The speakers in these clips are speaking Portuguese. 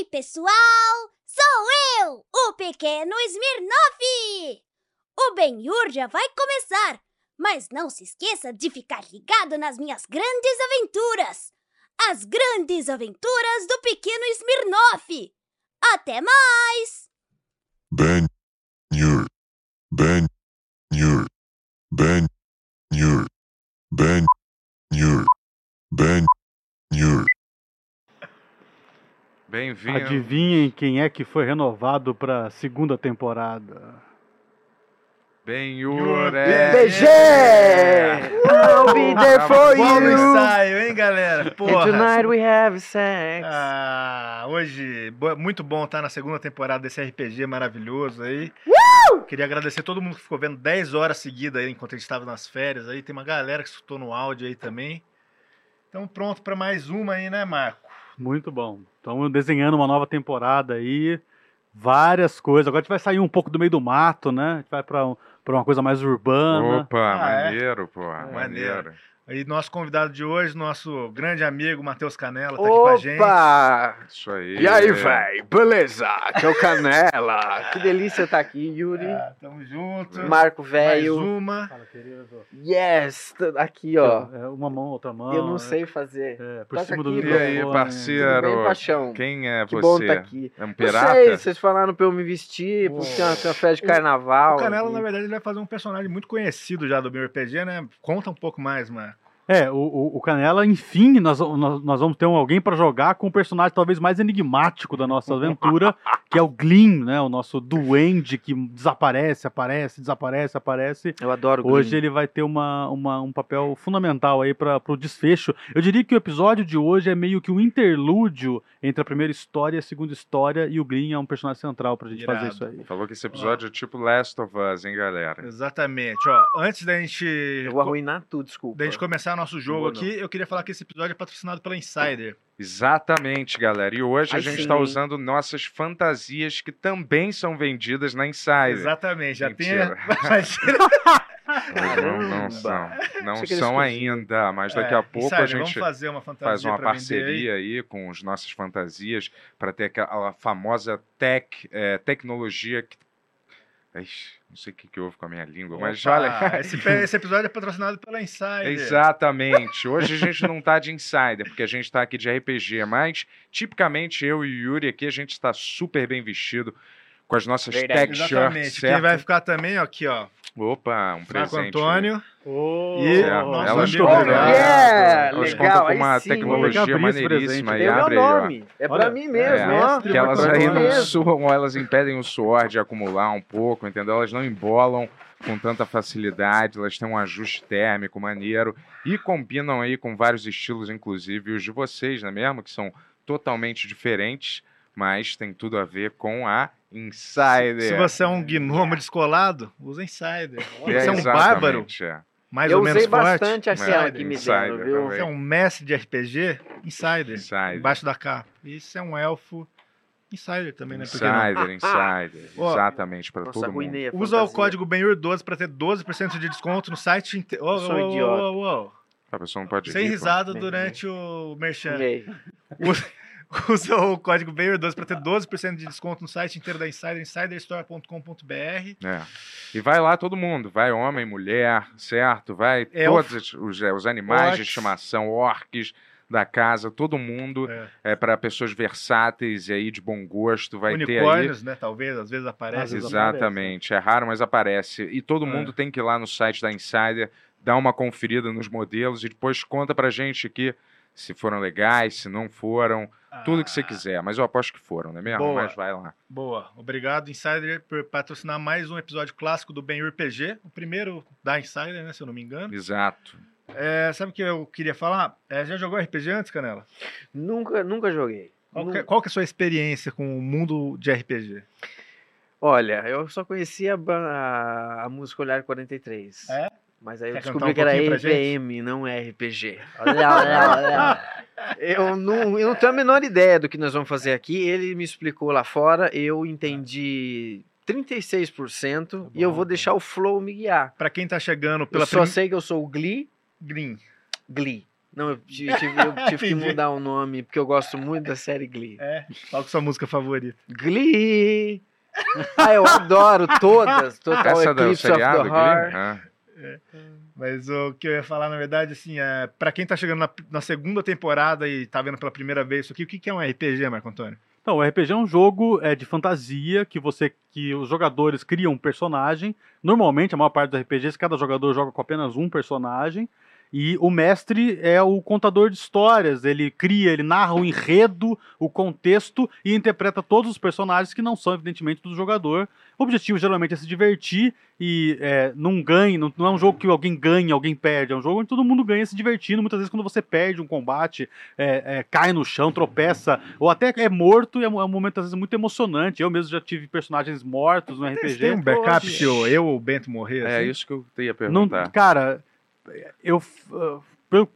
Ei, pessoal! Sou eu, o pequeno Smirnoff! O Ben-Hur já vai começar, mas não se esqueça de ficar ligado nas minhas grandes aventuras! As grandes aventuras do pequeno Smirnoff! Até mais! Ben Nur. Ben Nur. Ben Nur. Ben Nur. Ben Nur. Bem-vindo. Adivinhem quem é que foi renovado para a segunda temporada? Ben-Hur BG! é... I'll be there for Bom you. ensaio, hein, galera? And Porra. tonight we have sex. Ah, hoje, muito bom estar na segunda temporada desse RPG maravilhoso aí. Queria agradecer todo mundo que ficou vendo 10 horas seguidas aí enquanto a gente estava nas férias aí. Tem uma galera que escutou no áudio aí também. Então pronto para mais uma aí, né, Marco? Muito bom. Estamos desenhando uma nova temporada aí. Várias coisas. Agora a gente vai sair um pouco do meio do mato, né? A gente vai para uma coisa mais urbana. Opa, Ah, é? maneiro, pô. maneiro. maneiro. Aí nosso convidado de hoje, nosso grande amigo Matheus Canela, tá aqui com a gente. Opa! Isso aí. E aí, véi? Beleza? Que é o Canela. Que delícia estar aqui, Yuri. Ah, tamo junto. Marco mais velho. uma. Fala, querido. Yes! Aqui, ó. É uma mão, outra mão. Eu não é- sei fazer. É, por Toca cima do aqui, E aí. Tudo parceiro? bem, paixão? Quem é Que você? bom estar aqui. É um Não pirata? sei, vocês falaram pra eu me vestir, porque tem uma, tem uma festa de carnaval. O Canela, aqui. na verdade, ele vai fazer um personagem muito conhecido já do meu RPG, né? Conta um pouco mais, mano. É, o, o, o Canela, enfim, nós, nós, nós vamos ter um, alguém para jogar com o personagem talvez mais enigmático da nossa aventura, que é o Gleam, né? O nosso duende que desaparece, aparece, desaparece, aparece. Eu adoro Hoje Glee. ele vai ter uma, uma- um papel fundamental aí para o desfecho. Eu diria que o episódio de hoje é meio que um interlúdio entre a primeira história e a segunda história, e o Gleam é um personagem central pra gente Irado. fazer isso aí. Falou que esse episódio é tipo Last of Us, hein, galera? Exatamente. Ó, antes da gente, Eu vou arruinar tudo, desculpa. da gente começar nosso jogo vou, aqui, eu queria falar que esse episódio é patrocinado pela Insider. Exatamente, galera. E hoje a Aí gente está usando nossas fantasias que também são vendidas na Insider. Exatamente. Já Mentira. tem. Não, não são. Não são ainda, mas daqui É, a pouco a Insider, gente Vamos fazer uma fantasia faz uma vender aí. parceria aí com as nossas fantasias para ter aquela famosa tech, é, tecnologia que. Ixi, não sei o que, que houve com a minha língua, mas Opa, olha. Esse, esse episódio é patrocinado pela Insider. Exatamente. Hoje a gente não tá de insider, porque a gente tá aqui de RPG, mas tipicamente eu e o Yuri aqui, a gente está super bem vestido com as nossas Verdade. tech shirts, Exatamente. Quem certo? vai ficar também, ó, aqui, ó. Opa, um Marco presente. Antônio. Oh, E nosso Elas amigo contam, Leonardo. Yeah, elas legal, contam com uma sim. tecnologia maneiríssima. presente. E Tem o meu abre ó. nome. É pra mim mesmo, É, ó. que elas aí não mesmo. suam, elas impedem o suor de acumular um pouco, entendeu? Elas não embolam com tanta facilidade, elas têm um ajuste térmico maneiro e combinam aí com vários estilos, inclusive os de vocês, não é mesmo? Que são totalmente diferentes, mas tem tudo a ver com a Insider. Se você é um gnomo descolado, usa Insider. Se É, você é um bárbaro, é. mais Eu ou menos usei forte. bastante aquela É, que me Insider deram, viu? Você é um mestre de RPG, Insider. Insider. Embaixo da capa. E você é um elfo, Insider também, né? Por que não? Insider, Insider. Ó, Exatamente, para todo mundo. a Usa o código BENUR12 para ter 12% de desconto no site inteiro. Ô, Sou ô, idiota. ô, ô, ô. A pessoa não pode Sem rir, risada Bem, durante o merchan. Usa, usa o código BENUR12 para ter 12% de desconto no site inteiro da Insider, insiderstore.com.br. É. E vai lá todo mundo, vai homem, mulher, certo? Vai Elfo. todos os, os animais de Orcs. estimação, orques da casa, todo mundo. É. É, para pessoas versáteis e aí de bom gosto, vai ter aí. Unicórnios, né? Talvez, às vezes aparece. Às vezes Exatamente, é raro, mas aparece. E todo É. mundo tem que ir lá no site da Insider, dar uma conferida nos modelos e depois conta pra gente aqui se foram legais, se não foram, tudo que você Ah, quiser. Mas eu aposto que foram, não é mesmo? Boa. Mas vai lá. Boa. Obrigado, Insider, por patrocinar mais um episódio clássico do Ben PG. O primeiro da Insider, né? Se eu não me engano. Exato. É, sabe o que eu queria falar? É, já jogou RPG antes, Canela? Nunca, nunca joguei. Qual, Nu- que, qual que é a sua experiência com o mundo de RPG? Olha, eu só conhecia a, a, a música Olhar 43. É? Mas aí eu Quer descobri um que era? EPM, não é RPG. Olha, olha, olha. Eu não, eu não tenho a menor ideia do que nós vamos fazer aqui. Ele me explicou lá fora, eu entendi 36% e eu vou deixar o flow me guiar. Pra quem tá chegando pela Eu só prim... sei que eu sou o Glee, Green. Glee. Não, eu tive, tive- eu tive que mudar o nome, porque eu gosto muito da série Glee. É. Qual que é a sua música favorita? Glee! Ah, eu adoro todas. Total Essa Eclipse of seriado, the Glee? Heart. Ah. Mas o que eu ia falar, na verdade, assim, é, pra quem tá chegando na, na segunda temporada e tá vendo pela primeira vez isso aqui, o que, que é um RPG, Marco Antônio? Então, o RPG é um jogo é, de fantasia que você que os jogadores criam um personagem. Normalmente, a maior parte dos RPGs, cada jogador joga com apenas um personagem. E o mestre é o contador de histórias. Ele cria, ele narra o enredo, o contexto e interpreta todos os personagens que não são, evidentemente, do jogador. O objetivo geralmente é se divertir e é, não ganhe, não, não é um jogo que alguém ganha, alguém perde. É um jogo onde todo mundo ganha se divertindo. Muitas vezes, quando você perde um combate, é, é, cai no chão, tropeça, ou até é morto, e é um, é um momento às vezes muito emocionante. Eu mesmo já tive personagens mortos no RPG. Tem um backup se eu, eu ou o Bento morrer? É assim? isso que eu ia Não, perguntar. cara, eu,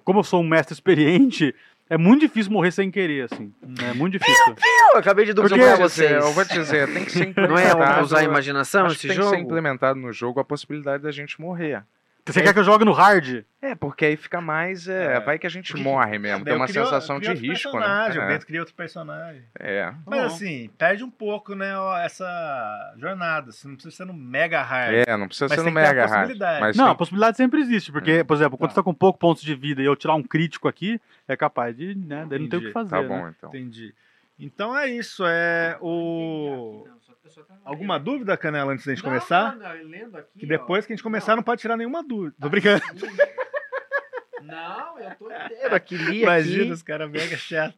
como eu sou um mestre experiente, é muito difícil morrer sem querer, assim. É muito difícil. Eu acabei de dublar Quer dizer, vocês. eu vou te dizer, tem que ser Não é implementado. usar a imaginação esse tem que ser jogo? implementado no jogo a possibilidade da gente morrer. Você quer que eu jogue no hard? É, porque aí fica mais. É, É. vai que a gente Porque- morre mesmo. Tem uma crio- sensação de risco, personagem, O né? Bento cria outro personagem. É. é. Mas Uhum. assim, perde um pouco, né, essa jornada. Você não precisa ser no mega hard. É, não precisa ser tem no a mega hard. Mas Não, a tem- possibilidade sempre existe, porque, É. por exemplo, quando Tá. você tá com pouco pontos de vida e eu tirar um crítico aqui, é capaz de, né, daí não ter o que fazer. Tá né? bom, então. Entendi. Então é isso, é o... Alguma dúvida, Canela, antes da gente começar? Que depois que a gente começar não pode tirar nenhuma dúvida. Tô brincando. Não, eu tô inteiro aqui, li Imagina aqui. os caras mega chato.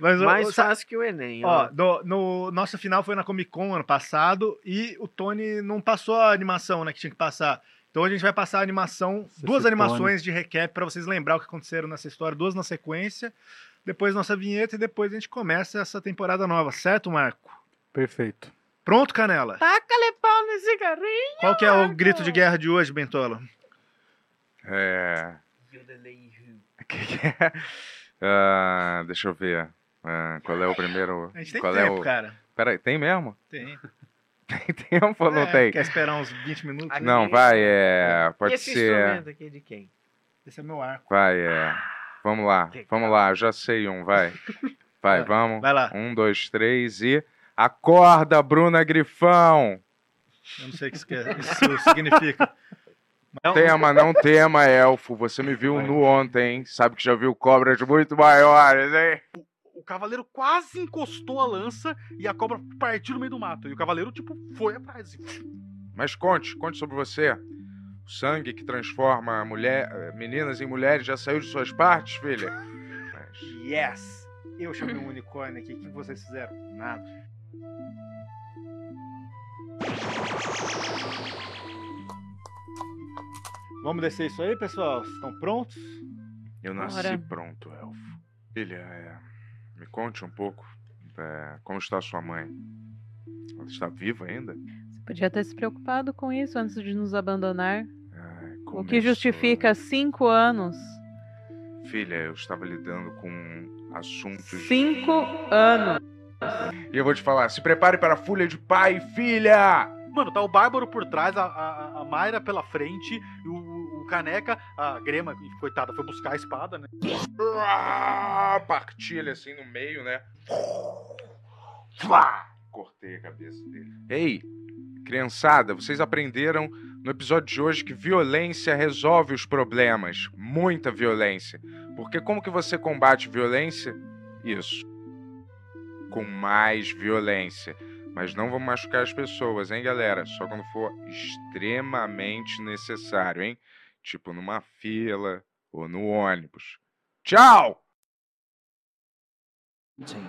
Mas, ó, Mais ó, fácil que o Enem. ó, Ó, no, no nossa final foi na Comic Con ano passado e o Tony não passou a animação, né, que tinha que passar. Então a gente vai passar a animação, Esse duas Tony. animações de recap pra vocês lembrar o que aconteceram nessa história, duas na sequência. Depois nossa vinheta e depois a gente começa essa temporada nova, certo, Marco? Perfeito. Pronto, Canela? Taca-lhe pau nesse carrinho. Qual que é o grito de guerra de hoje, Bentola? É. Que que é? Ah, deixa eu ver. Ah, qual é o primeiro. A gente tem qual tempo, é o... cara. Peraí, tem mesmo? Tem. Tem tempo ou não É, tem? Quer esperar uns 20 minutos? Aqui. Não, vai, é. E Pode esse ser. instrumento aqui de quem? Esse é meu arco. Vai, é. Vamos lá, Que vamos lá, eu já sei um, vai. Vai, Vai, vamos. Vai lá. Um, dois, três e. Acorda, Bruna Grifão! Eu não sei o que isso, quer- isso significa. Não tema, não tema, elfo. Você me viu nu ontem, hein? Sabe que já viu cobras muito maiores, hein? O cavaleiro quase encostou a lança e a cobra partiu no meio do mato. E o cavaleiro, tipo, foi atrás. Mas conte, conte sobre você. O sangue que transforma mulher, eh, meninas em mulheres já saiu de suas partes, filha? Mas- Yes! Eu chamei um unicórnio aqui. O que vocês fizeram? Nada. Vamos descer isso aí, pessoal? Vocês Estão prontos? Eu nasci Bora. pronto, elfo. Filha, é, me conte um pouco. é, como está sua mãe? Ela está viva ainda? Você podia ter se preocupado com isso antes de nos abandonar. Ai, O que justifica cinco anos. Filha, eu estava lidando com assuntos. Cinco anos. E eu vou te falar: se prepare para a fúria de pai, filha! Mano, tá o Bárbaro por trás, a, a, a Mayra pela frente, e o, o Caneca, a Grema, coitada, foi buscar a espada, né? Ah, Partilha assim no meio, né? Cortei a cabeça dele. Ei, criançada, vocês aprenderam no episódio de hoje que violência resolve os problemas. Muita violência. Porque como que você combate violência? Isso. Com mais violência. Mas não vamos machucar as pessoas, hein, galera? Só quando for extremamente necessário, hein? Tipo numa fila ou no ônibus. Tchau! Sim.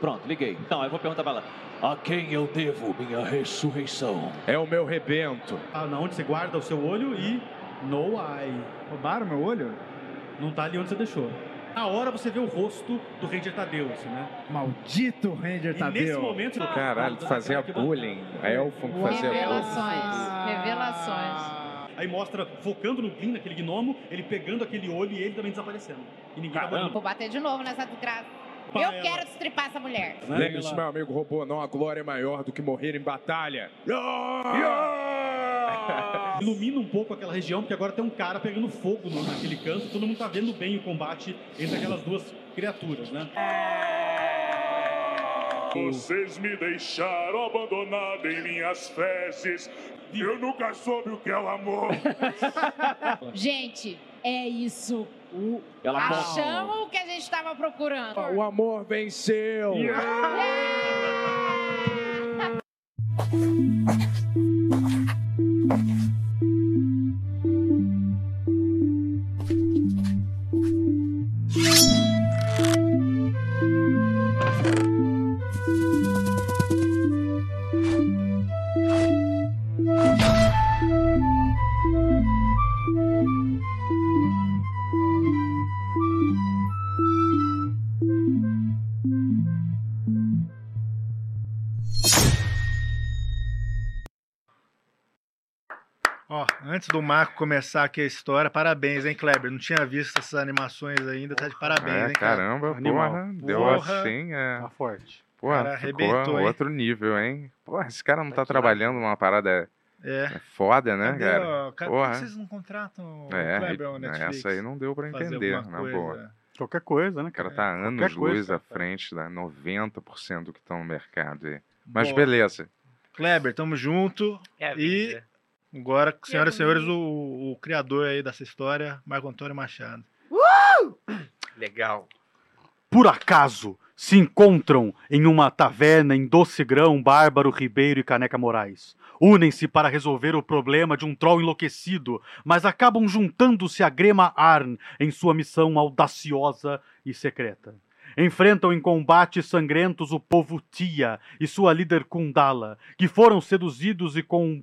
Pronto, liguei. Então, eu vou perguntar pra ela. A quem eu devo minha ressurreição? É o meu rebento. Ah, na onde você guarda o seu olho e no eye. Roubaram meu olho? Não tá ali onde você deixou. Na hora você vê o rosto do Ranger Tadeu, assim, né? Maldito Ranger E nesse momento... Caralho, tu fazia bullying. A Elfon que fazia bullying. Revelações. Revelações. Aí mostra, focando no Glyn, naquele gnomo, ele pegando aquele olho e ele também desaparecendo. E ninguém tá Vou bater de novo nessa desgraça. Eu Ela. quero destripar essa mulher. Lembre-se, meu amigo robô, não há glória maior do que morrer em batalha. Ilumina um pouco aquela região, porque agora tem um cara pegando fogo no- naquele canto. Todo mundo tá vendo bem o combate entre aquelas duas criaturas, né? Vocês me deixaram abandonado em minhas fezes. Eu nunca soube o que é o amor. Gente, é isso. Ela Achamos o que a gente estava procurando. O amor venceu. Ó, Música antes do Marco começar aqui a história, parabéns, hein, Kleber? Não tinha visto essas animações ainda, tá de parabéns, É, hein, cara? caramba, Animal. porra. Deu Porra. assim, é. Tá forte. Porra, Cara, ficou arrebentou, hein? outro nível, hein? Porra, esse cara não tá, Tá aqui, trabalhando numa parada É. é foda, né, Cadê, cara? ó, ca- por Porra. que vocês não contratam o É, Kleber ou Netflix? essa aí não deu pra entender, na coisa? boa. Qualquer coisa, né, O cara cara? tá Qualquer anos coisa, luz à cara. frente da 90% que estão no mercado aí. Mas Boa. beleza. Kleber, tamo junto. É a E-. Agora, senhoras e senhores, o, o criador aí dessa história, Marco Antônio Machado. Legal. Por acaso se encontram em uma taverna em Docigrão, Bárbaro Ribeiro e Caneca Moraes. Unem-se para resolver o problema de um troll enlouquecido, mas acabam juntando-se a Grema Arn em sua missão audaciosa e secreta. Enfrentam em combates sangrentos o povo Tia e sua líder Kundala, que foram seduzidos e com-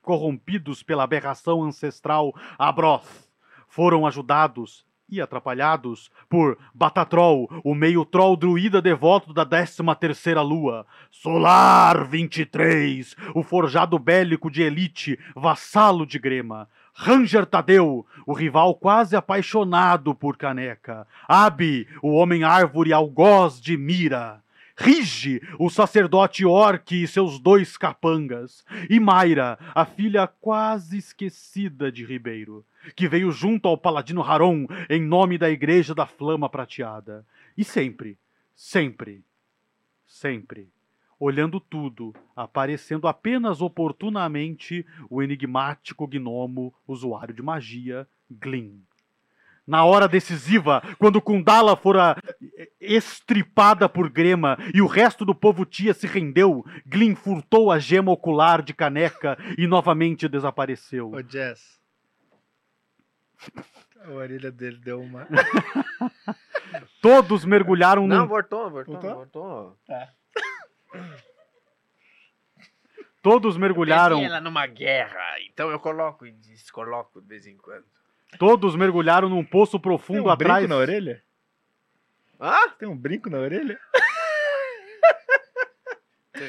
corrompidos pela aberração ancestral Abroth. Foram ajudados e atrapalhados por Batatrol, o meio troll druida devoto da 13 terceira lua. Solar 23, o forjado bélico de elite, vassalo de Grema. Ranger Tadeu, o rival quase apaixonado por Caneca. Abi, o homem árvore algoz de Mira. Rige, o sacerdote orc e seus dois capangas. E Mayra, a filha quase esquecida de Ribeiro, que veio junto ao paladino Haron em nome da Igreja da Flama Prateada. E sempre, sempre, sempre, olhando tudo, aparecendo apenas oportunamente o enigmático gnomo usuário de magia, Glyn. Na hora decisiva, quando Kundala fora estripada por Grema e o resto do povo Tia se rendeu, Glyn furtou a gema ocular de Caneca e novamente desapareceu. Ô, Jess. A orelha dele deu uma. Todos mergulharam Não, num voltou, voltou, Voltou? voltou. todos mergulharam, Peguei ela numa guerra, então eu coloco e descoloco de vez em quando. todos mergulharam num poço Tem profundo um atrás. na orelha? Hã? Tem um brinco na orelha?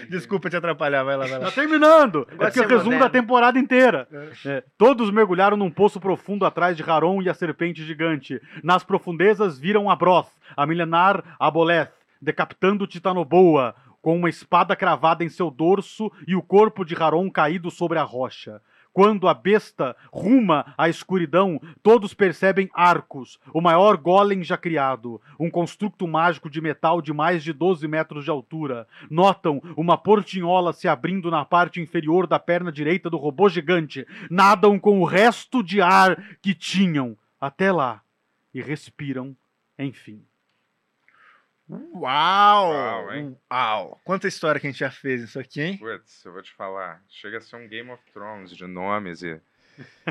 Desculpa te atrapalhar, vai lá, vai lá. Tá terminando! É eu ser resumo moderno. da temporada inteira. É, todos mergulharam num poço profundo atrás de Haron e a serpente gigante. Nas profundezas viram Abroth, a milenar Aboleth, decapitando Titanoboa, com uma espada cravada em seu dorso e o corpo de Haron caído sobre a rocha. Quando a besta ruma à escuridão, todos percebem Arcos, o maior golem já criado, um construto mágico de metal de mais de 12 metros de altura. Notam uma portinhola se abrindo na parte inferior da perna direita do robô gigante. Nadam com o resto de ar que tinham até lá e respiram, enfim. Uau! Uau, hein? Uau! Quanta história que a gente já fez isso aqui, hein? Putz, eu vou te falar. Chega a ser um Game of Thrones de nomes e,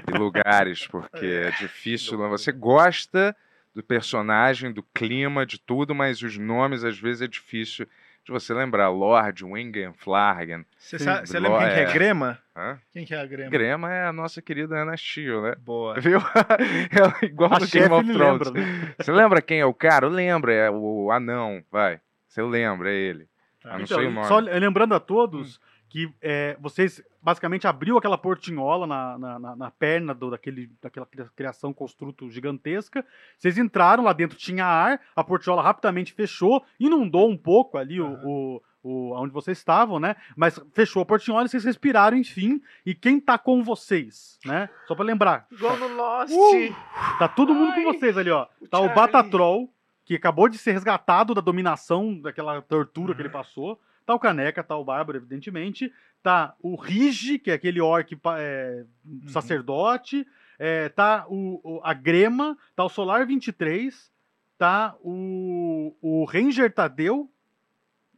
e lugares, porque é difícil. Você gosta do personagem, do clima, de tudo, mas os nomes às vezes é difícil de você lembrar. Lord, Wingen, Flargen. Você Sim. sabe- você lembra quem que é É. Grema? Hã? Quem que é a Grema? Grema é a nossa querida Ana Steel, né? Boa. Viu? Ela é igual A no Game of Thrones. lembra, né? Você lembra quem é o cara? Eu lembro, é o anão, vai. Você lembra, é ele. Tá. Então, sei o nome. só lembrando a todos que é, vocês basicamente abriu aquela portinhola na, na, na- na perna do, daquele, daquela cria- criação construto gigantesca. Vocês entraram lá dentro, tinha ar, a portinhola rapidamente fechou, inundou um pouco ali o- Aham. o, o, onde vocês estavam, né? Mas fechou a portinhola e vocês respiraram, enfim. E quem tá com vocês, né? Só pra lembrar. Igual no Lost. Uh! Tá todo mundo com vocês ali, ó. Tá o Charlie. Batatroll, que acabou de ser resgatado da dominação, daquela tortura que ele passou. Tá o Caneca, tá o Bárbaro, evidentemente. Tá o Rigi, que é aquele orc é, sacerdote. É, tá o, o- a Grema, tá o Solar 23, tá o, o Ranger Tadeu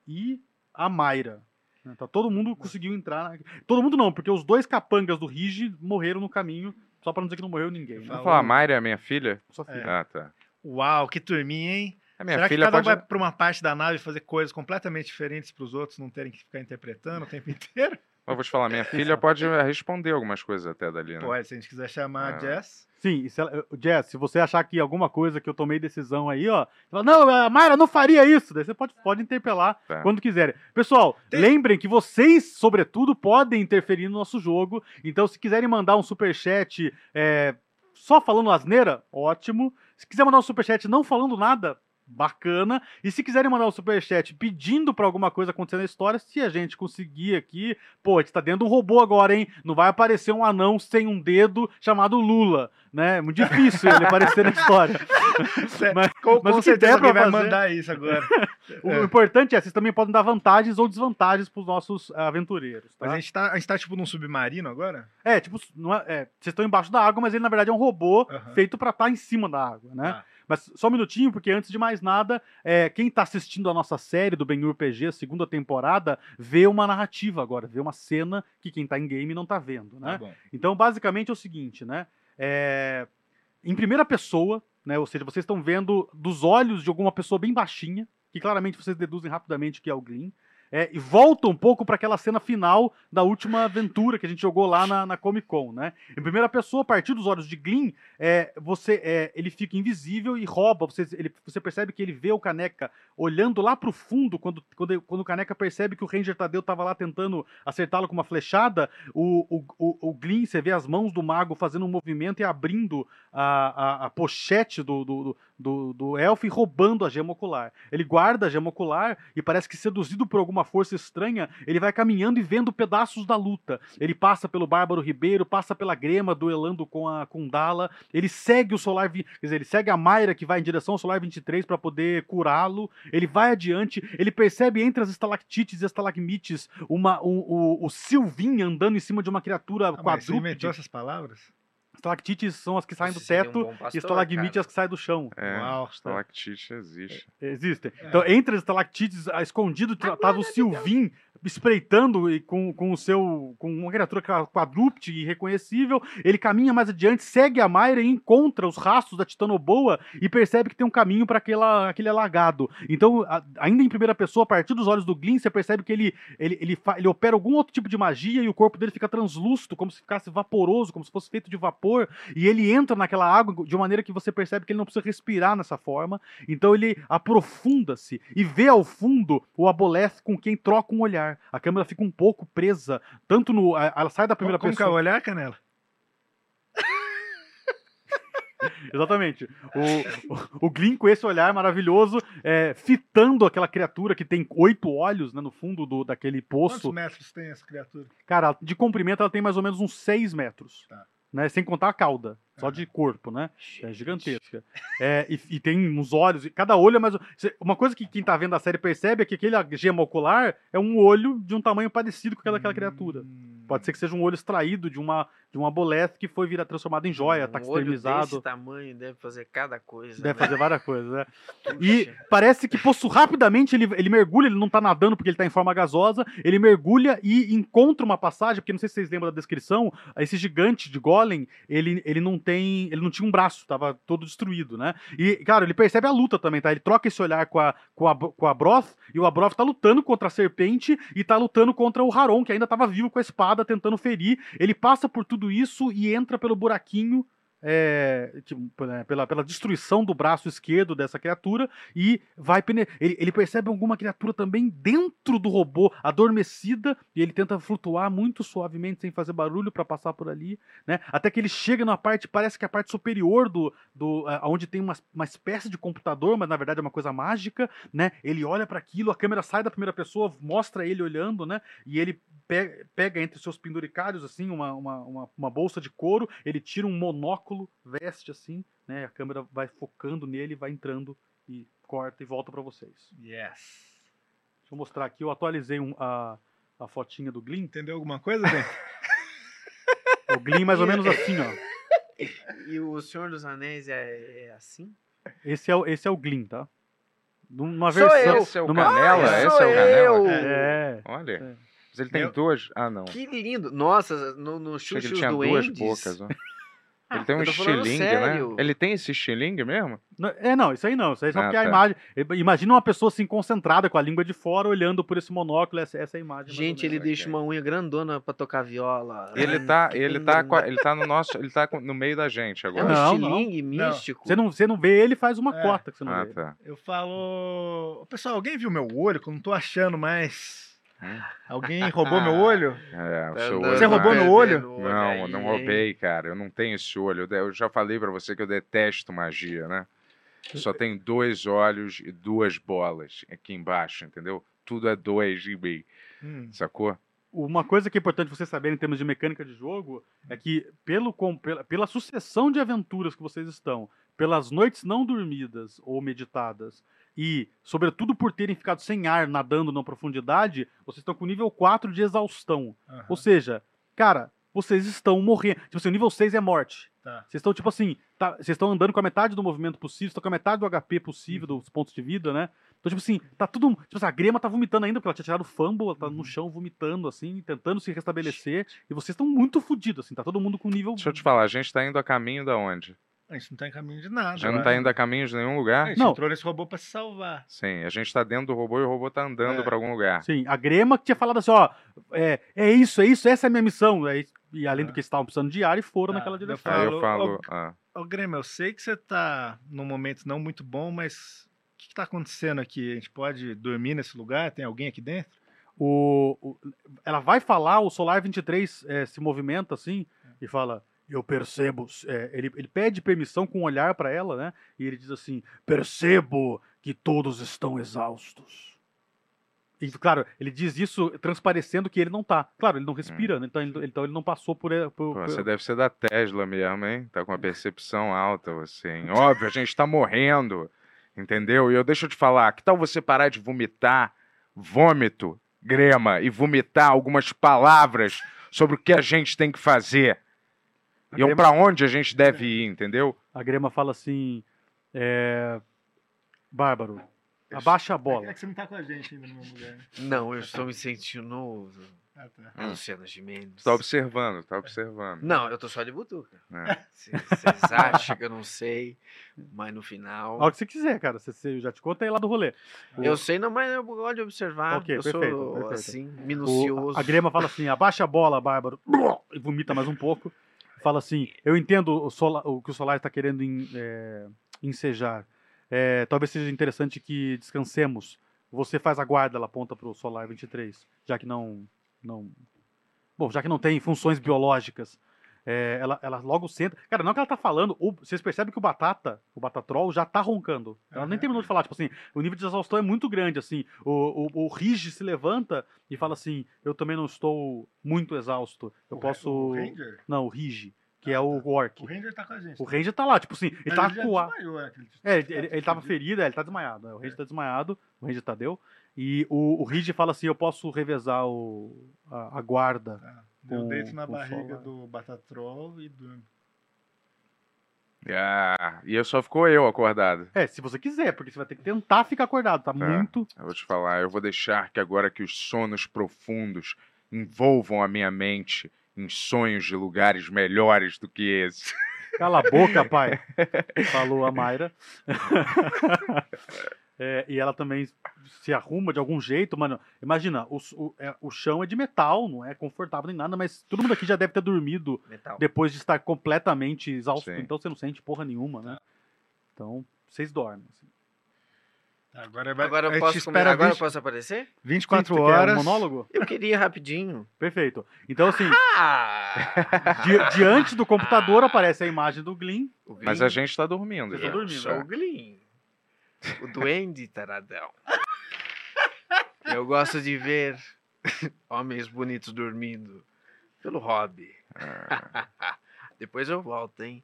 e a Mayra. né? Tá, todo mundo conseguiu entrar. na- Todo mundo não, porque os dois capangas do Rigi morreram no caminho, só pra não dizer que não morreu ninguém. né? Vamos falar, a Mayra é minha filha? Sua filha. Ah, tá. Uau, que turminha, hein? A minha Será filha que cada um pode. vai pra uma parte da nave fazer coisas completamente diferentes pros outros não terem que ficar interpretando o tempo inteiro? Eu vou te falar, minha filha pode responder algumas coisas até dali, né? Pode, se a gente quiser chamar a Ah. Jess. Sim, se ela- Jess, se você achar que alguma coisa que eu tomei decisão aí, ó, você fala, não, a Mayra não faria isso. Daí você pode, pode interpelar Tá. quando quiserem. Pessoal, lembrem que vocês, sobretudo, podem interferir no nosso jogo. Então, se quiserem mandar um superchat é, só falando asneira, ótimo. Se quiser mandar um superchat não falando nada, bacana. E se quiserem mandar um superchat pedindo pra alguma coisa acontecer na história, se a gente conseguir aqui, pô, a gente tá dentro de um robô agora, hein? Não vai aparecer um anão sem um dedo chamado Lula, né? É muito difícil ele aparecer na história. Mas- com mas com o que der pra alguém vai fazer- mandar isso agora. O É. importante é, vocês também podem dar vantagens ou desvantagens pros nossos aventureiros, tá? Mas a gente, tá, a gente tá tipo num submarino agora? É, tipo, não é- é, vocês estão embaixo da água, mas ele na verdade é um robô feito pra estar em cima da água, né? Tá. Mas só um minutinho, porque antes de mais nada, é, quem tá assistindo a nossa série do Ben-Hur PG, segunda temporada, vê uma narrativa agora, vê uma cena que quem tá em game não tá vendo, né? Tá. Então, basicamente é o seguinte, né? É, em primeira pessoa, né? Ou seja, vocês estão vendo dos olhos de alguma pessoa bem baixinha, que claramente vocês deduzem rapidamente que é o Glyn. É, e volta um pouco para aquela cena final da última aventura que a gente jogou lá na, na Comic Con, né? Em primeira pessoa, a partir dos olhos de Glyn, é, você, é, ele fica invisível e rouba. Você, ele- você percebe que ele vê o Caneca olhando lá pro fundo, quando, quando, quando o Caneca percebe que o Ranger Tadeu tava lá tentando acertá-lo com uma flechada, o, o, o, o Glyn, você vê as mãos do mago fazendo um movimento e abrindo a, a, a pochete do, do, do, do, do elfo e roubando a gema ocular. Ele guarda a gema ocular e parece que seduzido por alguma força estranha, ele vai caminhando e vendo pedaços da luta. Ele passa pelo Bárbaro Ribeiro, passa pela Grema duelando com a Kundala, ele segue o Solar, quer dizer, ele segue a Mayra que vai em direção ao Solar 23 para poder curá-lo. Ele vai adiante, ele percebe entre as estalactites e estalagmites uma, um- o, o Sylvin andando em cima de uma criatura Ah, mas você quadrúpede. inventou essas palavras? Estalactites são as que saem do um teto bom pastor, e estalagmite cara. as que saem do chão. É, Uau. estalactite existe. Existem. Então, entre as estalactites, ah, escondido, tra- tava o Sylvin espreitando e com, com o seu. com uma criatura qua- quadrúpede e irreconhecível. Ele caminha mais adiante, segue a Mayra e encontra os rastros da Titanoboa e percebe que tem um caminho para aquele alagado. Então, a- ainda em primeira pessoa, a partir dos olhos do Glyn, você percebe que ele, ele, ele, fa- ele opera algum outro tipo de magia e o corpo dele fica translúcido, como se ficasse vaporoso, como se fosse feito de vapor. E ele entra naquela água de uma maneira que você percebe que ele não precisa respirar nessa forma. Então ele aprofunda-se e vê ao fundo o Aboleth com quem troca um olhar. A câmera fica um pouco presa, tanto no. Ela sai da primeira Como que é o pessoa. olhar, Canela? Exatamente. O, o, o Glyn com esse olhar maravilhoso, é, fitando aquela criatura que tem oito olhos né, no fundo do, daquele Quantos poço. metros tem essa criatura? Cara, de comprimento ela tem mais ou menos uns 6 metros. Tá. Né, sem contar a cauda, só de corpo, né? É gigantesca. É, e, e tem uns olhos, cada olho é mais. Uma coisa que quem tá vendo a série percebe é que aquele gema ocular é um olho de um tamanho parecido com aquela daquela criatura. Hum. Pode ser que seja um olho extraído de uma, de uma boleth que foi virar transformado em joia, tá um olho desse tamanho deve fazer cada coisa. Deve né? fazer várias coisas, né? E parece que possu rapidamente ele, ele mergulha, ele não tá nadando porque ele tá em forma gasosa, ele mergulha e encontra uma passagem, porque não sei se vocês lembram da descrição, esse gigante de golem, ele, ele não tem, ele não tinha um braço, tava todo destruído, né? E, cara, ele percebe a luta também, tá? Ele troca esse olhar com a, com a, com a Broth, e o Abroth tá lutando contra a serpente e tá lutando contra o Haron, que ainda tava vivo com a espada, tentando ferir. Ele passa por tudo isso e entra pelo buraquinho é, tipo, né, pela, pela destruição do braço esquerdo dessa criatura e vai ele, ele percebe alguma criatura também dentro do robô, adormecida, e ele tenta flutuar muito suavemente, sem fazer barulho para passar por ali, né? Até que ele chega na parte, parece que é a parte superior do, do ah, onde tem uma, uma espécie de computador, mas na verdade é uma coisa mágica, né? Ele olha para aquilo, a câmera sai da primeira pessoa, mostra ele olhando, né? E ele pe- pega entre seus penduricários, assim, uma, uma, uma, uma bolsa de couro, ele tira um monóculo, veste assim, né? A câmera vai focando nele, vai entrando e corta e volta para vocês. Yes. Deixa eu mostrar aqui, eu atualizei um- a, a fotinha do Glyn. Entendeu alguma coisa, Ben? O Glyn mais ou menos assim, ó. E o Senhor dos Anéis é, é assim? Esse é, o- esse é o Glyn, tá? Numa Sou versão. eu. Esse é o numa- Canela? Ah, Esse sou é o Canela? eu. É. Olha. É. Mas ele tem Meu- duas. Ah, não. Que lindo. Nossa, no, no que Xuxa ele tinha duas bocas, ó. Ele tem um estilingue, sério. né? Ele tem esse estilingue mesmo? Não, É, não, isso aí não. Isso aí é só Ah, porque a tá. imagem. Imagina uma pessoa assim concentrada com a língua de fora, olhando por esse monóculo, essa, essa é a imagem. Gente, ele deixa uma unha grandona pra tocar viola. Ele Hum, tá, ele tá, a- ele tá no nosso, ele tá com- no meio da gente É um agora. Não, místico. Você não, você não vê ele, faz uma É. cota que você não Ah, vê. tá. Eu falo. Pessoal, alguém viu meu olho? Que eu não tô achando mais. Hum. Alguém roubou meu olho? É, o Tá seu olho Você roubou vai- no olho? Não, não roubei, cara. Eu não tenho esse olho. Eu já falei pra você que eu detesto magia, né? Só tenho dois olhos e duas bolas aqui embaixo, entendeu? Tudo é dois em mim, Hum. sacou? Uma coisa que é importante você saber em termos de mecânica de jogo é que, pelo, com- pela, pela sucessão de aventuras que vocês estão, pelas noites não dormidas ou meditadas, e, sobretudo, por terem ficado sem ar nadando na profundidade, vocês estão com nível 4 de exaustão. Aham. Ou seja, cara, vocês estão morrendo. Tipo assim, o nível 6 é morte. Tá. Vocês estão, tipo assim, tá- vocês estão andando com a metade do movimento possível, estão com a metade do HP possível, dos pontos de vida, né? Então, tipo assim, tá tudo. Tipo assim, a Grema tá vomitando ainda, porque ela tinha tirado o fumble, ela tá no chão vomitando, assim, tentando se restabelecer. E vocês estão muito fodidos, assim, tá todo mundo com nível. Deixa eu te falar, a gente tá indo a caminho da onde? A gente não tá em caminho de nada. Já não eu tá acho. indo a caminho de nenhum A lugar? gente Não. entrou nesse robô pra se salvar. Sim, a gente tá dentro do robô e o robô tá andando É. pra algum lugar. Sim, a Grema que tinha falado assim, ó, é, é isso, é isso, essa é a minha missão. E além do Ah. que eles estavam precisando de ar, e foram Tá, naquela eu direção. Aí eu Falo, ah, Ô, Grêmio, eu sei que você tá num momento não muito bom, mas o que, que tá acontecendo aqui? A gente pode dormir nesse lugar? Tem alguém aqui dentro? O, o- ela vai falar, o Solar 23 eh, se movimenta assim e fala: Eu percebo. eh, ele, ele pede permissão com um olhar para ela, né? E ele diz assim: Percebo que todos estão exaustos. E, claro, ele diz isso transparecendo que ele não tá. Claro, ele não respira, né? então, ele, então ele não passou por. por, pô, por- você deve ser da Tesla mesmo, hein? Tá com uma percepção alta hein? Óbvio, a gente tá morrendo, entendeu? E eu deixa eu te falar, que tal você parar de vomitar vômito, grema, e vomitar algumas palavras sobre o que a gente tem que fazer? A E Grema- pra onde a gente deve ir, entendeu? A Grema fala assim: é, Bárbaro, abaixa a bola. É que você não tá com a gente ainda no meu lugar. Não, eu estou me sentindo Ah, tá. Luciana Gimenez. Tá observando, tá observando. Não, eu tô só de butuca. É. Vocês acham que eu não sei, mas no final... A hora que você quiser, cara. Você, você já te conta aí lá do rolê. O- Eu sei, não, mas eu gosto de observar. Ok, eu perfeito, sou, perfeito. assim, O- minucioso. a Grema fala assim: abaixa a bola, Bárbaro. E vomita mais um pouco. Fala assim: eu entendo o, o que o Solar está querendo en- é, ensejar. É, talvez seja interessante que descansemos. Você faz a guarda, ela aponta pro Solar 23, já que não. não bom, já que não tem funções biológicas. É, ela, ela logo senta. Cara, não que ela tá falando, o- vocês percebem que o Batata, o Batatrol, já tá roncando. Ela nem Aham. terminou de falar, tipo assim, o nível de exaustão é muito grande, assim. O, o, o se levanta e fala assim: Eu também não estou muito exausto. Eu O posso. O Ranger? Não, o Rigi, que Ah, é o tá. Orc. O Ranger tá com a gente. O Ranger tá lá, tipo assim, ele tá né, aquele- É, ele, ele, ele tava ferido, é, ele tá desmaiado. né? O Ranger tá desmaiado, o Ranger Tadeu. E o, o Rigi fala assim: Eu posso revezar o, a, a guarda. Tá. Eu com- deito na com barriga solar. do Batatrol e durmo. Ah, e eu só ficou eu acordado. É, se você quiser, porque você vai ter que tentar ficar acordado, tá, muito. Eu vou te falar, eu vou deixar que agora que os sonos profundos envolvam a minha mente em sonhos de lugares melhores do que esse. Cala a boca, pai. Falou a Mayra. É, e ela também se arruma de algum jeito, mano. Imagina, o, o, é- o chão é de metal, não é confortável nem nada, mas todo mundo aqui já deve ter dormido Metal. depois de estar completamente exausto, Sim. então você não sente porra nenhuma, né? Então, vocês dormem. assim. Agora, vai, Agora eu posso, espera agora eu 20 posso aparecer? 24 Você quer um horas. monólogo? Eu queria rapidinho. Perfeito. Então, assim, Ah! di- diante do computador aparece a imagem do Glyn. Mas a gente tá dormindo. Já. tão dormindo, Sou né? o Glyn. O duende taradão. Eu gosto de ver homens bonitos dormindo pelo hobby. Ah, Depois eu volto, hein?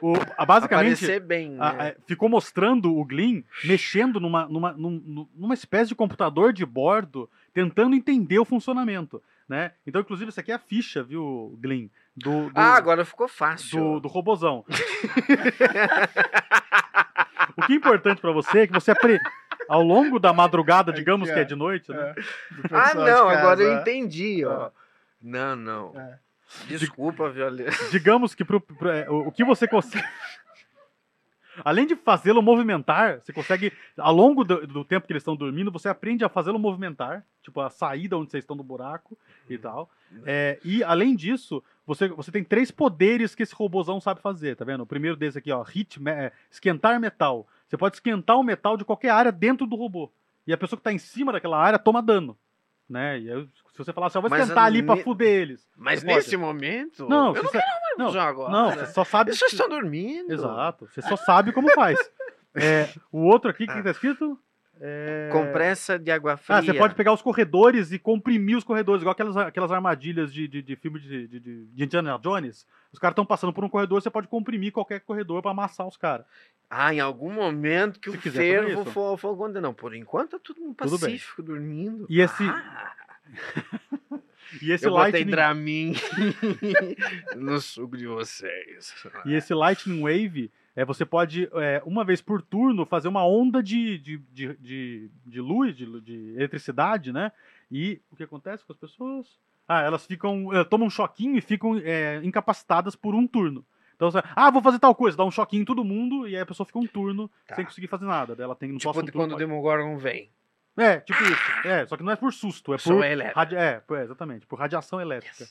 O, a- basicamente, bem, a- né? é, ficou mostrando o Glyn mexendo numa, numa, num- numa espécie de computador de bordo, tentando entender o funcionamento. Né? Então, inclusive, isso aqui é a ficha, viu, Glyn? Do, do, Ah, agora ficou fácil. do, do robozão. o que é importante pra você é que você apre... ao longo da madrugada, digamos Aqui, que é de noite, né? do Ah, pessoal de não, agora eu entendi, ó. É. Não, não. É. Desculpa, violência. digamos que pro- pro- é, o, o que você consegue. Além de fazê-lo movimentar, você consegue, ao longo do, do tempo que eles estão dormindo, você aprende a fazê-lo movimentar, tipo a saída onde vocês estão do buraco e tal. É, e além disso, você, você tem três poderes que esse robozão sabe fazer, tá vendo? O primeiro desses aqui, ó, hit, é, esquentar metal. Você pode esquentar o metal de qualquer área dentro do robô. E a pessoa que tá em cima daquela área toma dano. Né? E aí, se você falar assim, eu vou Mas esquentar ali pra ne- fuder eles. Mas Você pode. nesse momento. Não, eu não quero mais não, agora. Não, você só sabe. Eles só estão dormindo. Exato. Você só sabe como faz. É, o outro aqui, o que tá escrito? É... Compressa de água fria. Ah, você pode pegar os corredores e comprimir os corredores, igual aquelas, aquelas armadilhas de, de, de filme de, de, de, de Indiana Jones. Os caras estão passando por um corredor, você pode comprimir qualquer corredor pra amassar os caras. Ah, em algum momento que Se o quiser fervo for, for condenar. Não, por enquanto tá todo mundo Tudo pacífico, dormindo. E esse, Ah, e esse eu botei Lightning, Dramin no suco de vocês. e esse Lightning Wave, é, você pode, é, uma vez por turno, fazer uma onda de, de, de, de, de luz, de, de eletricidade, né? E o que acontece com as pessoas? Ah, elas ficam, eh, tomam um choquinho e ficam é, incapacitadas por um turno. Então, você, ah, vou fazer tal coisa, dá um choquinho em todo mundo, e aí a pessoa fica um turno Tá. sem conseguir fazer nada. Daí Ela tem no Tipo próximo quando turno. o Demogorgon vem. É, tipo isso. É, só que não é por susto, é Som por. elétrico. radi- É, é, exatamente, por radiação elétrica.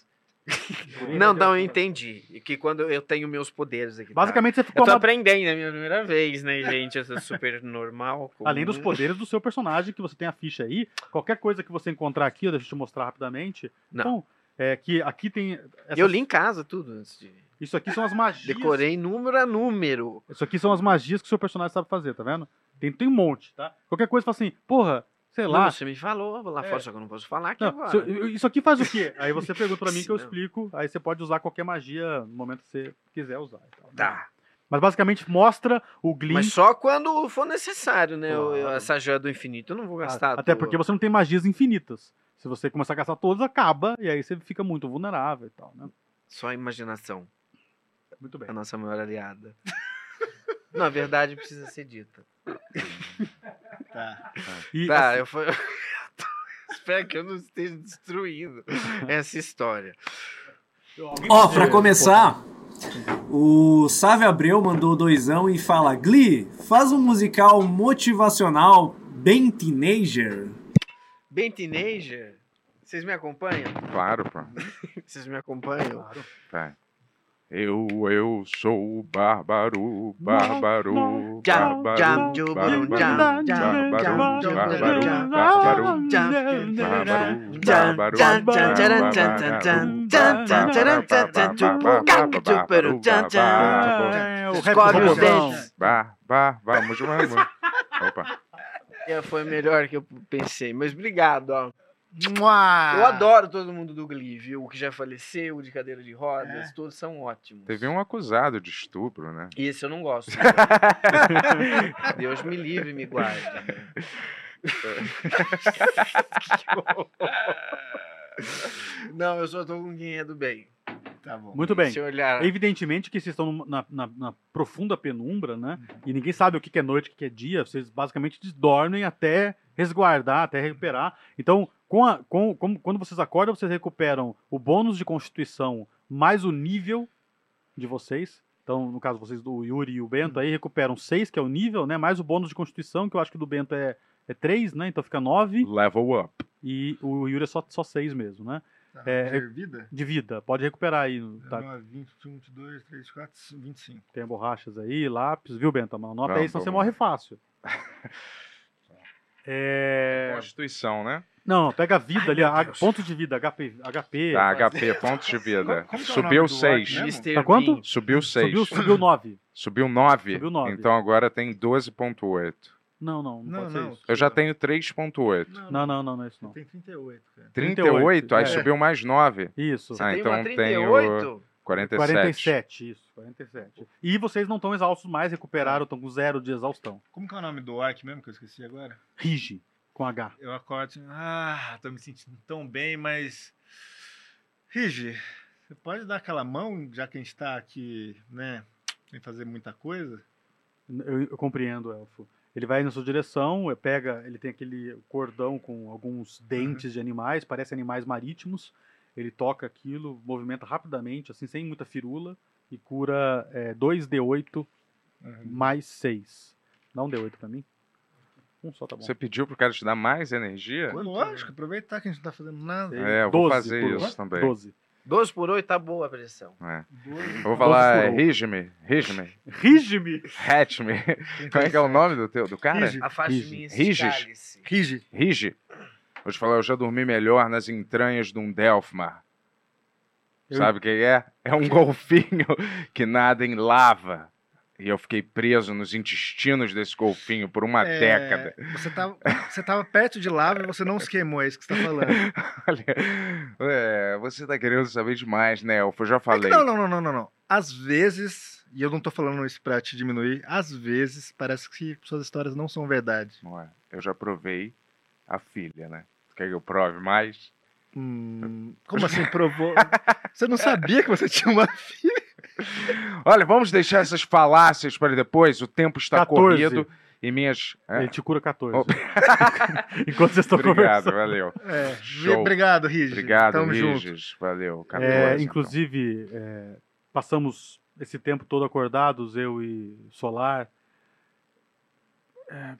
Por Não, não, eu entendi. E que quando eu tenho meus poderes aqui. tá? Basicamente você Eu ficou tô ama- aprendendo, é a minha primeira vez, né, gente? Essa super normal. Além dos comum. poderes do seu personagem, que você tem a ficha aí, qualquer coisa que você encontrar aqui, deixa eu te mostrar rapidamente. Não. Então, é que aqui tem. essas- Eu li em casa tudo antes de. Isso aqui são as magias. Decorei número a número. Isso aqui são as magias que o seu personagem sabe fazer, tá vendo? Tem, tem um monte, tá? Qualquer coisa fala assim, porra, sei lá. Não, você me falou lá É. fora, só que eu não posso falar aqui Não, agora. eu- isso aqui faz o quê? Aí você pergunta pra mim que eu explico, aí você pode usar qualquer magia no momento que você quiser usar. tal, né? Tá. Mas basicamente mostra o Glyn. Mas só quando for necessário, né? Eu- eu- Claro. essa joia do infinito eu não vou gastar. Até porque você não tem magias infinitas. Se você começar a gastar todas, acaba, e aí você fica muito vulnerável e tal, né? Só a imaginação, Muito bem. a nossa maior aliada. Na verdade, precisa ser dita. Tá. E, Tá, assim, eu fui. Espero que eu não esteja destruindo essa história. Ó, pra começar, o Sávio Abreu mandou doisão e fala: Glee, faz um musical motivacional bem teenager. Bem teenager, vocês me acompanham? Claro, pô. Vocês me acompanham? Vai. Eu, eu sou o Bárbaro, Bárbaro, Bárbaro, Bárbaro, Bárbaro, Bárbaro, Bárbaro, Bárbaro, Bárbaro, é. Opa. É, Foi melhor que eu pensei, mas obrigado, ó. Mua! Eu adoro todo mundo do Glee, viu? O que já faleceu, o de cadeira de rodas, É. todos são ótimos. Teve um acusado de estupro, né? Esse eu não gosto. Deus me livre e me guarde. não, eu só tô com quem é do bem. Tá bom. Muito bem. Se olhar. Evidentemente que vocês estão na, na- na profunda penumbra, né? E ninguém sabe o que é noite, o que que é dia. Vocês basicamente dormem até resguardar, até recuperar. Então, com a- com- com- quando vocês acordam, vocês recuperam o bônus de constituição mais o nível de vocês. Então, no caso, vocês, o Yuri e o Bento aí recuperam 6, que é o nível, né? Mais o bônus de constituição, que eu acho que do Bento é, é 3, né? Então fica 9. Level up. E o Yuri é só, só 6 mesmo, né? Tá, É, de vida? De vida. Pode recuperar aí. Tá, 19, 20, 21, 22, 23, 24, 25. tem borrachas aí, lápis, viu, Bento? Mas Anota aí, senão você morre fácil. É... Constituição, né? Não, pega a vida ali, a, ponto de vida, HP. HP Tá, HP, pontos de vida. Como é Subiu nome do orc 6. mesmo? Tá quanto? Subiu 6. Subiu, subiu 9. Subiu 9? Subiu nove. Então agora tem 12.8. Não, não, não, Não, pode ser não. isso. Eu já tenho 3.8. Não, não, não, não é isso não. Tem 38, cara. 38? Aí é. subiu mais 9. Isso. Ah, Tem então uma tenho 38? 47. 47, isso, 47. E vocês não estão exaustos mais, recuperaram, estão com zero de exaustão. Como que é o nome do orc mesmo que eu esqueci agora? Rige, com H. Eu acordo assim, ah, tô me sentindo tão bem, mas... Rigi, você pode dar aquela mão, já que a gente tá aqui, né, sem fazer muita coisa? Eu, eu compreendo, Elfo. Ele vai na sua direção, eh, pega, ele tem aquele cordão com alguns dentes de animais, parece animais marítimos. Ele toca aquilo, movimenta rapidamente, assim, sem muita firula, e cura é, 2d8 mais 6. Dá um d8 pra mim? Um só tá bom. Você pediu pro cara te dar mais energia? Lógico, aproveitar que a gente não tá fazendo nada. É, eu vou 12 fazer isso oito? também. 12. 12 por 8 tá boa a pressão. É. Eu vou falar, é, rige-me, rige-me, Rige-me! hatch-me. Como é que é o nome do, teu, do cara? Rige. Afaste-me. Rigi. Rige. Vou te falar, eu já dormi melhor nas entranhas de um Delfmar. Eu- Sabe o que é? É um golfinho que nada em lava. E eu fiquei preso nos intestinos desse golfinho por uma É, década. Você tava, você tava perto de lava e você não se queimou, é isso que você tá falando. Olha, é, você tá querendo saber demais, né, Elfo? Eu já É falei. não, não, não, não, não, não. Às vezes, e eu não tô falando isso pra te diminuir, às vezes parece que suas histórias não são verdade. Não é? Eu já provei a filha, né? Quer que eu prove mais? Hum, como assim provou? Você não sabia que você tinha uma filha? Olha, vamos deixar essas falácias para depois. O tempo está 14. corrido e minhas. É? Ele te cura 14. Oh. Enquanto vocês estão Obrigado, conversando. valeu. É, Show. obrigado, Rigi. Obrigado, Tamo junto. Valeu. 14, É, então. inclusive, é, passamos esse tempo todo acordados, eu e Solar. É,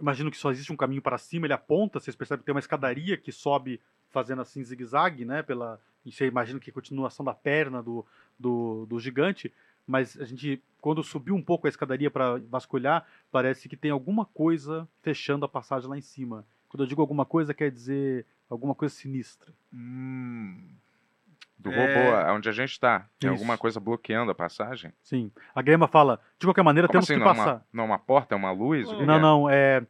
imagino que só existe um caminho para cima, ele aponta, vocês percebem que tem uma escadaria que sobe fazendo assim zigue-zague, né? Pela, você imagina que é continuação da perna do, do, do gigante, mas a gente, quando subiu um pouco a escadaria para vasculhar, parece que tem alguma coisa fechando a passagem lá em cima. Quando eu digo alguma coisa, quer dizer alguma coisa sinistra. Hum, Do É. robô, onde a gente está. Tem Isso. alguma coisa bloqueando a passagem? Sim. A Grema fala, de qualquer maneira, Como temos assim? que Não é, passar. uma, não é uma porta? É uma luz? Que Não, que é? não, é.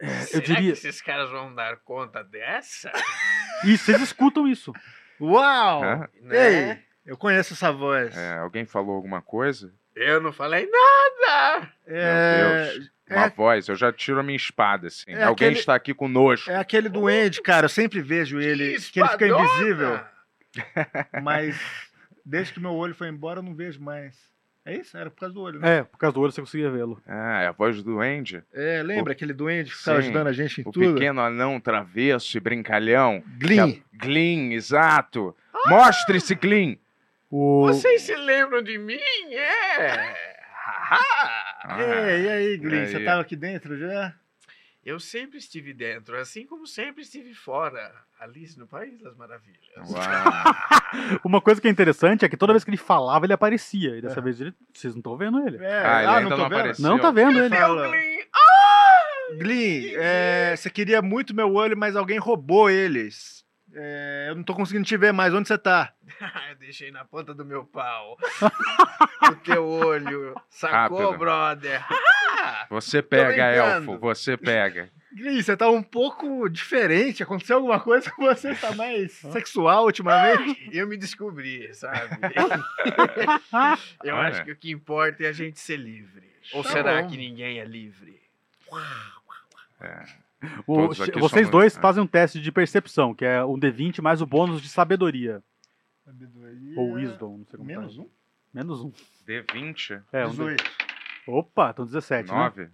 é, eu diria. que esses caras vão dar conta dessa? E vocês escutam isso. Uau! Hã? Né? Ei, eu conheço essa voz. É, alguém falou alguma coisa? Eu não falei nada! É, Meu Deus. Uma é- voz, eu já tiro a minha espada, assim. É alguém aquele- está aqui conosco. é aquele duende, cara. Eu sempre vejo ele. Que, ele fica invisível. Mas desde que meu olho foi embora, eu não vejo mais. É isso? Era por causa do olho, né? É, por causa do olho você conseguia vê-lo. Ah, é a voz do duende. É, lembra O- aquele duende que ficava Sim, ajudando a gente em O tudo? pequeno anão travesso e brincalhão. Que a- Glyn, exato. Mostre-se, Glyn. O... Vocês se lembram de mim? É! Ah, Ei, e aí, Glyn? e Você aí? tava aqui dentro já? Eu sempre estive dentro, assim como sempre estive fora. Alice no País das Maravilhas. Uau. Uma coisa que é interessante é que toda vez que ele falava, ele aparecia. E dessa vez ele... vocês não estão vendo ele. É, Ah, ele ainda tô não vendo? apareceu. Não tá vendo ele. Fala. Glyn, Glyn, é, você queria muito meu olho, mas alguém roubou eles. É, eu não tô conseguindo te ver mais. Onde você tá? Eu deixei na ponta do meu pau. o teu olho. Sacou, Rápido. brother? Você pega, elfo, você pega. Você tá um pouco diferente. Aconteceu alguma coisa com você? Tá mais sexual ultimamente? Eu me descobri, sabe? Eu Olha. acho que o que importa é a gente ser livre. Ou Tá será bom. que ninguém é livre? É. O- vocês somos- dois é. fazem um teste de percepção, que é um D20 mais o bônus de sabedoria. Ou wisdom, não sei como Menos tá. um? Menos um. D20, É, um D... 18. Opa, então 17, né?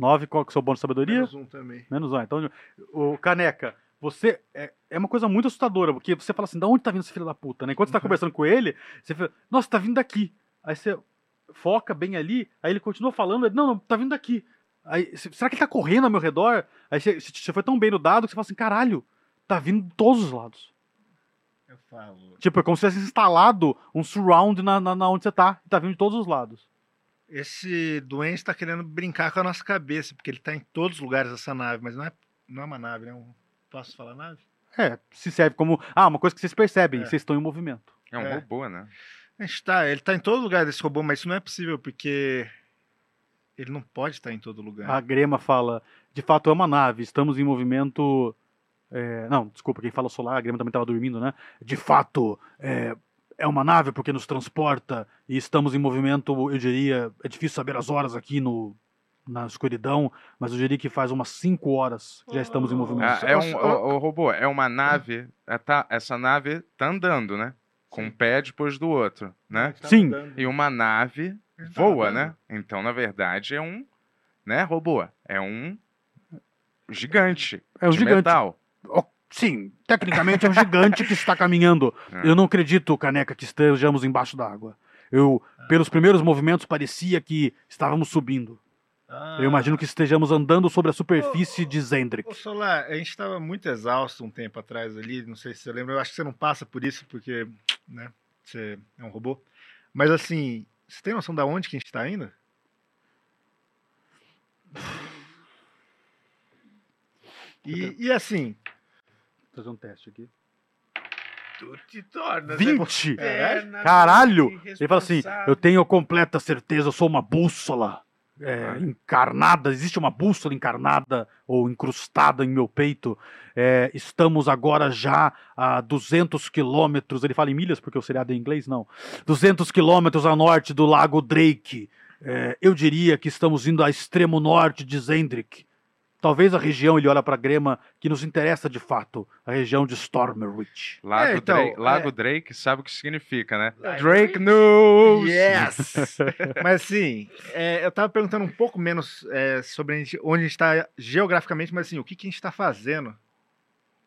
9. 9, qual que é o seu bônus de sabedoria? Menos um também. Menos um. Então, o Caneca, você. É, é uma coisa muito assustadora, porque você fala assim: da onde tá vindo esse filho da puta, né? Enquanto você tá Uhum. conversando com ele, você fala: nossa, tá vindo daqui. Aí você foca bem ali, aí ele continua falando, ele, não, não, tá vindo daqui. Aí, será que ele tá correndo ao meu redor? Aí você, você foi tão bem no dado que você fala assim, caralho, tá vindo de todos os lados. Eu falo. Tipo, é como se tivesse instalado um surround na, na, na onde você tá, e tá vindo de todos os lados. Esse doente tá querendo brincar com a nossa cabeça, porque ele tá em todos os lugares dessa nave, mas não é, não é uma nave, né? Um- Posso falar nave? É, se serve como. Ah, uma coisa que vocês percebem, É. vocês estão em movimento. É um É. robô, né? A gente tá, ele tá em todo lugar desse robô, mas isso não é possível, porque ele não pode estar em todo lugar. A Grema fala, de fato é uma nave, estamos em movimento. é, não, desculpa, quem fala o solar, a Grema também estava dormindo, né? De fato, é, é uma nave porque nos transporta e estamos em movimento, eu diria, é difícil saber as horas aqui no, na escuridão, mas eu diria que faz umas 5 horas que já estamos em movimento. É, é um o, o robô, é uma nave. é, tá, essa nave tá andando, né? Com um pé depois do outro, né? Sim. E uma nave voa, né? Então, na verdade, é um, né, robô? É um gigante. É um de gigante. metal. Ó, Sim, tecnicamente é um gigante que está caminhando. É. Eu não acredito, Caneca, que estejamos embaixo d'água. Eu, pelos primeiros movimentos, parecia que estávamos subindo. Eu imagino que estejamos andando sobre a superfície de Zendrick. Ô, Solar, a gente estava muito exausto um tempo atrás ali, não sei se você lembra, eu acho que você não passa por isso, porque, né, você é um robô. Mas assim, você tem noção da onde que a gente está indo? E, e assim, fazer um teste aqui. Tu te torna 20! eterna Caralho! Ele fala assim. Eu tenho completa certeza, eu sou uma bússola é, encarnada. Existe uma bússola encarnada ou incrustada em meu peito. É, estamos agora já a 200 quilômetros. Ele fala em milhas porque o seriado é em inglês? Não. 200 quilômetros a norte do Lago Drake. É, eu diria que estamos indo a extremo norte de Zendrick. Talvez a região, ele olha para Grema, que nos interessa de fato, a região de Stormerwich. Lago, É, então, Drake, Lago é. Drake sabe o que significa, né? Lago Drake knows! Yes! mas assim, é, eu tava perguntando um pouco menos é, sobre a gente- onde a gente está geograficamente, mas assim, o que, que a gente está fazendo?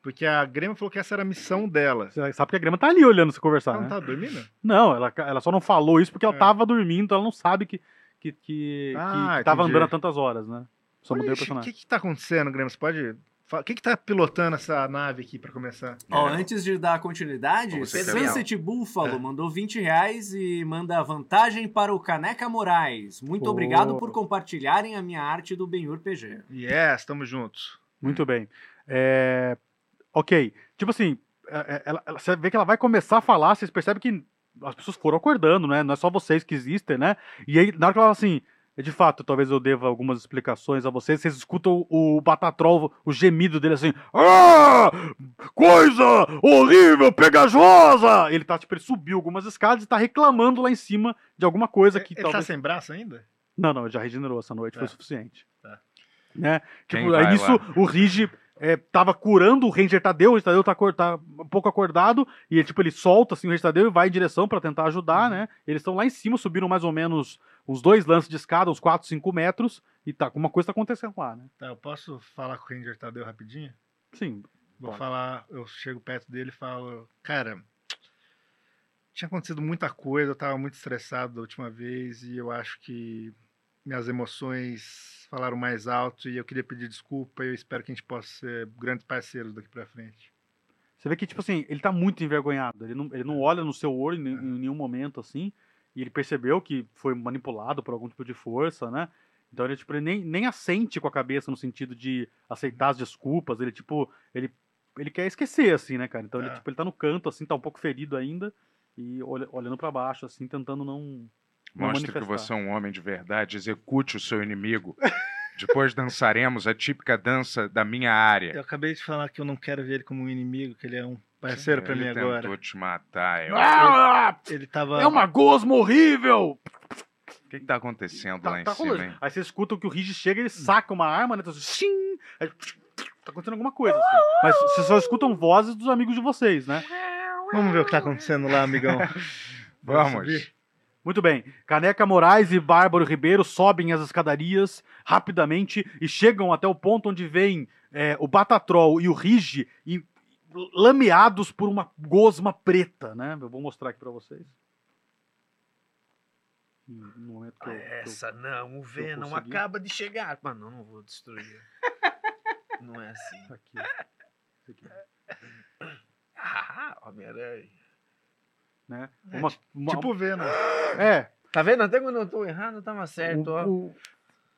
Porque a Grêmio falou que essa era a missão dela. Você sabe que a Grema tá ali olhando você conversar, Ela não né? tá dormindo? Não, ela, ela só não falou isso porque ela É. tava dormindo, então ela não sabe que, que, que, Ah, que tava andando há tantas horas, né? Só mudei o Ixi, O personagem. que que tá acontecendo, Grêmio? Você pode... O que que tá pilotando essa nave aqui pra começar? Ó, antes de dar continuidade, Sunset Buffalo mandou 20 reais e manda vantagem para o Caneca Moraes. Muito Pô. obrigado por compartilharem a minha arte do Benhur PG. Yes, tamo juntos. Muito bem. É, Ok. Tipo assim, é, é, ela- ela- você vê que ela vai começar a falar, vocês percebem que as pessoas foram acordando, né? Não é só vocês que existem, né? E aí, na hora que ela fala assim, de fato, talvez eu deva algumas explicações a vocês, vocês escutam o, o Batatrol, o gemido dele assim, ah! Coisa horrível, pegajosa! Ele tá, tipo, ele subiu algumas escadas e tá reclamando lá em cima de alguma coisa que Ele talvez... tá sem braço ainda? Não, não, já regenerou essa noite, foi Tá. suficiente. Tá. Né? Tipo, aí nisso lá? o Rigi é, tava curando o Ranger Tadeu, o Ranger Tadeu tá, tá um pouco acordado, e ele, tipo, ele solta assim, o Ranger Tadeu e vai em direção pra tentar ajudar, né? Eles estão lá em cima, subiram mais ou menos uns dois lances de escada, uns 4, 5 metros, e tá, alguma coisa tá acontecendo lá, né? Tá, eu posso falar com o Ranger Tadeu rapidinho? Sim. Vou Pode. falar, eu chego perto dele e falo, cara, tinha acontecido muita coisa, eu tava muito estressado da última vez e eu acho que minhas emoções falaram mais alto e eu queria pedir desculpa e eu espero que a gente possa ser grandes parceiros daqui pra frente. Você vê que, tipo assim, ele tá muito envergonhado. Ele não, ele não olha no seu olho em, em nenhum momento, assim. E ele percebeu que foi manipulado por algum tipo de força, né? Então ele, tipo, ele nem, nem assente com a cabeça no sentido de aceitar as desculpas. Ele, tipo, ele, ele quer esquecer, assim, né, cara? Então ele, Tá. tipo, ele tá no canto, assim, tá um pouco ferido ainda. E olha- olhando pra baixo, assim, tentando não. Mostre que você é um homem de verdade, execute o seu inimigo. Depois dançaremos a típica dança da minha área. Eu acabei de falar que eu não quero ver ele como um inimigo, que ele é um parceiro pra Ele mim tentou agora. te matar. Eu... Ah! Ele tava. É uma gosma horrível! O que, que tá acontecendo Tá, lá em tá cima, rolando. hein? Aí você escuta que o Rigi chega, ele saca uma arma, né? Então, xing, aí, tá acontecendo alguma coisa, assim. Mas vocês só escutam vozes dos amigos de vocês, né? Vamos ver o que tá acontecendo lá, amigão. Vamos. subir? Muito bem. Caneca Moraes e Bárbaro Ribeiro sobem as escadarias rapidamente e chegam até o ponto onde vem é, o Batatrol e o Rigi e- lameados por uma gosma preta, né? Eu vou mostrar aqui pra vocês. Eu, eu- Essa não, o Venom acaba de chegar. Mano, não, não vou destruir. não é assim. Aqui. Aqui, Ah, Homem-Aranha. Né? É, Uma, ti- uma- Tipo Venom. é, Tá vendo? Até quando eu tô errado, tava certo, ó. o- o-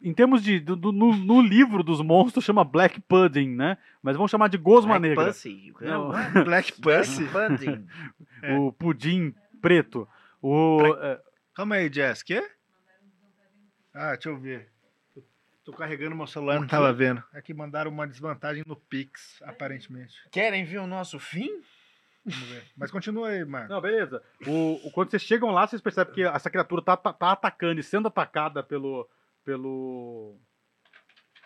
em termos de. do- do- no, no livro dos monstros chama Black Pudding, né? Mas vamos chamar de Gosma Black Negra. Pussy. Não. Black Pussy. Pudding. É. O pudim preto. O. é, Calma aí, Jess. Quê? Ah, deixa eu ver. Eu Tô carregando meu celular, não tava vendo. É que mandaram uma desvantagem no Pix, aparentemente. Querem ver o nosso fim? Vamos ver. Mas continua aí, Marco. Não, beleza. O, o- quando vocês chegam lá, vocês percebem que essa criatura tá, tá, tá atacando e sendo atacada pelo. pelo.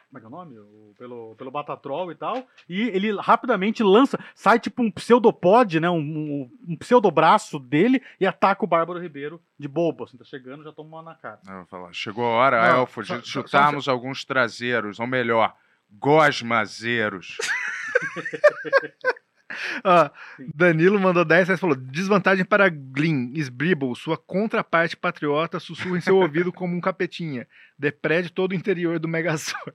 Como é que é o nome? O- pelo, pelo Batatrol e tal. E ele rapidamente lança, sai tipo um pseudopod, né? Um, um, um pseudobraço dele e ataca o Bárbaro Ribeiro de bobo. Assim, tá chegando, já toma uma na cara. Eu vou falar, chegou a hora, Não, Elfo, só- de só- chutarmos alguns traseiros, ou melhor, gosmazeiros. Ó, Danilo mandou 10 reais e falou: desvantagem para Glyn, Sbribble, sua contraparte patriota, sussurra em seu ouvido como um capetinha. Deprede todo o interior do Megazord.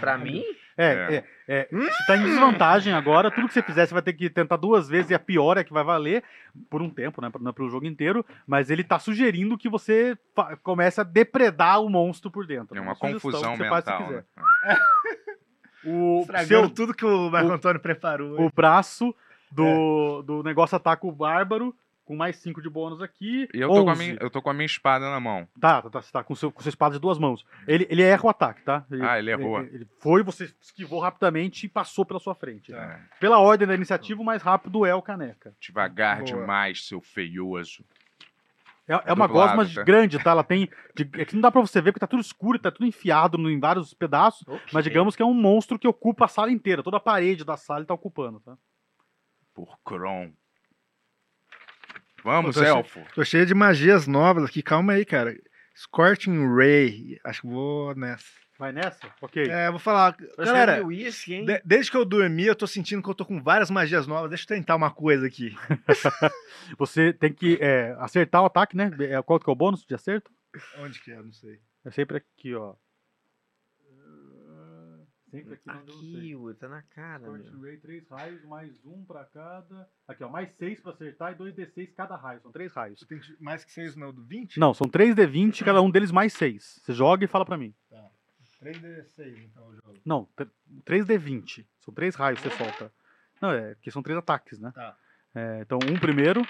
Pra mim? É, é. é, Você tá em desvantagem agora. Tudo que você fizer, você vai ter que tentar duas vezes e a pior é que vai valer por um tempo, né? Não é pelo jogo inteiro. Mas ele tá sugerindo que você comece a depredar o monstro por dentro. É uma confusão que você faz se mental. quiser. né? O, seu, tudo que o Marco Antônio preparou. o braço do, do negócio ataca o bárbaro com mais 5 de bônus aqui. E eu tô, com a 11. minha, eu tô com a minha espada na mão. Tá, tá, tá, você tá com, seu, com sua espada de duas mãos. Ele, ele erra o ataque, tá? Ah, ele errou. Ele, ele foi, você esquivou rapidamente e passou pela sua frente. É, Pela ordem da iniciativa, o mais rápido é o caneca. devagar Boa. demais, seu feioso. É, é É uma gosma tá? grande, tá? Ela tem. de- é que não dá pra você ver porque tá tudo escuro, tá tudo enfiado no- em vários pedaços. Mas digamos que é um monstro que ocupa a sala inteira. Toda a parede da sala ele tá ocupando, tá? Por Kron. Vamos, Pô, tô elfo. Tô cheio de magias novas aqui, calma aí, cara. Scorching Ray. Acho que vou nessa. Vai nessa? Ok. É, vou falar. Parece Galera, que é uísque, hein? de- desde que eu dormi, eu tô sentindo que eu tô com várias magias novas. Deixa eu tentar uma coisa aqui. Você tem que é, acertar o ataque, né? É, qual que é o bônus de acerto? Onde que é? Não sei. É sempre aqui, ó. Sempre aqui não. Aqui, Ui, tá na cara, Ray, três raios, mais um pra cada. Aqui, ó, mais seis pra acertar e dois D6 cada raio. São três raios. Você tem que- mais que 6 no do 20? Não, são três D20, cada um deles mais seis. Você joga e fala pra mim. 3D6, então, o jogo. Não, tr- três D20. São três raios que você solta. Não, é porque são três ataques, né? Tá. É, então, um primeiro,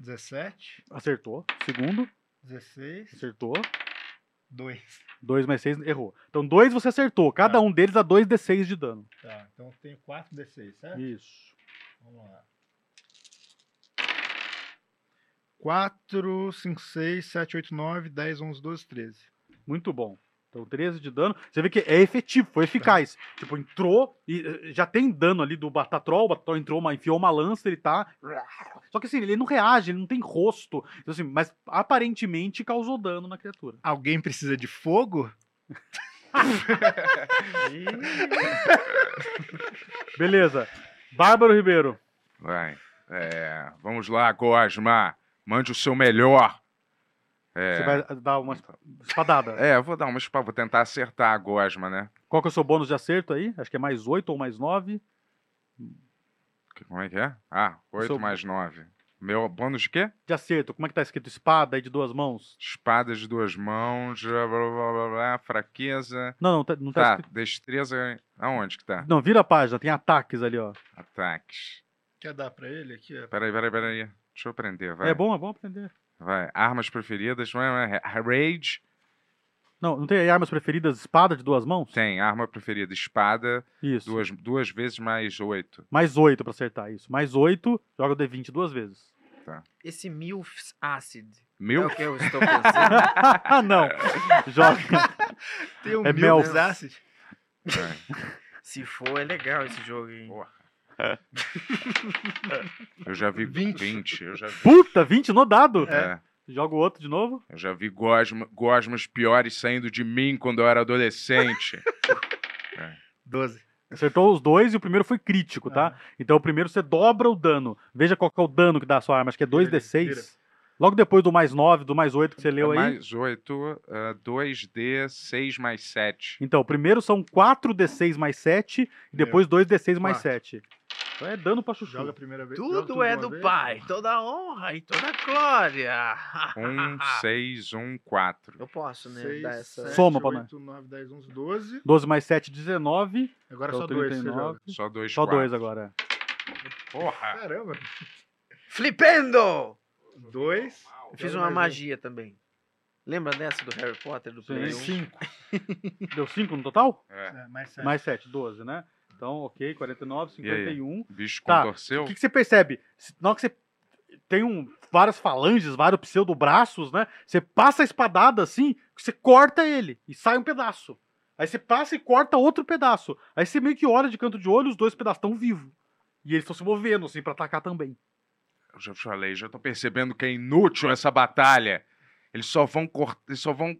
17, acertou. Segundo, 16, acertou. 2. Dois mais seis, errou. Então, dois você acertou. Cada Tá. um deles dá dois D6 de dano. Tá, então eu tenho 4D6, certo? Isso. Vamos lá. 4, 5, 6, 7, 8, 9, 10, 11, 12, 13. Muito bom. Então, 13 de dano. Você vê que é efetivo, foi eficaz. Tipo, entrou e eh, já tem dano ali do Batatrol. O Batatrol entrou, uma, enfiou uma lança, ele tá. Só que assim, ele não reage, ele não tem rosto. Então, assim, mas aparentemente causou dano na criatura. Alguém precisa de fogo? Beleza. Bárbaro Ribeiro. Vai. É, vamos lá, Gosma. Mande o seu melhor. É, Você vai dar uma espadada. é, eu vou dar uma espada, vou tentar acertar a Gosma, né? Qual que é o seu bônus de acerto aí? Acho que é mais 8 ou mais 9. Que- Como é que é? Ah, 8 seu- mais 9. Meu bônus de quê? De acerto, como é que tá escrito? Espada aí de duas mãos? Espada de duas mãos, blá, blá, blá, blá, blá, fraqueza. Não, não tá, não tá Tá, escrito. destreza. Aonde que tá? Não, vira a página, tem ataques ali, ó. Ataques. Quer dar pra ele aqui? Peraí, peraí, peraí. Deixa eu aprender, vai. É bom, é bom aprender. Vai. Armas preferidas, não é? Rage. Não, não tem aí armas preferidas, espada de duas mãos? Tem, arma preferida, espada, Isso. duas, duas vezes mais oito. Mais 8 pra acertar isso. Mais 8, joga o D20 duas vezes. Esse Milf's Acid. Mil? É o que eu estou pensando. Ah, não. Joga. Tem um É mil Melf. Acid. Se for, é legal esse jogo, hein? Eu já vi 20. 20 eu já vi. Puta, 20 no dado. É. Joga o outro de novo. Eu já vi gosma, gosmas piores saindo de mim quando eu era adolescente. 12. Acertou os dois e o primeiro foi crítico, tá? Então o primeiro você dobra o dano. Veja qual que é o dano que dá a sua arma. Acho que é 2d6. Logo depois do mais 9, do mais 8 que você leu aí. Mais 8, 2D, 6 mais 7. Então, primeiro são 4d6 mais 7 e depois 2d6 mais Quatro. 7. Então é dano pra chuchu. Joga a primeira vez. joga Tudo é do vez. pai, toda a honra e toda a glória. 1, 6, 1, 4. Eu posso, né? Seis, dar essa... sete, Soma pra nós. oito, nove, dez, onze, doze. 12 mais 7, 19. Agora Então, só dois você 39. joga. Só 2, Só 2 agora. Porra! Caramba. Flipendo! Dois. Eu fiz uma um. magia também. Lembra dessa do Harry Potter, do Play 1? Cinco. Deu 5 no total? É. É, mais sete. Mais 7, 12, né? Então, ok, 49, E aí? 51. O bicho Tá. contorceu? O que, que você percebe? Na hora que você tem um, várias falanges, vários pseudobraços, né? Você passa a espadada assim, você corta ele e sai um pedaço. Aí você passa e corta outro pedaço. Aí você meio que olha de canto de olho, os dois pedaços estão vivos. E eles estão se movendo, assim, pra atacar também. Eu já falei, já tô percebendo que é inútil essa batalha. Eles só vão cortar, eles só vão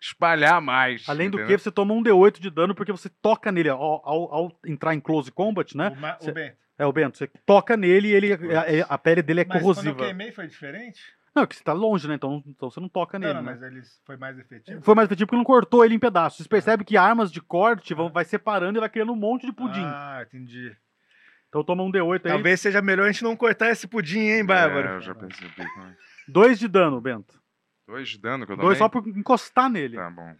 espalhar mais. Além do entendeu? que, você toma um D8 de dano porque você toca nele. Ao, ao- ao entrar em close combat, né? O, ma- o Bento. É, o Bento, você toca nele e ele, a, a pele dele é Mas corrosiva. quando eu queimei foi diferente? Não, é que você tá longe, né? Então, então você não toca nele. não, não, né? mas eles foi mais efetivo. Foi mais efetivo porque não cortou ele em pedaços. Vocês percebem que armas de corte vão, vai separando e vai criando um monte de pudim. Ah, entendi. Então toma um D8 aí. Talvez seja melhor a gente não cortar esse pudim, hein, Bárbaro? É, eu já percebi. né? Dois de dano, Bento. Dois de dano que eu tomei? Dois só por encostar nele. Tá bom.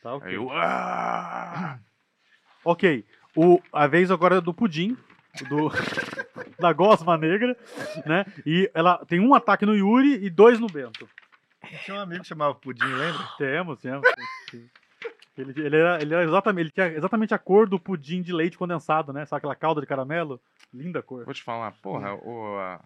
Tá, ok. Aí eu... Ah! Ok. O, a vez agora é do pudim. Do, da gosma negra, né? E ela tem um ataque no Yuri e dois no Bento. Tinha um amigo que chamava Pudim, lembra? Temos, temos. Ele, ele era, ele era exatamente, ele tinha exatamente a cor do pudim de leite condensado, né? Sabe aquela calda de caramelo? Linda cor. Vou te falar, porra, o,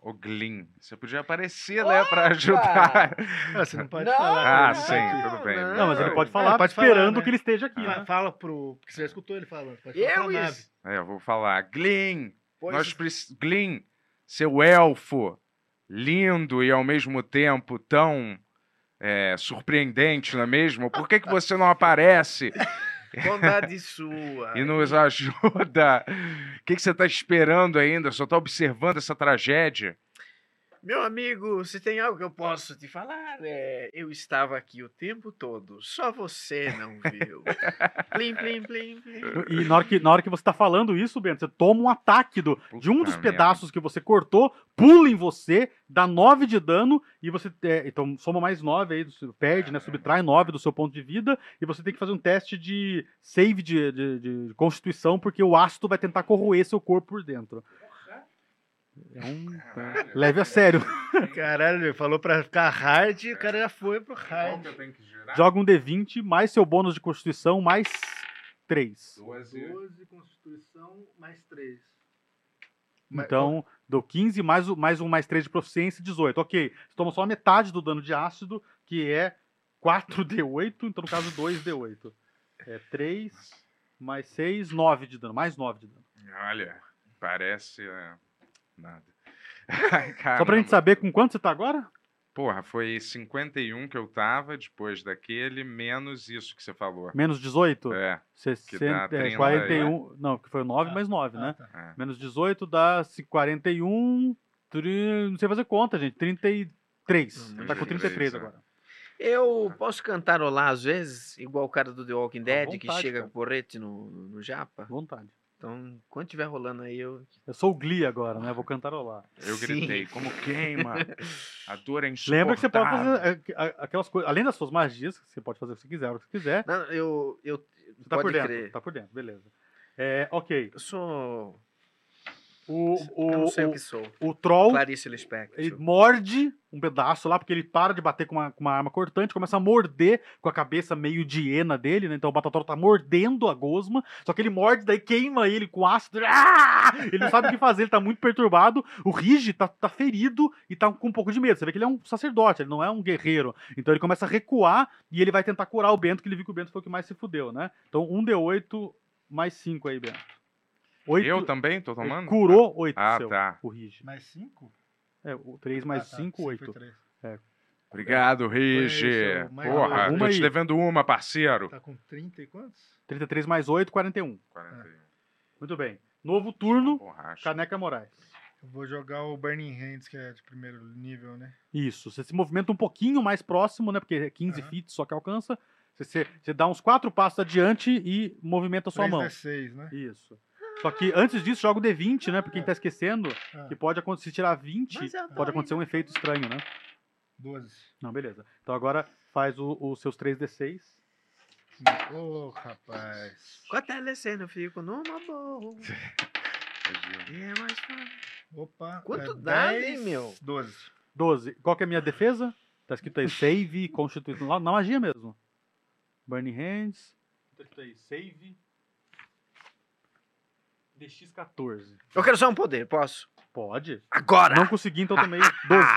o Glyn, você podia aparecer, né, pra ajudar. Ah, você não pode Não, falar. Ah, pô, sim, não, tudo bem. Não, mas ele pode É, falar pode falar, esperando né? que ele esteja aqui, Fa- né? Fala pro. Porque você já escutou ele falando. Pode falar Eu pra nave. isso. É, eu vou falar, Glyn, Pois- nós preci- Glyn, seu elfo, lindo e ao mesmo tempo tão é, surpreendente, não é mesmo? Por que, que você não aparece Bondade sua. e nos ajuda? O que, que você está esperando ainda? Só está observando essa tragédia? Meu amigo, se tem algo que eu posso te falar, é, eu estava aqui o tempo todo, só você não viu. plim, plim, plim, plim. E na hora, que, na hora que você tá falando isso, Bento, você toma um ataque do, de um dos pedaços que você cortou, pula em você, dá 9 de dano, e você. é, então soma mais 9 aí, do perde, né? Subtrai 9 do seu ponto de vida, e você tem que fazer um teste de save de, de, de constituição, porque o ácido vai tentar corroer seu corpo por dentro. É um. é, leve a sério. Caralho, ele falou pra ficar hard e o cara já foi pro hard. Joga um D20 mais seu bônus de constituição mais 3. 12, Constituição, mais 3. Então, deu 15 mais, o- mais um mais 3 de proficiência, 18. Ok, você toma só a metade do dano de ácido, que é 4d8, então no caso 2d8. É 3 mais 6, 9 de dano, mais 9 de dano. Olha, parece é, nada. Só pra gente saber com quanto você tá agora? Porra, foi 51 que eu tava depois daquele, menos isso que você falou. Menos 18? É, 60, dá é, 30 41, não, que foi 9 mais 9, né? é. Menos 18 dá ci- 41, tri, não sei fazer conta, gente, 33. Hum, tá com 33 é. agora. Eu posso cantarolar às vezes, igual o cara do The Walking Dead, que vontade, chega cara. com porrete no, no japa? Vontade. Então, quando tiver rolando aí, eu... Eu sou o Glee agora, né? Vou cantarolar. Eu Sim. gritei, como queima? A dor é Lembra que você pode insuportável. fazer é, aquelas coisas, além das suas magias, que você pode fazer o que você quiser, hora que você quiser. Não, eu... eu Você tá por dentro, crer. tá por dentro, beleza. É, ok. Eu sou... O, o, eu não sei o, o, que sou. o troll, Clarice Lispector. ele morde um pedaço lá, porque ele para de bater com uma, com uma arma cortante, começa a morder com a cabeça meio de hiena dele, né? Então o Batatoro tá mordendo a gosma, só que ele morde, daí queima ele com ácido. Ah! Ele não sabe o que fazer, ele tá muito perturbado. O Rigi tá, tá ferido e tá com um pouco de medo. Você vê que ele é um sacerdote, ele não é um guerreiro. Então ele começa a recuar e ele vai tentar curar o Bento, que ele viu que o Bento foi o que mais se fudeu, né? Então 1d8 mais 5 aí, Bento. Oito- Eu também tô ele tomando? Curou 8 Ah, seu, tá. o Rigi. Mais 5? É, o 3 mais 5, 8. Obrigado, Rigi. Foi, seu, mais Porra, tô Uma te devendo uma, parceiro. Tá com 30 e quantos? 33 mais 8, 41. 41. Muito bem. Novo turno, Borracha. Caneca Moraes. Eu vou jogar o Burning Hands, que é de primeiro nível, né? Isso. Você se movimenta um pouquinho mais próximo, né? Porque é 15 Aham. feet só que alcança. Você, você, você dá uns quatro passos adiante e movimenta a sua mão. 3d6, né? Isso. Só que antes disso, joga o D20, né? Porque quem tá esquecendo, Ah. que pode acontecer, se tirar 20, Mas eu tô pode acontecer um efeito estranho, né? 12. Não, beleza. Então agora faz os seus 3D6. Ô, rapaz. Com a telecena eu fico numa boa. É mais. Opa. Quanto é dá, 10, hein, meu? 12. 12. Qual que é a minha defesa? Tá escrito aí save, constituição. Na magia mesmo. Burning Hands. Tá escrito aí save. DX14. Eu quero só um poder, posso? Pode. Agora! Não consegui, então também 12.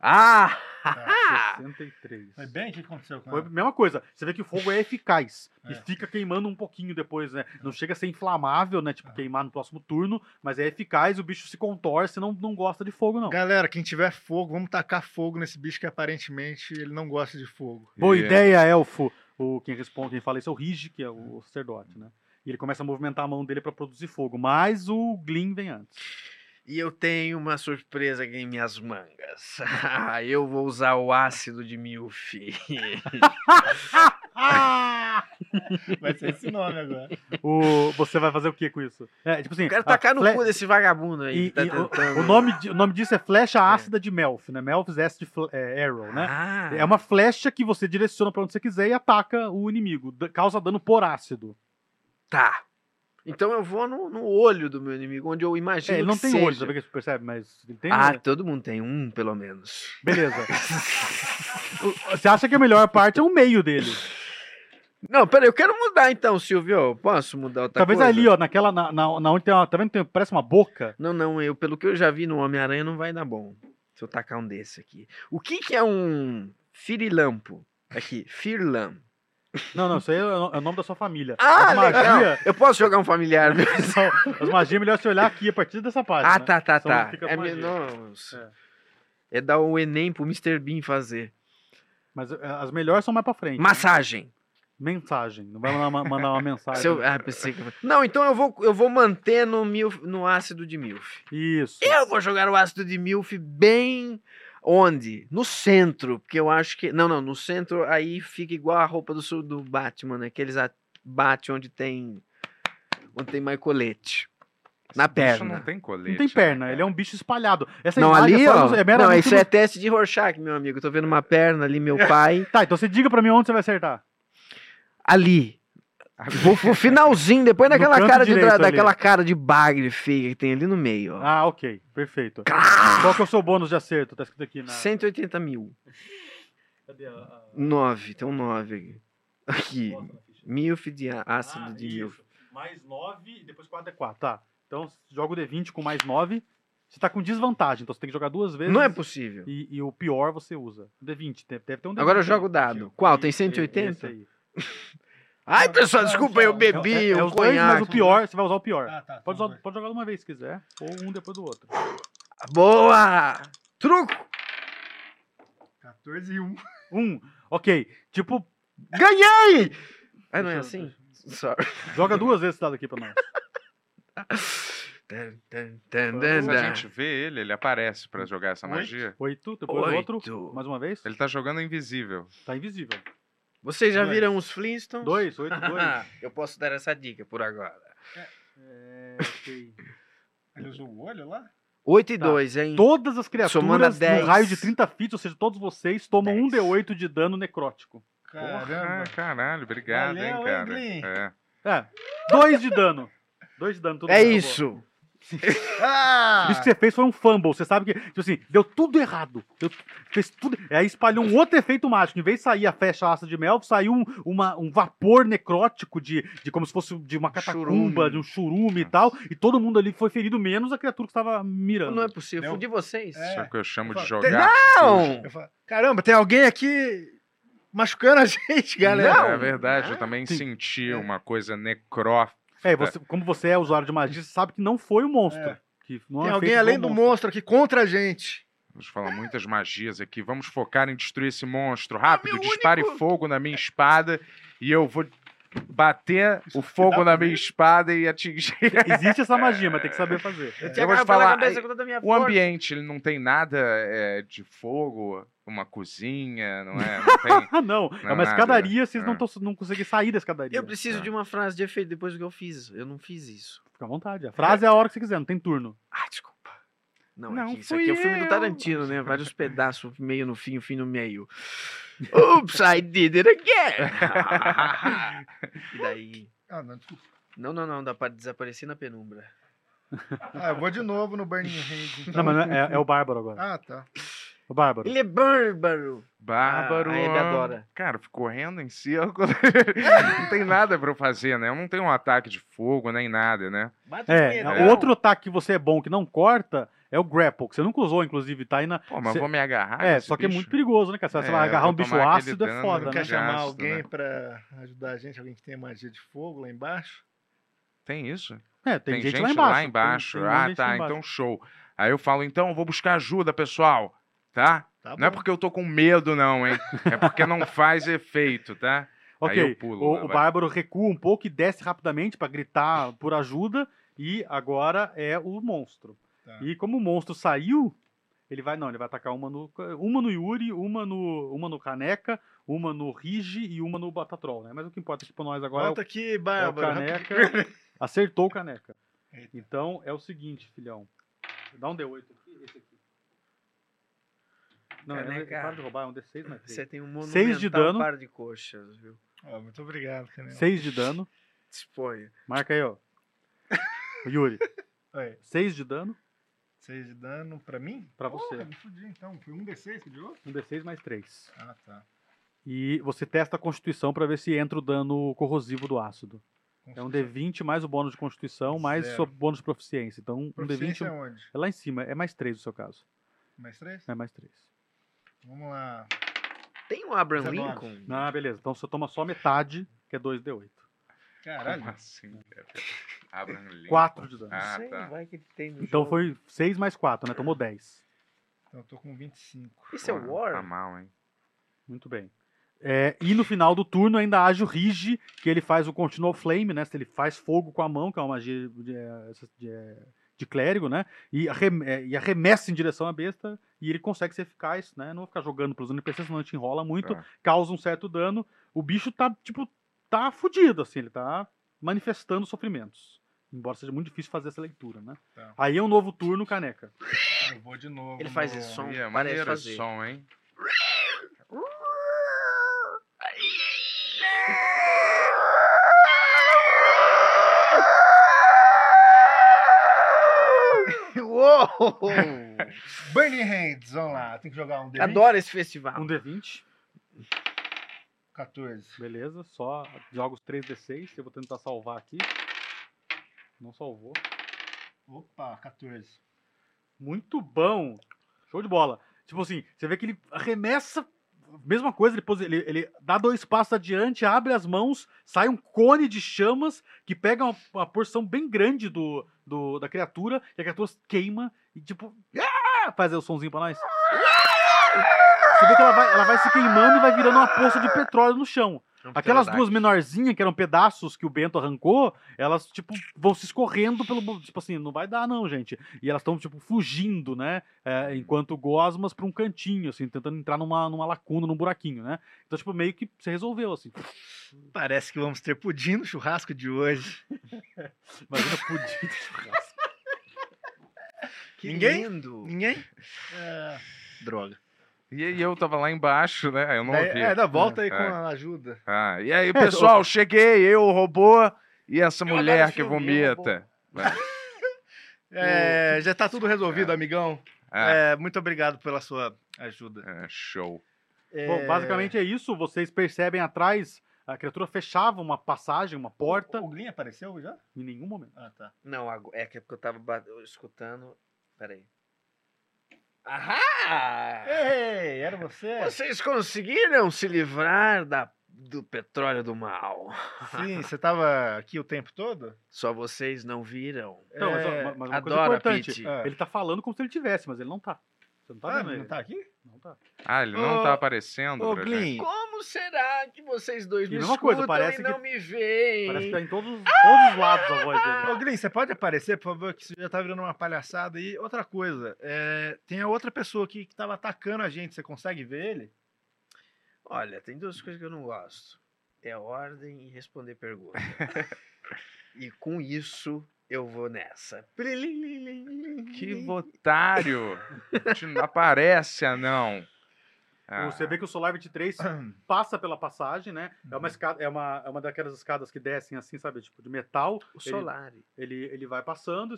Ah! Tá, 63. Foi bem? O que aconteceu com Foi a mesma coisa. Você vê que o fogo é eficaz. E É. fica queimando um pouquinho depois, né? Não chega a ser inflamável, né? Tipo, queimar no próximo turno. Mas é eficaz, o bicho se contorce, não, não gosta de fogo, não. Galera, quem tiver fogo, vamos tacar fogo nesse bicho que aparentemente ele não gosta de fogo. Boa E- ideia, elfo. O, quem responde, quem fala isso é o Rigi, que é o sacerdote, né? E ele começa a movimentar a mão dele pra produzir fogo. Mas o Glyn vem antes. E eu tenho uma surpresa aqui em minhas mangas. eu vou usar o ácido de Milf. Vai ser esse nome agora. O, você vai fazer o que com isso? É, tipo assim. Eu quero tacar no fle- cu desse vagabundo aí. E, que tá e o- tentando. o, nome, o nome disso é flecha ácida de Melf, né? Melf's Acid é, Arrow, né? Ah, É uma flecha que você direciona pra onde você quiser e ataca o inimigo. Causa dano por ácido. Tá. Então eu vou no, no olho do meu inimigo, onde eu imagino É, ele não que tem seja. olho, sabe que você percebe? Mas ele tem. Ah, todo mundo tem um, pelo menos. Beleza. Você acha que a melhor parte é o meio dele? Não, peraí, eu quero mudar então, Silvio. Posso mudar outra Talvez coisa? ali, ó, naquela. Na, na, na onde tem uma. Tá vendo? Tem, parece uma boca. Não, não, eu, pelo que eu já vi no Homem-Aranha, não vai dar bom. Se eu tacar um desse aqui. O que que é um firilampo? Aqui, firlam. Não, não, isso aí é o é o nome da sua família. Ah, as legal. magia, Eu posso jogar um familiar meu? as magias é melhor você olhar aqui a partir dessa página. Ah, tá, tá, tá. É, nossa. É dar o Enem pro Mr. Bean fazer. Mas é, as melhores são mais pra frente. Massagem. Mensagem. Não vai mandar uma, mandar uma mensagem. Eu- ah, pensei que... Não, então eu vou, eu vou manter no, milf, no ácido de milf. Isso. Eu vou jogar o ácido de milf bem onde? No centro, porque eu acho que não, não, no centro aí fica igual a roupa do su- do Batman, né? Aqueles a- bate onde tem onde tem mais colete. Na Esse bicho perna. Não tem colete. Não tem né, perna, cara? ele é um bicho espalhado. Essa Não, imagem ali, é, ó. é não, isso é teste de Rorschach, meu amigo. Eu tô vendo uma perna ali, meu pai. Tá, então você diga pra mim onde você vai acertar. ali. Pro finalzinho, depois daquela cara de, daquela cara de bagre feia que tem ali no meio, ó. Ah, ok. Perfeito. Qual que é o seu bônus de acerto? Tá escrito aqui na. 180 mil. Cadê a- a- 9, tem um 9 aqui. Ficha. Milf de á- ácido Ah, de isso. milf. Mais 9 e depois 4 é 4. Tá. Então joga o D20 com mais 9. Você tá com desvantagem, então você tem que jogar duas vezes. Não é possível. E, e o pior você usa. D20. Deve, ter um D20. Agora eu jogo o dado. Qual? Tem Esse- 180? esse aí. Ai, pessoal, desculpa, eu bebi É, é um mas o pior, você vai usar o pior. Ah, tá. Pode, tá, usar, pode jogar de uma vez se quiser. Ou um depois do outro. Boa! Truco! 14 e 1. Um. Ok. Tipo, Ganhei! Ah, não é assim? Sorry. joga duas vezes esse dado aqui pra nós. Se a gente vê ele, ele aparece pra jogar essa magia. Oito, depois o outro. Oito. Mais uma vez. Ele tá jogando invisível. Tá invisível. Vocês já Dois. viram os Flintstones? Dois, oito, dois. eu posso dar essa dica por agora. É, ok. Ele usou o olho lá? 8 e Tá. 2, hein? Todas as criaturas 10. no raio de 30 feet, ou seja, todos vocês tomam um Dez. D8 de dano necrótico. Porra, Caramba. caralho, obrigado, Valeu, hein, cara. É. É, dois de dano. Dois de dano. tudo É bem, isso. Isso que você fez foi um fumble. Você sabe que, tipo assim, deu tudo errado. Deu- fez tudo. Aí espalhou um outro efeito mágico. Em vez de sair a flecha ácida de Melf, saiu um, uma- um vapor necrótico de, de como se fosse de uma catacumba, Churume. de um churume e tal. E todo mundo ali foi ferido, menos a criatura que estava mirando. Não é possível. Não. Fudi vocês. É. Isso é o que eu chamo de Tem- jogar. Não! Eu falo, Caramba, tem alguém aqui machucando a gente, galera. Não. É verdade, eu Ah, também sim. senti uma coisa necrófica. É, você, como você é usuário de magia, você sabe que não foi o monstro. É. Que não Tem é alguém além do o monstro aqui contra a gente. Vamos falar muitas magias aqui. Vamos focar em destruir esse monstro. Rápido, meu dispare único- fogo na minha espada e eu vou bater o fogo na minha espada e atingir. Existe essa magia, mas tem que saber fazer. Eu te Eu vou te falar, cabeça O força. ambiente, ele não tem nada é, de fogo, uma cozinha, não é? Não tem. Ah, não. É Não, uma nada. escadaria, vocês não, Ah. tão, não conseguem sair da escadaria. Eu preciso de uma frase de efeito depois do que eu fiz. Eu não fiz isso. Fica à vontade. A frase é a hora que você quiser, não tem turno. Ah, desculpa. Não, Não é que isso fui aqui é o filme do eu. Tarantino, né? Vários pedaços, meio no fim, o fim no meio. Oops, I did it again! e daí? Ah, não, desculpa. Não, não, não, dá pra desaparecer na penumbra. Ah, eu vou de novo no Burning Hands. Então. Não, mas não é, é o Bárbaro agora. Ah, tá. O Bárbaro. Ele é bárbaro! Bárbaro. Ah, Hebe adora. Cara, fico correndo em círculo. não tem nada pra eu fazer, né? Eu não tenho um ataque de fogo nem nada, né? Bate É, o outro ataque que você é bom, que não corta, é o grapple, que você nunca usou, inclusive, tá aí na. Pô, mas Cê- eu vou me agarrar. É, só que é bicho? muito perigoso, né, cara? Você É, vai agarrar um bicho ácido, é foda, Não quer né? chamar gasto, alguém né? pra ajudar a gente? Alguém que tem magia de fogo lá embaixo? Tem isso? É, tem, Tem, gente, gente, lá embaixo. lá tem- embaixo. tem um ah, gente tá. embaixo. Então show. Aí eu falo, então eu vou buscar ajuda, pessoal. Tá? Tá não é porque eu tô com medo, não, hein? É porque não faz efeito, tá? Aí Ok, eu pulo o, lá, o. Bárbaro recua um pouco e desce rapidamente pra gritar por ajuda. E agora é o monstro. Tá. E como o monstro saiu, ele vai. Não, ele vai atacar uma no, uma no Yuri, uma no, uma no Caneca, uma no Rigi e uma no Batatrol, né? Mas o que importa aqui pra nós agora Volta é aqui, o, é o Bárbara. Caneca. Acertou o Caneca. Eita. Então é o seguinte, filhão. Dá um D8 aqui, esse aqui. Não, é, Caneca. para de roubar, é um D6 mais Você 3. tem um Seis de monumental dano. par de coxas, viu? Ó, muito obrigado, Canel. 6 de dano. Disponha. Marca aí, ó. Yuri, Oi, 6 de dano 6 de dano pra mim? pra Porra, você. me fudi então. Foi um D6 que deu? Um D6 mais 3. Ah, tá. E você testa a constituição pra ver se entra o dano corrosivo do ácido. É um D20 mais o bônus de constituição, mais seu bônus de proficiência. Então, um D20 Proficiência é onde? é lá em cima. É mais 3 no seu caso. Mais 3? É mais 3. Vamos lá. Tem um Abraham 19. Lincoln? Ah, beleza. Então você toma só metade, que é 2D8. Caralho. Como assim? cara? Abraham Lincoln. 4 de dano. Ah, Sei, tá. vai que tem no Então jogo. foi 6 mais 4, né? Tomou 10. Então eu tô com 25. Esse é o Porra, Tá War? mal, hein? Muito bem. É, e no final do turno ainda age o Rigi, que ele faz o Continual Flame, né? Ele faz fogo com a mão, que é uma magia de, de- de clérigo, né? E, arrem- é, e arremessa em direção à besta, e ele consegue ser eficaz, né? Não vou ficar jogando pros NPCs, senão a gente enrola muito, Tá. causa um certo dano. O bicho tá, tipo, tá fudido, assim, ele tá manifestando sofrimentos. Embora seja muito difícil fazer essa leitura, né? Tá. Aí é um novo turno, caneca. Eu vou de novo. Ele faz no- esse som, Ih, é parece maneiro esse fazer. som, hein? Uou! Burning Hands, vamos lá. Tem que jogar um D20. Adoro esse festival. Um D20, 14. beleza. Só joga os 3D6, eu vou tentar salvar aqui. Não salvou. Opa, 14. Muito bom. Show de bola. Tipo assim, você vê que ele arremessa. Mesma coisa, ele, ele, ele dá dois passos adiante, abre as mãos, sai um cone de chamas que pega uma, uma porção bem grande do, do- da criatura, e a criatura queima e tipo. "Ah!" Faz aí o somzinho pra nós. Você vê que ela vai, ela vai se queimando e vai virando uma poça de petróleo no chão. Aquelas duas menorzinhas, que eram pedaços que o Bento arrancou, elas, tipo, vão se escorrendo pelo. Tipo assim, não vai dar, não, gente. E elas estão, tipo, fugindo, né? É, enquanto gosmas pra um cantinho, assim, tentando entrar numa, numa lacuna, num buraquinho, né? Então, tipo, meio que se resolveu, assim. Parece que vamos ter pudim no churrasco de hoje. Imagina pudim de churrasco. Que Ninguém? lindo. Ninguém? É, droga. E aí eu tava lá embaixo, né? Eu não Daí- ouvi. é, dá volta aí É. com a ajuda. Ah, e aí, pessoal, cheguei, eu, o robô e essa Eu mulher que vomita. É, já tá tudo resolvido, amigão. É, muito obrigado pela sua ajuda. é, show. Bom, basicamente é isso. Vocês percebem atrás, a criatura fechava uma passagem, uma porta, O Glyn apareceu já? em nenhum momento. Ah, tá. Não, é que é porque eu tava escutando. Peraí. Ahá! Ei, era você? Vocês conseguiram se livrar da, do petróleo do mal. Sim, você tava aqui o tempo todo? Só vocês não viram. Então, mas, É, mas uma coisa adoro a importante, Pete. É. ele tá falando como se ele tivesse, mas ele não tá. Você não tá Ah, vendo ele ele? não tá aqui? Não tá. Ah, ele não Ô, tá aparecendo Ô, pra Glyn, gente. como será que vocês dois E me escutam coisa, parece e não que- me veem? Parece que tá em todos, todos os lados a voz dele. Ô, Glyn, você pode aparecer, por favor, que isso já tá virando uma palhaçada. E outra coisa, é, tem a outra pessoa aqui que tava atacando a gente, você consegue ver ele? Olha, tem duas coisas que eu não gosto. É ordem e responder pergunta. e com isso, eu vou nessa. Que otário! Não aparece, anão. Ah, Você vê que o Solar 23 passa pela passagem, né? É Uhum. uma escada, é uma, é uma daquelas escadas que descem assim, sabe? Tipo, de metal. O Ele- solar. Ele, ele vai passando,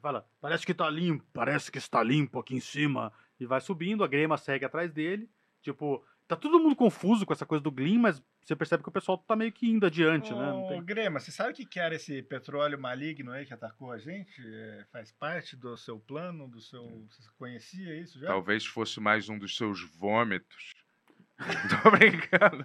fala, parece que tá limpo, parece que está limpo aqui em cima. E vai subindo, a grema segue atrás dele. Tipo, tá todo mundo confuso com essa coisa do Gleam, mas você percebe que o pessoal tá meio que indo adiante, né? Não Ô, tem... Grema, você sabe o que que era esse petróleo maligno aí que atacou a gente? É, faz parte do seu plano, do seu... Você conhecia isso já? Talvez fosse mais um dos seus vômitos. Tô brincando.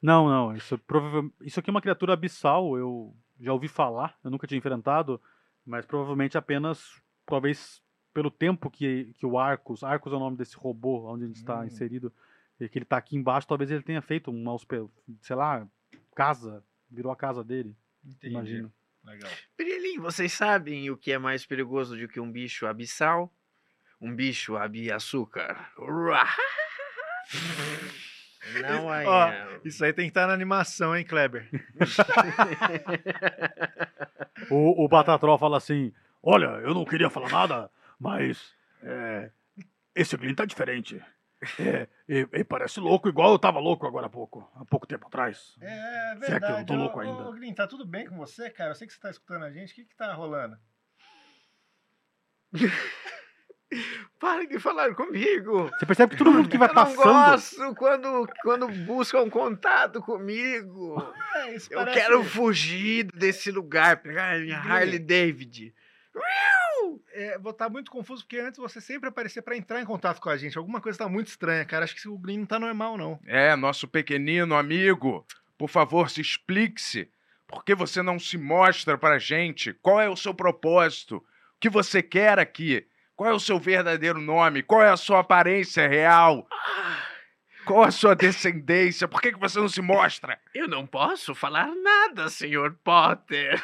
Não, não, isso, provavelmente, isso aqui é uma criatura abissal, eu já ouvi falar, eu nunca tinha enfrentado, mas provavelmente apenas, talvez pelo tempo que, que o Arcos, Arcos é o nome desse robô onde a gente está Hum. inserido, e que ele está aqui embaixo, talvez ele tenha feito uma, sei lá, casa, virou a casa dele, Entendi. imagino. Legal. Pirilim, vocês sabem o que é mais perigoso do que um bicho abissal? Um bicho abi-açúcar. Não é. Ó, isso aí tem que estar na animação, hein, Kleber? O, o Batatrol fala assim, olha, eu não queria falar nada, mas é, esse Glyn tá diferente. É, e- ele parece louco, igual eu tava louco agora há pouco, há pouco tempo atrás. É Se é que eu verdade. não tô louco Ô, ainda. Ô, Glyn, tá tudo bem com você, cara? Eu sei que você tá escutando a gente. O que que tá rolando? Parem de falar comigo. Você percebe que todo mundo que vai eu não passando. gosto quando, quando buscam contato comigo. É, Eu parece- quero fugir desse lugar, pegar minha. Harley David. É, vou estar muito confuso, porque antes você sempre aparecia pra entrar em contato com a gente. Alguma coisa tá muito estranha, cara. Acho que o Glyn não tá normal, não. É, nosso pequenino amigo. Por favor, se explique-se. Por que você não se mostra pra gente? Qual é o seu propósito? O que você quer aqui? Qual é o seu verdadeiro nome? Qual é a sua aparência real? Qual a sua descendência? Por que, que você não se mostra? Eu não posso falar nada, Sr. Potter.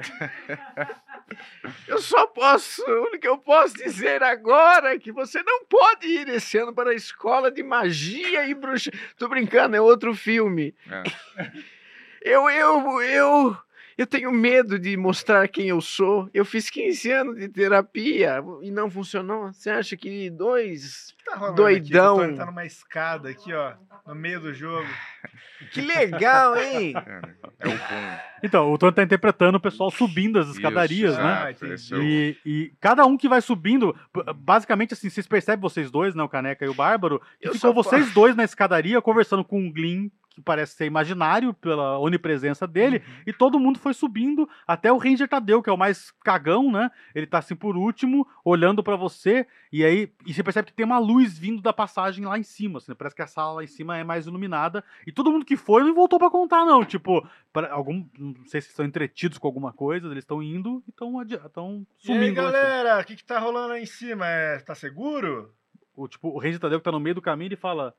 Eu só posso. O único que eu posso dizer agora é que você não pode ir esse ano para a escola de magia e bruxa. Tô brincando, é outro filme. É. Eu, eu, eu. Eu tenho medo de mostrar quem eu sou. Eu fiz 15 anos de terapia e não funcionou. Você acha que dois Tá rolando doidão. Aqui, tá numa escada aqui, ó, no meio do jogo. Que legal, hein? É o boom. Então, o Tony tá interpretando o pessoal subindo as escadarias, Isso, né? Ah, E, e cada um que vai subindo, basicamente assim, vocês percebem vocês dois, né, o Caneca e o Bárbaro, que Eu ficou só vocês posso- dois na escadaria conversando com o Glyn, parece ser imaginário pela onipresença dele, Uhum. e todo mundo foi subindo até o Ranger Tadeu, que é o mais cagão, né? Ele tá assim por último, olhando pra você, e aí e você percebe que tem uma luz vindo da passagem lá em cima, assim, parece que a sala lá em cima é mais iluminada, e todo mundo que foi não voltou pra contar não, tipo, algum, não sei se estão entretidos com alguma coisa, eles estão indo e estão E aí, sumindo. lá em cima. galera, o que que tá rolando aí em cima? É, tá seguro? o tipo, o Ranger Tadeu que tá no meio do caminho, ele fala: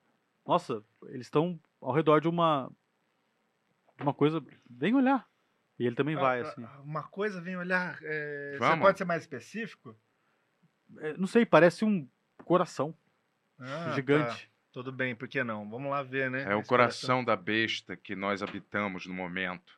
Nossa, eles estão ao redor de uma. de uma coisa. Vem olhar. E ele também vai, Ah, assim. ah, Uma coisa, vem olhar. é, você pode ser mais específico? É, não sei, parece um coração Ah, gigante. tá. Tudo bem, por que não? Vamos lá ver, né? É o Esse coração da besta que nós habitamos no momento.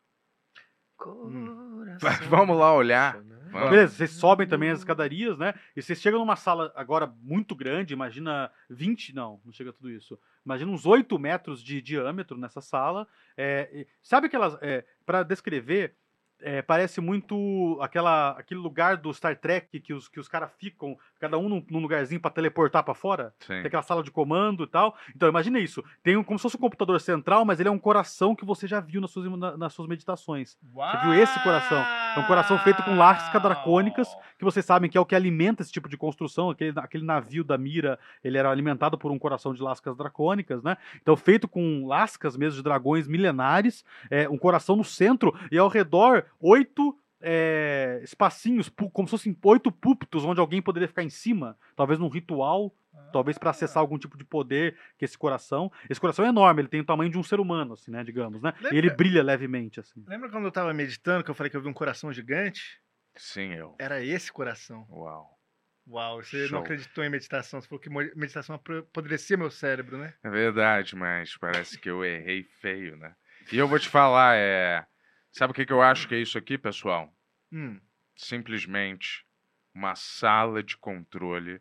Coração. Vamos lá olhar. Vamos. Beleza, vocês sobem também as escadarias, né? E vocês chegam numa sala agora muito grande, imagina 20, não, não chega a tudo isso. Imagina uns 8 metros de diâmetro nessa sala. É, sabe aquelas. É, para descrever, é, parece muito aquela, aquele lugar do Star Trek que os, que os caras ficam, cada um num, num lugarzinho pra teleportar pra fora. Sim. Tem aquela sala de comando e tal. Então, imagina isso. Tem um, como se fosse um computador central, mas ele é um coração que você já viu nas suas, na- nas suas meditações. Você viu esse coração? É um coração feito com lascas dracônicas, que vocês sabem que é o que alimenta esse tipo de construção. Aquele, aquele navio da Mira, ele era alimentado por um coração de lascas dracônicas, né? Então, feito com lascas mesmo de dragões milenares, é, um coração no centro e ao redor oito é, espacinhos, como se fossem oito púlpitos onde alguém poderia ficar em cima, talvez num ritual, talvez para acessar algum tipo de poder que esse coração. Esse coração é enorme, ele tem o tamanho de um ser humano, assim, né, digamos, né? E ele Lembra- brilha levemente, assim. Lembra quando eu tava meditando que eu falei que eu vi um coração gigante? Sim, eu. Era esse coração. Uau. Uau, você Show. não acreditou em meditação, você falou que meditação apodrecia meu cérebro, né? É verdade, mas parece que eu errei feio, né? E eu vou te falar, é. Sabe o que, que eu acho que é isso aqui, pessoal? Hum. Simplesmente uma sala de controle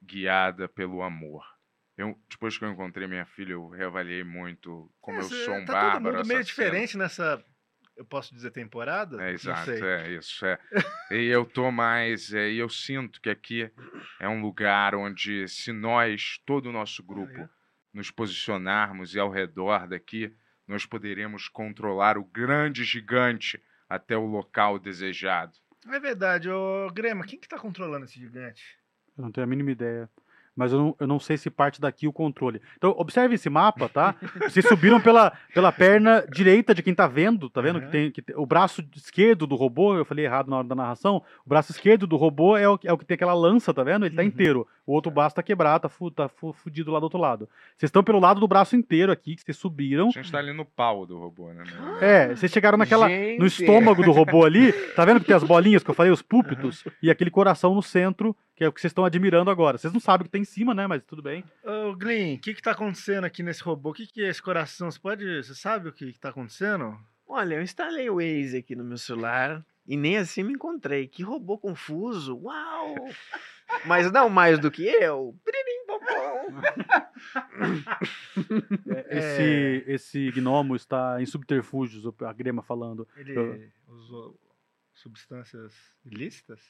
guiada pelo amor. Eu, depois que eu encontrei minha filha, eu reavaliei muito como É, eu sou um tá bárbaro. todo mundo meio diferente nessa, eu posso dizer, temporada? É, exato, é isso, é. E eu tô mais, é, e eu sinto que aqui é um lugar onde se nós, todo o nosso grupo, nos posicionarmos e ao redor daqui, nós poderemos controlar o grande gigante até o local desejado. É verdade, ô Grema, quem que tá controlando esse gigante? Eu não tenho a mínima ideia. Mas eu não, eu não sei se parte daqui o controle. Então, observe esse mapa, tá? Vocês subiram pela, pela perna direita de quem tá vendo, tá vendo? Que tem, que tem- o braço esquerdo do robô, eu falei errado na hora da narração, o braço esquerdo do robô é o, que- é o que tem aquela lança, tá vendo? Ele tá inteiro. O outro braço tá quebrado, tá, fu, tá fu- fudido lá do outro lado. Vocês estão pelo lado do braço inteiro aqui, que vocês subiram. A gente tá ali no pau do robô, né? É, vocês chegaram naquela. Gente! no estômago do robô ali. Tá vendo que tem as bolinhas que eu falei, os púlpitos? E aquele coração no centro, que é o que vocês estão admirando agora. Vocês não sabem o que tem em cima, né? Mas tudo bem. Ô Glyn, o que que tá acontecendo aqui nesse robô? O que que é esse coração? Você pode, você sabe o que que tá acontecendo? Olha, eu instalei o Waze aqui no meu celular e nem assim me encontrei. Que robô confuso. Uau! Mas não mais do que eu. É, Esse, esse gnomo está em subterfúgios, a Grema falando. Ele Eu- usou substâncias ilícitas?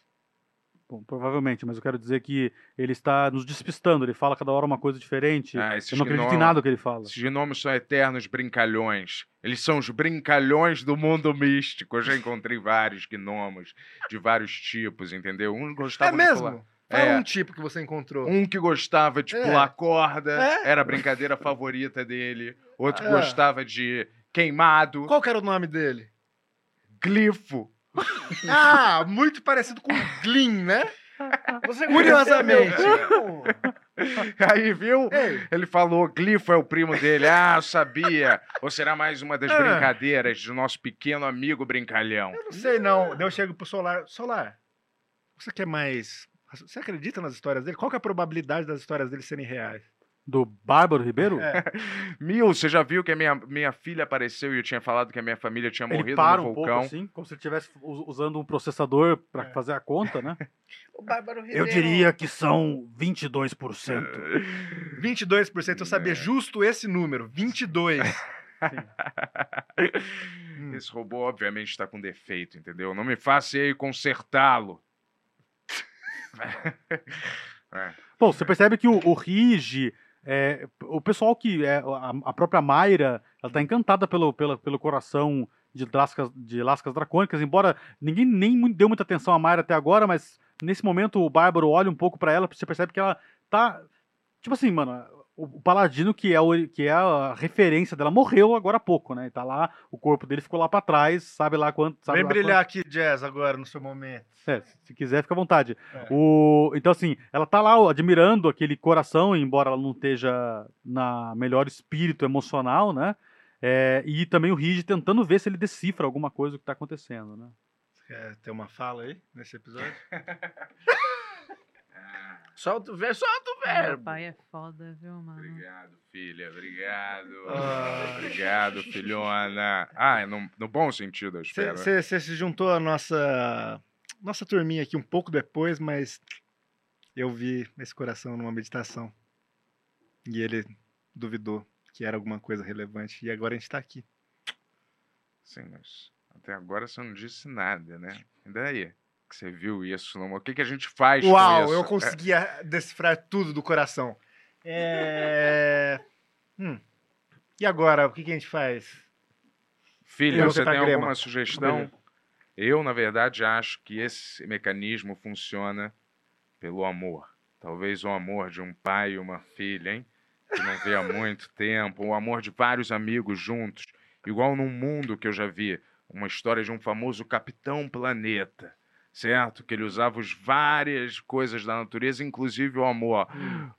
Bom, provavelmente, mas eu quero dizer que ele está nos despistando. Ele fala cada hora uma coisa diferente. Ah, eu não acredito em nada que ele fala. Esses gnomos são eternos brincalhões. Eles são os brincalhões do mundo místico. Eu já encontrei vários gnomos de vários tipos, entendeu? Um gostava é de mesmo? pular- Fala É. um tipo que você encontrou. Um que gostava de É. pular corda, É? era a brincadeira favorita dele. Outro É. gostava de queimado. Qual que era o nome dele? Glifo. Ah, muito parecido com Glyn, né? Você Curiosamente. Aí, viu? Ele falou, Glifo é o primo dele. Ah, eu sabia. Ou será mais uma das É. brincadeiras do nosso pequeno amigo brincalhão? Não sei não. Daí eu chego pro Solar. Solar, você quer mais... Você acredita nas histórias dele? Qual é a probabilidade das histórias dele serem reais? Do Bárbaro Ribeiro? É. Mil, você já viu que a minha, minha filha apareceu e eu tinha falado que a minha família tinha Ele morrido para no um pouco vulcão? assim, como se ele estivesse usando um processador para fazer a conta, né? O Bárbaro Eu diria que são 22%. 22%, eu sabia justo esse número, 22. Esse robô, obviamente, está com defeito, entendeu? Não me faça ir consertá-lo. É. Bom, você percebe que o, o Rigi, é, o pessoal que é a, a própria Mayra, ela tá encantada pelo, pelo, pelo coração de lascas, de lascas dracônicas, embora ninguém nem deu muita atenção a Mayra até agora, mas nesse momento o Bárbaro olha um pouco pra ela, você percebe que ela tá tipo assim, mano, o, paladino que é o, que é a referência dela morreu agora há pouco, né? E tá lá, o corpo dele ficou lá pra trás, sabe lá quanto, sabe Vem lá brilhar aqui, Jazz, agora, no seu momento. é, se quiser, fica à vontade. É. O, então, assim, ela tá lá admirando aquele coração, embora ela não esteja na melhor espírito emocional, né? É, e também o Rigi tentando ver se ele decifra alguma coisa do que tá acontecendo, né? Quer ter uma fala aí nesse episódio? Solta o verbo, solta o Meu verbo. pai é foda, viu, mano? Obrigado, filha. Obrigado. Ah. Obrigado, filhona. Ah, no, no bom sentido, eu espero. Você se juntou à nossa, nossa turminha aqui um pouco depois, mas eu vi esse coração numa meditação. E ele duvidou que era alguma coisa relevante. E agora a gente tá aqui. Sim, mas até agora você não disse nada, né? E daí? Que você viu isso? Não? O que, que a gente faz com Uau, isso? eu conseguia decifrar tudo do coração. É... Hum. E agora, o que, que a gente faz? Filha, você tem grema. alguma sugestão? Eu, na verdade, acho que esse mecanismo funciona pelo amor. Talvez o amor de um pai e uma filha, hein? Que não vê há muito tempo. O amor de vários amigos juntos. Igual num mundo que eu já vi. uma história de um famoso Capitão Planeta, certo? Que ele usava os várias coisas da natureza, inclusive o amor,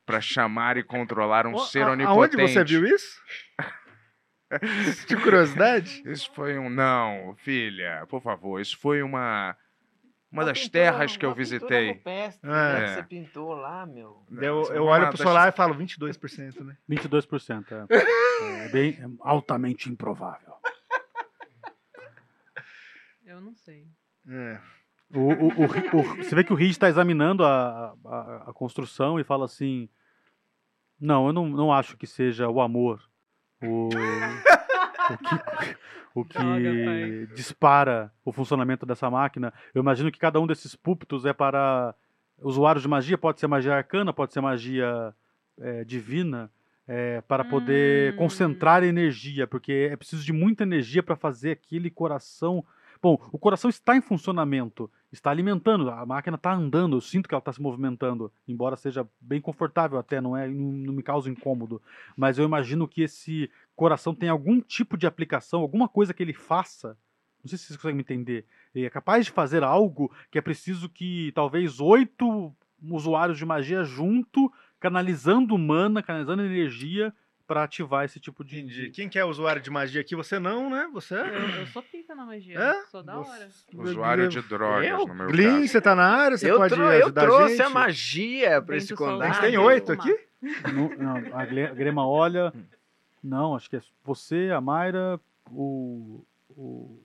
para chamar e controlar um Ó, ser a- onipotente. Aonde você viu isso? De curiosidade? Isso foi um. Não, filha, por favor, isso foi uma. Uma das terras que eu visitei. É. É. que você pintou lá, meu. Eu, eu olho uma pro das- solar e falo 22%, né? 22%. É, é bem é altamente improvável. Eu não sei. É. O, o, o, você vê que o Rich está examinando a, a, a construção e fala assim: Não, eu não, não acho que seja o amor o, o que, que Droga, dispara o funcionamento dessa máquina. Eu imagino que cada um desses púlpitos é para usuários de magia, pode ser magia arcana, pode ser magia é, divina. é, para poder Hum. concentrar energia, porque é preciso de muita energia para fazer aquele coração Bom, o coração está em funcionamento, está alimentando, a máquina está andando, eu sinto que ela está se movimentando, embora seja bem confortável até, não é, não, me causa incômodo. Mas eu imagino que esse coração tem algum tipo de aplicação, alguma coisa que ele faça. Não sei se vocês conseguem me entender. Ele é capaz de fazer algo que é preciso que talvez oito usuários de magia junto, canalizando mana, canalizando energia para ativar esse tipo de. Entendi. Quem que é usuário de magia aqui? Você não, né? Você Eu, é. eu sou pica na magia. É? Sou da hora. Usuário de drogas, Eu? no meu Glyn, caso. você tá na área? Você eu, pode eu ajudar a trouxe gente? a magia pra esse solar. A condado. gente tem Ah, oito eu aqui? Não, não, a Grema olha. Não, acho que é você, a Mayra, o. o.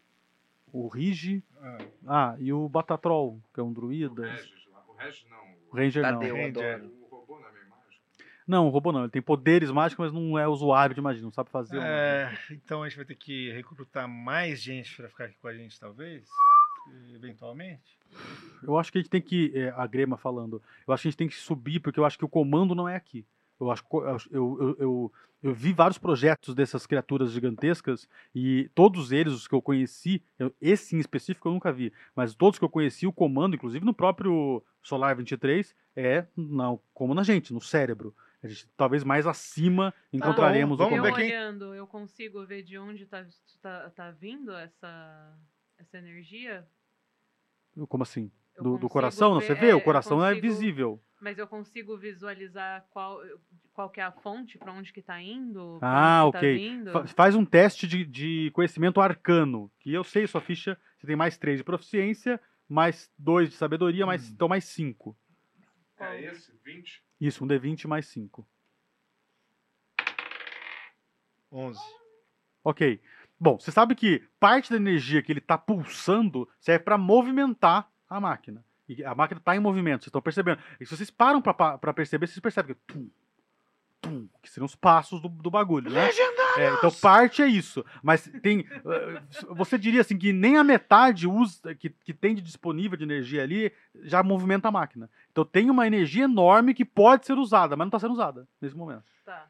o Rigi. Ah, e o Batatrol, que é um druida. O Regis não. O Ranger não. Tadeu, Ranger. adoro. O robô na minha imagem. Não, o robô não. Ele tem poderes mágicos, mas não é usuário de magia, não sabe fazer. um- É, então a gente vai ter que recrutar mais gente pra ficar aqui com a gente, talvez? Eventualmente? Eu acho que a gente tem que. é, a Grema falando. Eu acho que a gente tem que subir, porque eu acho que o comando não é aqui. Eu acho eu, eu, eu, eu, vi vários projetos dessas criaturas gigantescas e todos eles, os que eu conheci, esse em específico eu nunca vi, mas todos que eu conheci, o comando, inclusive no próprio Solar 23, é na, como na gente, no cérebro. A gente, talvez mais acima encontraremos bom, o vamos Eu ver quem- olhando, eu consigo ver de onde tá, tá, tá vindo essa, essa energia? Como assim? Do, do coração, não? Você ver- vê? é, o coração é consigo- visível. Mas eu consigo visualizar qual, qual que é a fonte, pra onde que tá indo? Ah, que ok. Tá faz um teste de, de conhecimento arcano. Que eu sei, sua ficha, você tem mais 3 de proficiência, mais 2 de sabedoria, mais, então mais 5. Qual? É esse? 20? Isso, um D20 mais 5. 11. Ok. Bom, você sabe que parte da energia que ele está pulsando serve para movimentar a máquina. E a máquina está em movimento, vocês estão percebendo. E se vocês param para perceber, vocês percebem que. Tum, tum, que seriam os passos do, do bagulho, né? É, então parte é isso. Mas tem. eh, Você diria assim que nem a metade usa, que, que tem de disponível de energia ali já movimenta a máquina. Então tem uma energia enorme que pode ser usada, mas não está sendo usada nesse momento. Tá.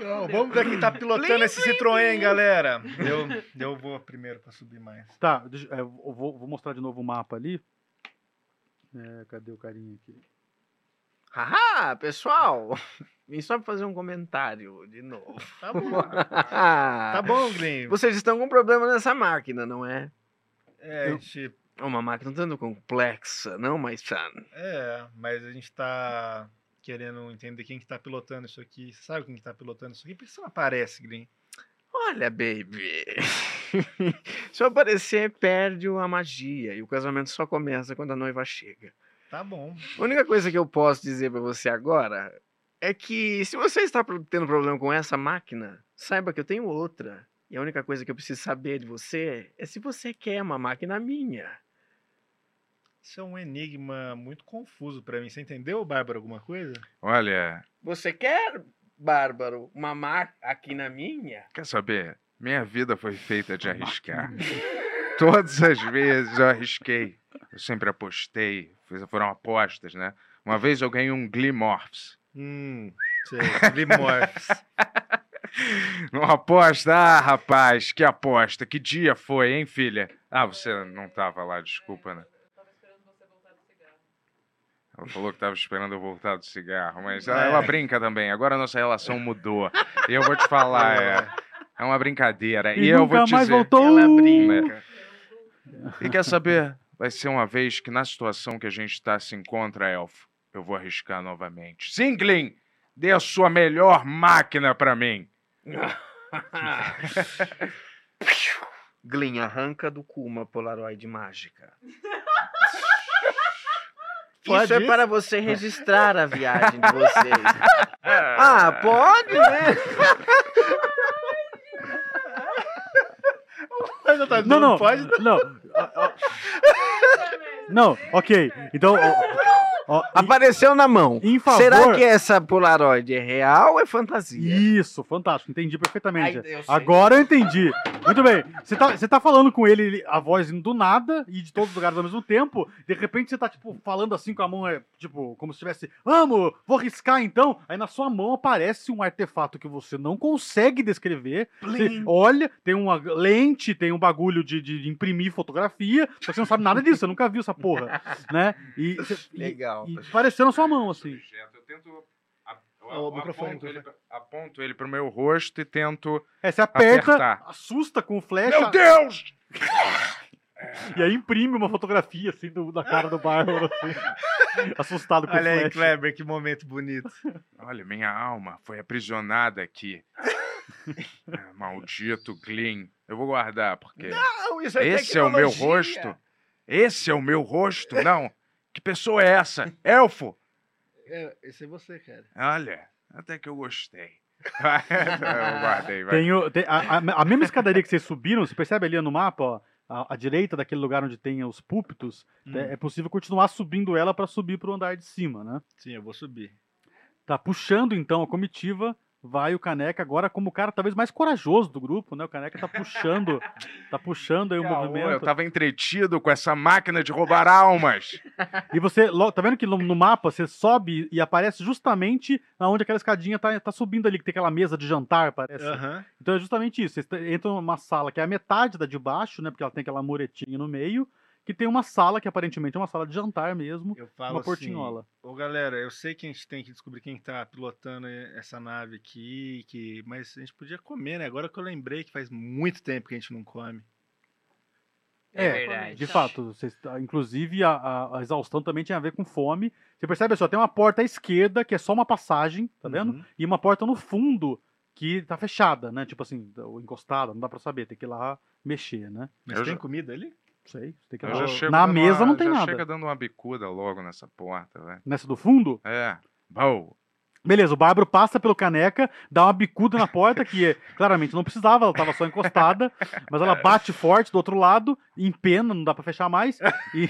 Não, vamos ver quem tá pilotando esse Citroën, galera. Eu, eu vou primeiro pra subir mais. Tá, deixa- é, eu vou, vou mostrar de novo o mapa ali. É, cadê o carinha aqui? Haha, pessoal! Vim só pra fazer um comentário de novo. Tá bom. Tá bom, Glenn. Vocês estão com problema nessa máquina, não é? É, a gente, É uma máquina tanto complexa, não, mais Chan? é, mas a gente tá querendo entender quem que tá pilotando isso aqui. Você sabe quem que tá pilotando isso aqui? Por que você não aparece, Glenn? Olha, baby. Se eu aparecer, perde a magia. E o casamento só começa quando a noiva chega. Tá bom. A única coisa que eu posso dizer pra você agora é que se você está tendo problema com essa máquina, saiba que eu tenho outra. E a única coisa que eu preciso saber de você é se você quer uma máquina minha. Isso é um enigma muito confuso pra mim. Você entendeu, Bárbara, alguma coisa? Olha, Você quer, Bárbaro, uma máquina minha? quer saber? Minha vida foi feita de arriscar. Todas as vezes eu arrisquei. Eu sempre apostei. Foram apostas, né? Uma vez eu ganhei um Glimorphs. Hum, sei. Glimorphs. Uma aposta? Ah, rapaz, que aposta. Que dia foi, hein, filha? Ah, você não tava lá, desculpa, né? Ela falou que tava esperando eu voltar do cigarro, mas ela, É. ela brinca também. Agora a nossa relação mudou. E eu vou te falar, é, É uma brincadeira. E E, eu vou te mais dizer. voltou. Ela brinca. E quer saber? Vai ser uma vez que na situação que a gente tá se encontra, Elfo, eu vou arriscar novamente. Sim, Glyn, dê a sua melhor máquina pra mim. Glyn, arranca do cu uma Polaroid mágica. Pode isso é isso? para você registrar a viagem de vocês. ah, pode, né? Ainda tá Não, não. pode. Não. Ó, ó. Não, ok. Então, ó, Apareceu na mão. favor... Será que essa Polaroid é real ou é fantasia? Isso, fantástico, entendi perfeitamente. Ai, eu. Agora eu entendi. Muito bem. Você tá, você tá falando com ele, ele- a voz indo do nada e de todos os lugares ao mesmo tempo. De repente você tá, tipo, falando assim com a mão, é, tipo, como se tivesse, vamos, vou riscar então. Aí na sua mão aparece um artefato que você não consegue descrever. Você olha, tem uma lente, tem um bagulho de, de imprimir fotografia, só que você não sabe nada disso, você nunca viu essa porra, né? E, você- Legal. e apareceu na sua mão, assim. Eu tento. eu o microfone, aponto, ele, aponto ele pro meu rosto e tento. É, você aperta, Apertar. assusta com flecha. Meu Deus! E aí imprime uma fotografia assim do, da cara do Bárbaro, assim, assustado com Olha aí, flash. Kleber, que momento bonito. Olha, minha alma foi aprisionada aqui. Ah, Maldito Glyn. Eu vou guardar, porque. Não, isso Esse é o meu rosto? Esse é o meu rosto? Não. Que pessoa é essa? Elfo? É, esse é você, cara. Olha, até que eu gostei. eu guardei, vai. Tem, o- tem a, a- a mesma escadaria que vocês subiram, você percebe ali no mapa, ó, à, à direita daquele lugar onde tem os púlpitos, Hum. é, é possível continuar subindo ela para subir pro andar de cima, né? Sim, eu vou subir. Tá puxando então a comitiva, vai o Caneca agora como o cara talvez mais corajoso do grupo, né? O Caneca tá puxando, tá puxando aí o Caô, movimento. Eu tava entretido com essa máquina de roubar almas. E você, tá vendo que no, mapa você sobe e aparece justamente onde aquela escadinha tá, tá subindo ali, que tem aquela mesa de jantar, parece. Aham. Então é justamente isso. Vocês t- entram numa sala que é a metade da de baixo, né? Porque ela tem aquela muretinha no meio, que tem uma sala que aparentemente é uma sala de jantar mesmo, Eu falo uma assim, portinhola. Ô, galera, eu sei que a gente tem que descobrir quem tá pilotando essa nave aqui, que... mas a gente podia comer, né? Agora que eu lembrei que faz muito tempo que a gente não come. É É, verdade. De fato, vocês, inclusive a, a- a exaustão também tinha a ver com fome. Você percebe só, tem uma porta à esquerda, que é só uma passagem, tá vendo? Uhum. E uma porta no fundo, que tá fechada, né? Tipo assim, encostada, não dá pra saber, tem que ir lá mexer, né? Mas Eu tem já- comida ali? Não sei, tem que ir Eu Na mesa uma- não tem já nada. chega dando uma bicuda logo nessa porta, velho. Nessa do fundo? É. Bom. Beleza, o Bárbaro passa pelo caneca, dá uma bicuda na porta, que é- claramente não precisava, ela tava só encostada, mas ela bate forte do outro lado, empena, não dá pra fechar mais, e,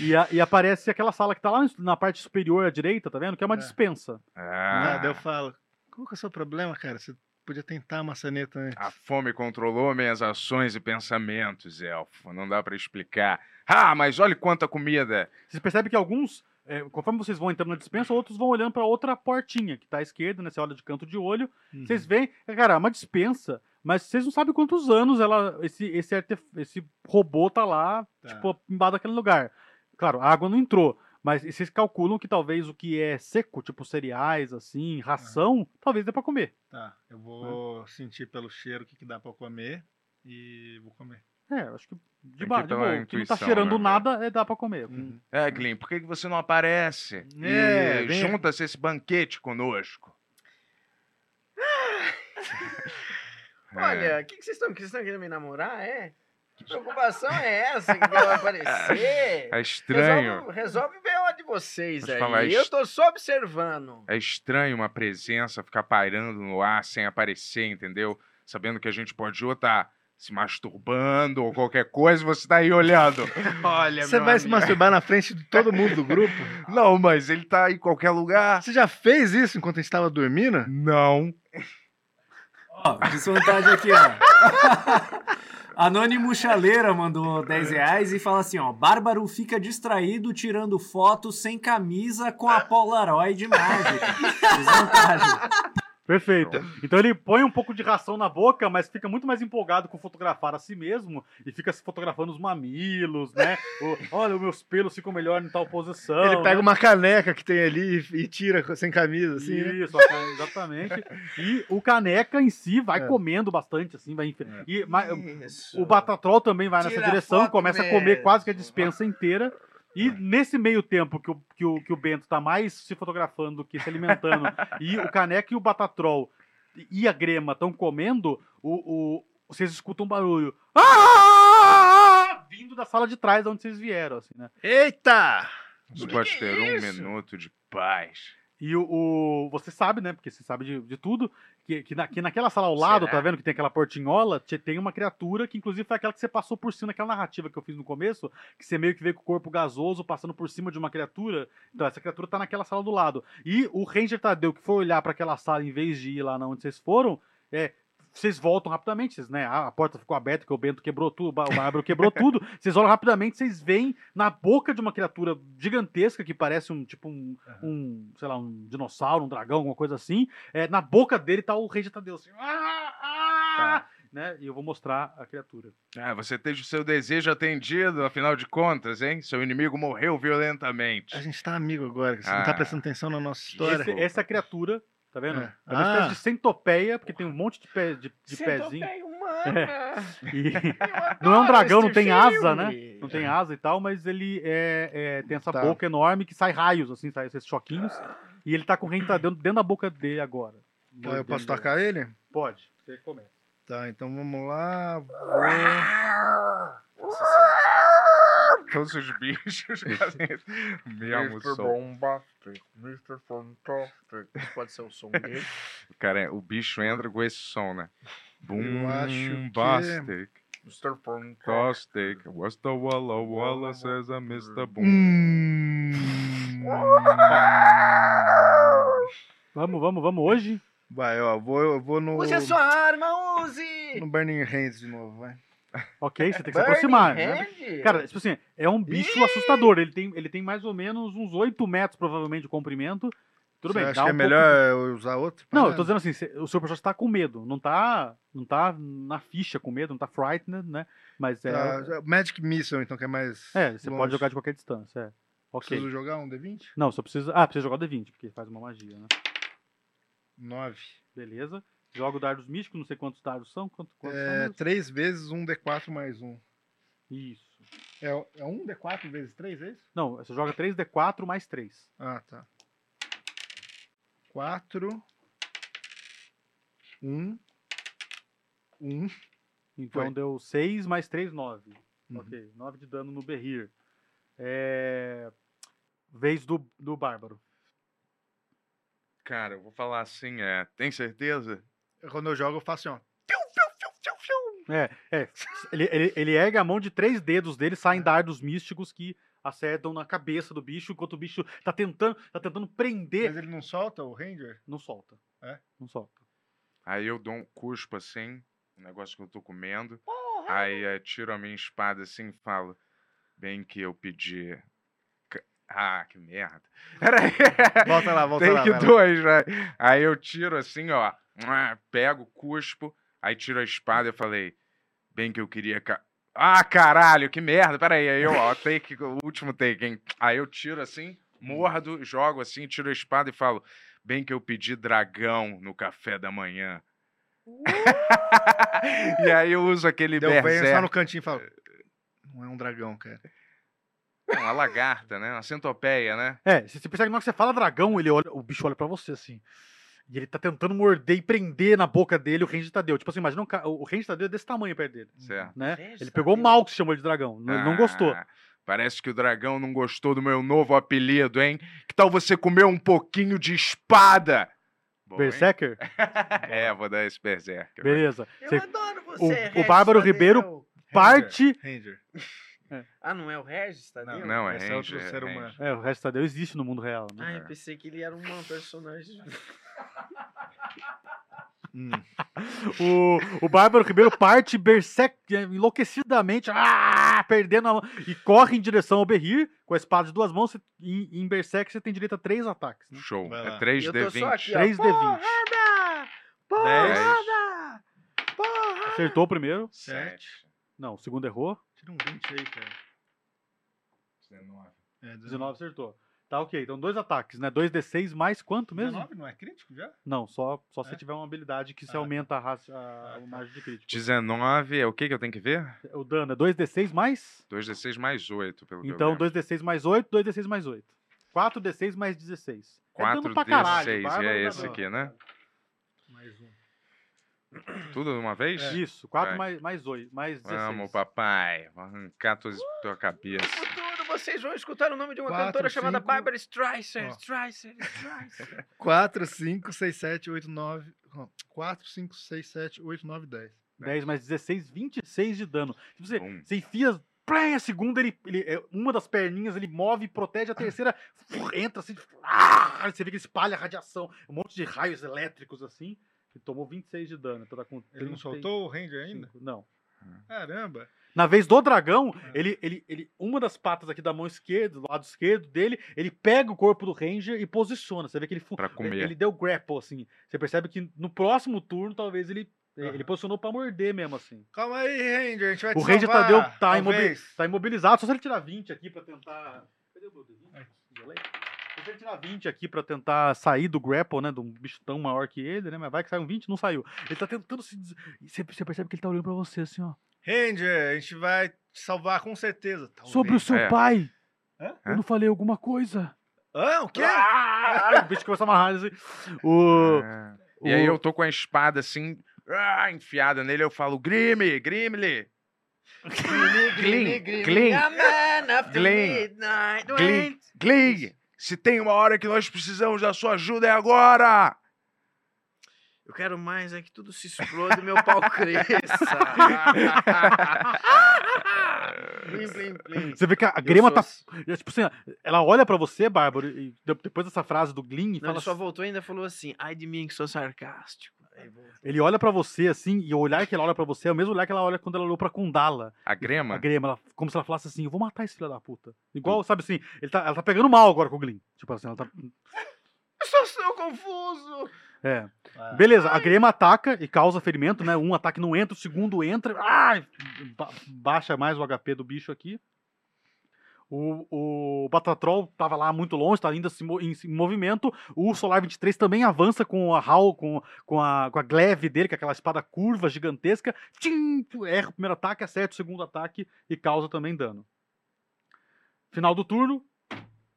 e, a- e aparece aquela sala que tá lá na parte superior à direita, tá vendo? Que é uma É. dispensa. Ah, Nada, eu falo. Qual que é o seu problema, cara? Você podia tentar a maçaneta antes. A fome controlou minhas ações e pensamentos, elfo. Não dá pra explicar. Ah, mas olha quanta comida. Vocês percebem que alguns, é, conforme vocês vão entrando na dispensa, outros vão olhando pra outra portinha, que tá à esquerda, né? Você olha de canto de olho, Uhum. Vocês veem, cara, é uma dispensa, mas vocês não sabem quantos anos ela, esse, esse, artef- esse robô tá lá, Tá. tipo, embaixo daquele lugar. Claro, a água não entrou, mas vocês calculam que talvez o que é seco, tipo cereais, assim, ração, talvez dê pra comer. Tá, eu vou sentir pelo cheiro o que, que dá pra comer e vou comer. É, acho que de, Tem ba- que ir de boa, que não tá cheirando né? nada, é, dá pra comer. Uhum. É, Glyn, por que que você não aparece? É, e junta-se esse banquete conosco. É. Olha, o que, que vocês estão Vocês estão querendo me namorar, é? Que preocupação é essa que vai aparecer? É estranho. Resolve, resolve ver uma de vocês Vou aí. falar, Eu est- tô só observando. É estranho uma presença ficar pairando no ar sem aparecer, entendeu? Sabendo que a gente pode ou tá se masturbando ou qualquer coisa, você tá aí olhando. Olha, Você meu vai se amigo. masturbar na frente de todo mundo do grupo? Não, mas ele tá em qualquer lugar. Você já fez isso enquanto a gente estava dormindo? Não. Ó, desvantagem aqui, ó. Anônimo Chaleira mandou 10 reais e fala assim, ó. Bárbaro fica distraído tirando fotos sem camisa com a Polaroid mágica. Desvantagem. Perfeito. Então ele põe um pouco de ração na boca, mas fica muito mais empolgado com fotografar a si mesmo e fica se fotografando os mamilos, né? O- olha, os meus pelos ficam melhor em tal posição. Ele pega né? uma caneca que tem ali e, tira sem camisa, assim, né? Isso, cane- exatamente. E o caneca em si vai É. comendo bastante, assim, vai. enfi- E, mas, o Batatrol também vai nessa Tira direção, foto começa a comer mesmo. quase que a dispensa inteira. E nesse meio tempo que o, que o, que o Bento tá mais se fotografando do que se alimentando, e o Caneca e o Batatrol e a Grema estão comendo, o, o- vocês escutam um barulho. Ah! Vindo da sala de trás de onde vocês vieram, assim, né? Eita! Você pode ter um minuto de paz. E o, o- você sabe, né? Porque você sabe de, de tudo, que, que, na- que naquela sala ao lado, Será? tá vendo que tem aquela portinhola, te- tem uma criatura que inclusive foi aquela que você passou por cima naquela narrativa que eu fiz no começo, que você meio que veio com o corpo gasoso passando por cima de uma criatura. Então essa criatura tá naquela sala do lado. E o Ranger Tadeu, que foi olhar para aquela sala em vez de ir lá na onde vocês foram, é. Vocês voltam rapidamente, vocês, né? A a porta ficou aberta, que o Bento quebrou tudo, o Ba- o Bárbaro quebrou tudo. Vocês olham rapidamente, vocês veem na boca de uma criatura gigantesca que parece um tipo um, um, sei lá, um dinossauro, um dragão, alguma coisa assim. É, na boca dele tá o rei de Tadeu, assim. Ah, ah, né? E eu vou mostrar a criatura. Ah, você teve o seu desejo atendido, afinal de contas, hein? Seu inimigo morreu violentamente. A gente tá amigo agora, você não tá Ah. prestando atenção na nossa história. Esse- essa é criatura, tá vendo? É. É uma espécie Ah. de centopeia, porque tem um monte de, pé, de, de pezinho. É. E não é um dragão, não tem asa, né? Não tem asa e tal, mas ele é, é- tem essa Tá. boca enorme que sai raios, assim, sai esses choquinhos. E ele tá com o rei dentro, dentro da boca dele agora. Tá, eu posso tocar ele? Pode, você começa. Tá, então vamos lá. Vou... Todos os bichos fazem o mesmo som. Bombastic, Mr. Fantastic. Isso pode ser o som dele. Cara, o bicho entra com esse som, né? Eu acho que- Bombastic. Mr. Fantastic. What's the Walla Walla says a Mr. Boom. Hum. Vamos, vamos, vamos hoje. Vai, ó, vou, eu vou no. Use a sua arma, use! No Burning Hands de novo, vai. Ok, você tem que se aproximar. né? Cara, tipo assim, é um bicho assustador. Ele tem, ele tem mais ou menos uns 8 metros, provavelmente, de comprimento. Tudo Você bem, acha dá que é um melhor eu usar outro? Pouco... Não, eu tô dizendo assim, o seu personagem tá com medo. Não tá, não tá na ficha com medo, não tá frightened, né? Mas é. Já- Magic Missile, então, que é mais. É, você longe. pode jogar de qualquer distância. É. Ok. Preciso jogar um D20? Não, só precisa. Ah, precisa jogar o D20, porque faz uma magia, né? 9. Beleza. Joga o dardos místicos, não sei quantos dardos são. Quanto, quantos são É, mesmo? 3 vezes um D4 mais um. Isso. É, é um D4 vezes 3, é isso? Não, você joga 3D4 mais 3. Ah, tá. 4. 1. 1. Então Foi. deu 6 mais 3, 9. Uhum. Ok, 9 de dano no Berrir. É. Vez do, do Bárbaro. Cara, eu vou falar assim, é. Tem certeza? Quando eu jogo, eu faço assim, ó. É, é. Ele, ele, ele ergue a mão de três dedos dele, saem É. dardos místicos que acertam na cabeça do bicho, enquanto o bicho tá tentando, tá tentando prender. Mas ele não solta o Ranger? Não solta. É? Não solta. Aí eu dou um cuspo assim, um negócio que eu tô comendo. Aí eh, tiro a minha espada assim e falo: Bem que eu pedi. Ah, que merda. Peraí. Volta lá, volta Tem lá, lá. dois, né? Aí eu tiro assim, ó. Mua, Pego, cuspo. Aí tiro a espada e falei: Bem que eu queria. ca- Ah, caralho, que merda. Peraí. Aí eu, ó, take, o último take, hein? Aí eu tiro assim, mordo, jogo assim, tiro a espada e falo: Bem que eu pedi dragão no café da manhã. e aí eu uso aquele Deu venho berserk. só no cantinho e falo. Não é um dragão, cara. Não, Uma lagarta, né? Uma centopeia, né? É, se você percebe que na hora que você fala dragão, ele olha, o bicho olha pra você assim. E ele tá tentando morder e prender na boca dele o Range Tadeu. Tipo assim, imagina um o Range Tadeu é desse tamanho perto dele. Certo. Né? Ele pegou mal que chamou de dragão. Não, ele não gostou. Ah, Parece que o dragão não gostou do meu novo apelido, hein? Que tal você comer um pouquinho de espada? Bom? Berserker? É, vou dar esse berserker. Beleza. Eu Você- adoro você, o Regis Bárbaro Tadeu. Ribeiro parte. Ranger. Ah, não é o Regis, Tadeu? Não, é Esse é outro Ranger, ser é humano. Ranger. É, o resto Tadeu existe no mundo real. Né? Ah, eu pensei que ele era uma personagem. Hum. O, o Bárbaro Ribeiro parte berserk, enlouquecidamente, ah, perdendo a mão, e corre em direção ao Berrir com a espada de duas mãos. E em Berserk você tem direito a três ataques. Né? Show. É lá. 3 Eu d tô só 20 aqui, ó. 3D20. Porrada! Porrada! Acertou o primeiro. Sete. Não, o segundo errou. Tira um 20 aí, cara. 19. É, 19 acertou. Tá ok, então dois ataques, né? 2d6 mais quanto mesmo? 19 não é crítico já? Não, só, só se É? tiver uma habilidade que se Ah, aumenta a, raça, a, a margem de crítico. 19 é o que que eu tenho que ver? O dano é 2d6 mais? 2d6 mais 8, pelo que eu Então lembro. 2d6 mais 8, 2d6 mais 8. 4d6 mais 16. É dano pra 4d6, caralho. Bárbaro é esse aqui, né? Mais um. Tudo de uma vez? Isso, 4 Vai. mais, mais 8, mais 16. Vamos, papai. Vou arrancar tua, tua cabeça. Vocês vão escutar o nome de uma Quatro, cantora chamada cinco- Barbara Streisand. Streisand, Streisand. 4, 5, 6, 7, 8, 9. 4, 5, 6, 7, 8, 9, 10. 10 mais 16, 26 de dano. Tipo, você, você enfia. Plém, a segunda, ele, ele, é, uma das perninhas ele move e protege, a terceira entra assim. ah, você vê que ele espalha radiação, um monte de raios elétricos assim. Ele tomou 26 de dano. Então tá com Ele não 35. soltou o Ranger ainda? Não. Caramba. Na vez do dragão, É. ele, ele, ele, uma das patas aqui da mão esquerda, do lado esquerdo dele, ele pega o corpo do Ranger e posiciona. Você vê que ele, Pra comer. ele deu grapple, assim. Você percebe que no próximo turno, talvez ele, Aham. ele posicionou pra morder mesmo, assim. Calma aí, Ranger. A gente vai O te Ranger salvar, Tadeu tá, imobi talvez. tá imobilizado. Só se ele tirar 20 aqui pra tentar. Cadê o meu dedinho? Se ele tirar 20 aqui pra tentar sair do grapple, né? De um bicho tão maior que ele, né? Mas vai que sai um 20, não saiu. Ele tá tentando se. des- e Você, percebe que ele tá olhando pra você, assim, ó. Ranger, a gente vai te salvar com certeza. Talvez. Sobre o seu É. pai. Hã? Eu não falei alguma coisa. Hã? O quê? Ah, o bicho começa a amarrar assim. O. É. E aí o- eu tô com a espada assim, ah, enfiada nele, eu falo, Grimmy, Grimly. Glyn, Glyn, A man of the Se tem uma hora que nós precisamos da sua ajuda é agora. Eu quero mais é que tudo se exploda e meu pau cresça. plim, plim, plim. Você vê que a Eu grema tá. assim. Tipo assim, ela olha pra você, Bárbaro, e de- depois dessa frase do Glyn, e Não, fala ele só assim- voltou e ainda falou assim, ai de mim que sou sarcástico. Ele olha pra você assim, e o olhar que ela olha pra você é o mesmo olhar que ela olha quando ela olhou pra Kundala. A grema? A Grema, ela- como se ela falasse assim: Eu vou matar esse filho da puta. Igual, sabe assim, ele tá, ela tá pegando mal agora com o Glyn. Tipo assim, ela tá. Eu só sou confuso. É. Ah. Beleza, a Grema ataca e causa ferimento, né? Um ataque não entra, o segundo entra. Ai, ba- baixa mais o HP do bicho aqui. O, o Batatrol tava lá muito longe, tá ainda em, em movimento. O Solar 23 também avança com a Hal, com, com, a, com a glaive dele, que é aquela espada curva gigantesca. Tchim, erra o primeiro ataque, acerta o segundo ataque e causa também dano. Final do turno.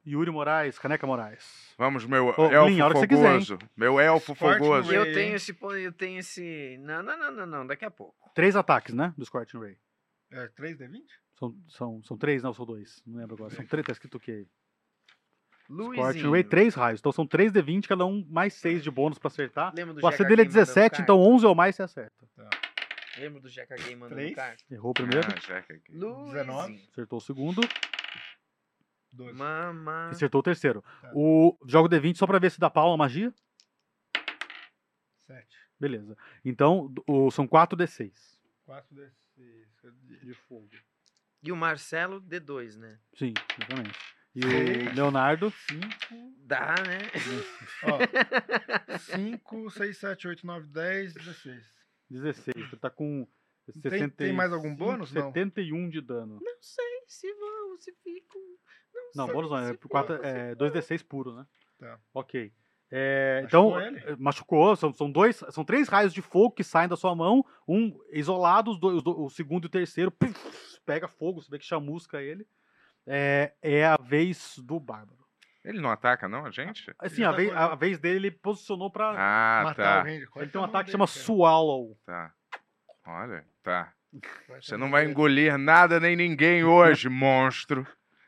Yuri Moraes, Caneca Moraes. Vamos, meu Ô, elfo quiser, hein? fogoso. meu elfo fogoso. E eu Ray, tenho esse, eu tenho esse... Não, não, não, não, não, daqui a pouco. Três ataques, né? Do Scorching Ray. É 3D20? São, são, são três, não, são dois. Não lembro agora. São três, tá escrito o quê? Luizinho. Ray, três raios. Então são três D20, cada um mais seis de bônus pra acertar. Lembra do O AC dele é Gay mandando 17, carta? então 11 ou mais você acerta. Lembra do Jeca Gay mandando Três? carta? Errou o primeiro, Ah. Luizinho. 19. acertou o segundo, 12. Mamá. acertou o terceiro. Tá. O jogo D20 só pra ver se dá pau na magia. 7. Beleza. Então, o, são 4 D6 4D6. de fogo. E o Marcelo, D2, né? Sim, exatamente. E o Leonardo, 5. Dá, né? Ó. 5, 6, 7, 8, 9, 10, 16. 16. Você tá com Tem- tem mais algum 65, bônus, não? 71 de dano. Não sei se vão, se ficam. Não, Não, sei bônus não, é se por quatro- vão, se é vão. 2d6 puro, né? Tá. Ok. É, Machucou então, ele? eh, machucou, são, são dois, são três raios de fogo que saem da sua mão, um isolado, os dois, o segundo e o terceiro, puf, pega fogo, você vê que chamusca ele. É, é a vez do Bárbaro. Ele não ataca, não, a gente? Assim, a tá vez, com- a vez dele, ele posicionou pra. Ah, Matar tá. o Ranger. Qual ele é tem um ataque que chama dele, Swallow. Tá. Olha, tá. cara? É Você não vai engolir nada nem ninguém hoje, monstro.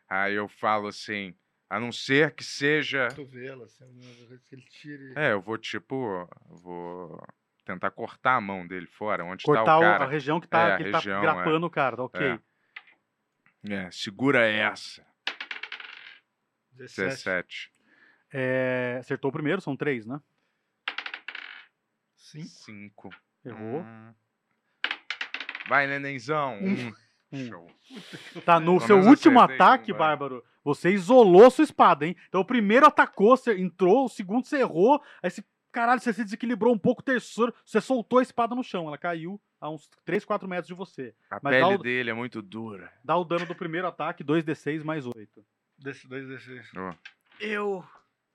Aí eu falo assim, a não ser que seja. Cotovelo, assim, alguma coisa que ele tire. É, eu vou tipo, vou tentar cortar a mão dele fora, onde Cortar está o cara. a região que, tá, É, que ele região, tá grapando o cara, tá ok. É. É, segura essa. 17. 17. É, acertou o primeiro, são três, né? 5. 5. Errou. Hum. Vai, nenenzão. Um. Um. Show. Tá, no Pelo seu último ataque, vai. Bárbaro, você isolou sua espada, hein? Então o primeiro atacou, você entrou, o segundo você errou, aí você caralho, você se desequilibrou um pouco, terceiro, você soltou a espada no chão, ela caiu a uns 3, 4 metros de você. A Mas pele o- dele é muito dura. Dá o dano do primeiro ataque, 2d6 mais 8. Desse, dois desses. Ó, Eu,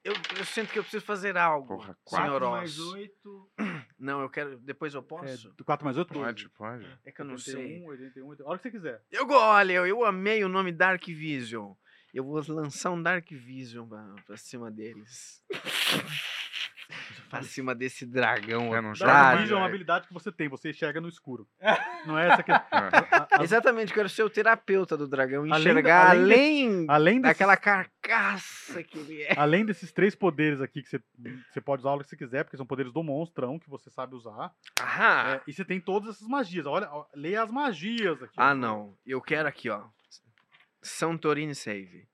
eu. Eu sinto que eu preciso fazer algo. Porra, quatro senhor mais Oz. oito. Não, eu quero. Depois eu posso? É, 4 mais 8, 12. pode, pode. É que eu não sei. 81, 81, 81. A hora que você quiser. Eu, olha, eu, eu amei o nome Dark Vision. Eu vou lançar um Dark Vision pra, pra cima deles. pra cima desse dragão. É, não otário. Vision é uma habilidade que você tem, você enxerga no escuro. Não é essa que. a- a- Exatamente, eu quero ser o terapeuta do dragão. Além da- Enxergar além de- além, além desses- daquela carcaça que ele é. Além desses três poderes aqui que você, você pode usar a hora que você quiser, porque são poderes do monstrão que você sabe usar. Aham. É, e você tem todas essas magias. Olha, ó, leia as magias aqui. Ah, não. Eu quero aqui, ó. Santorini Save.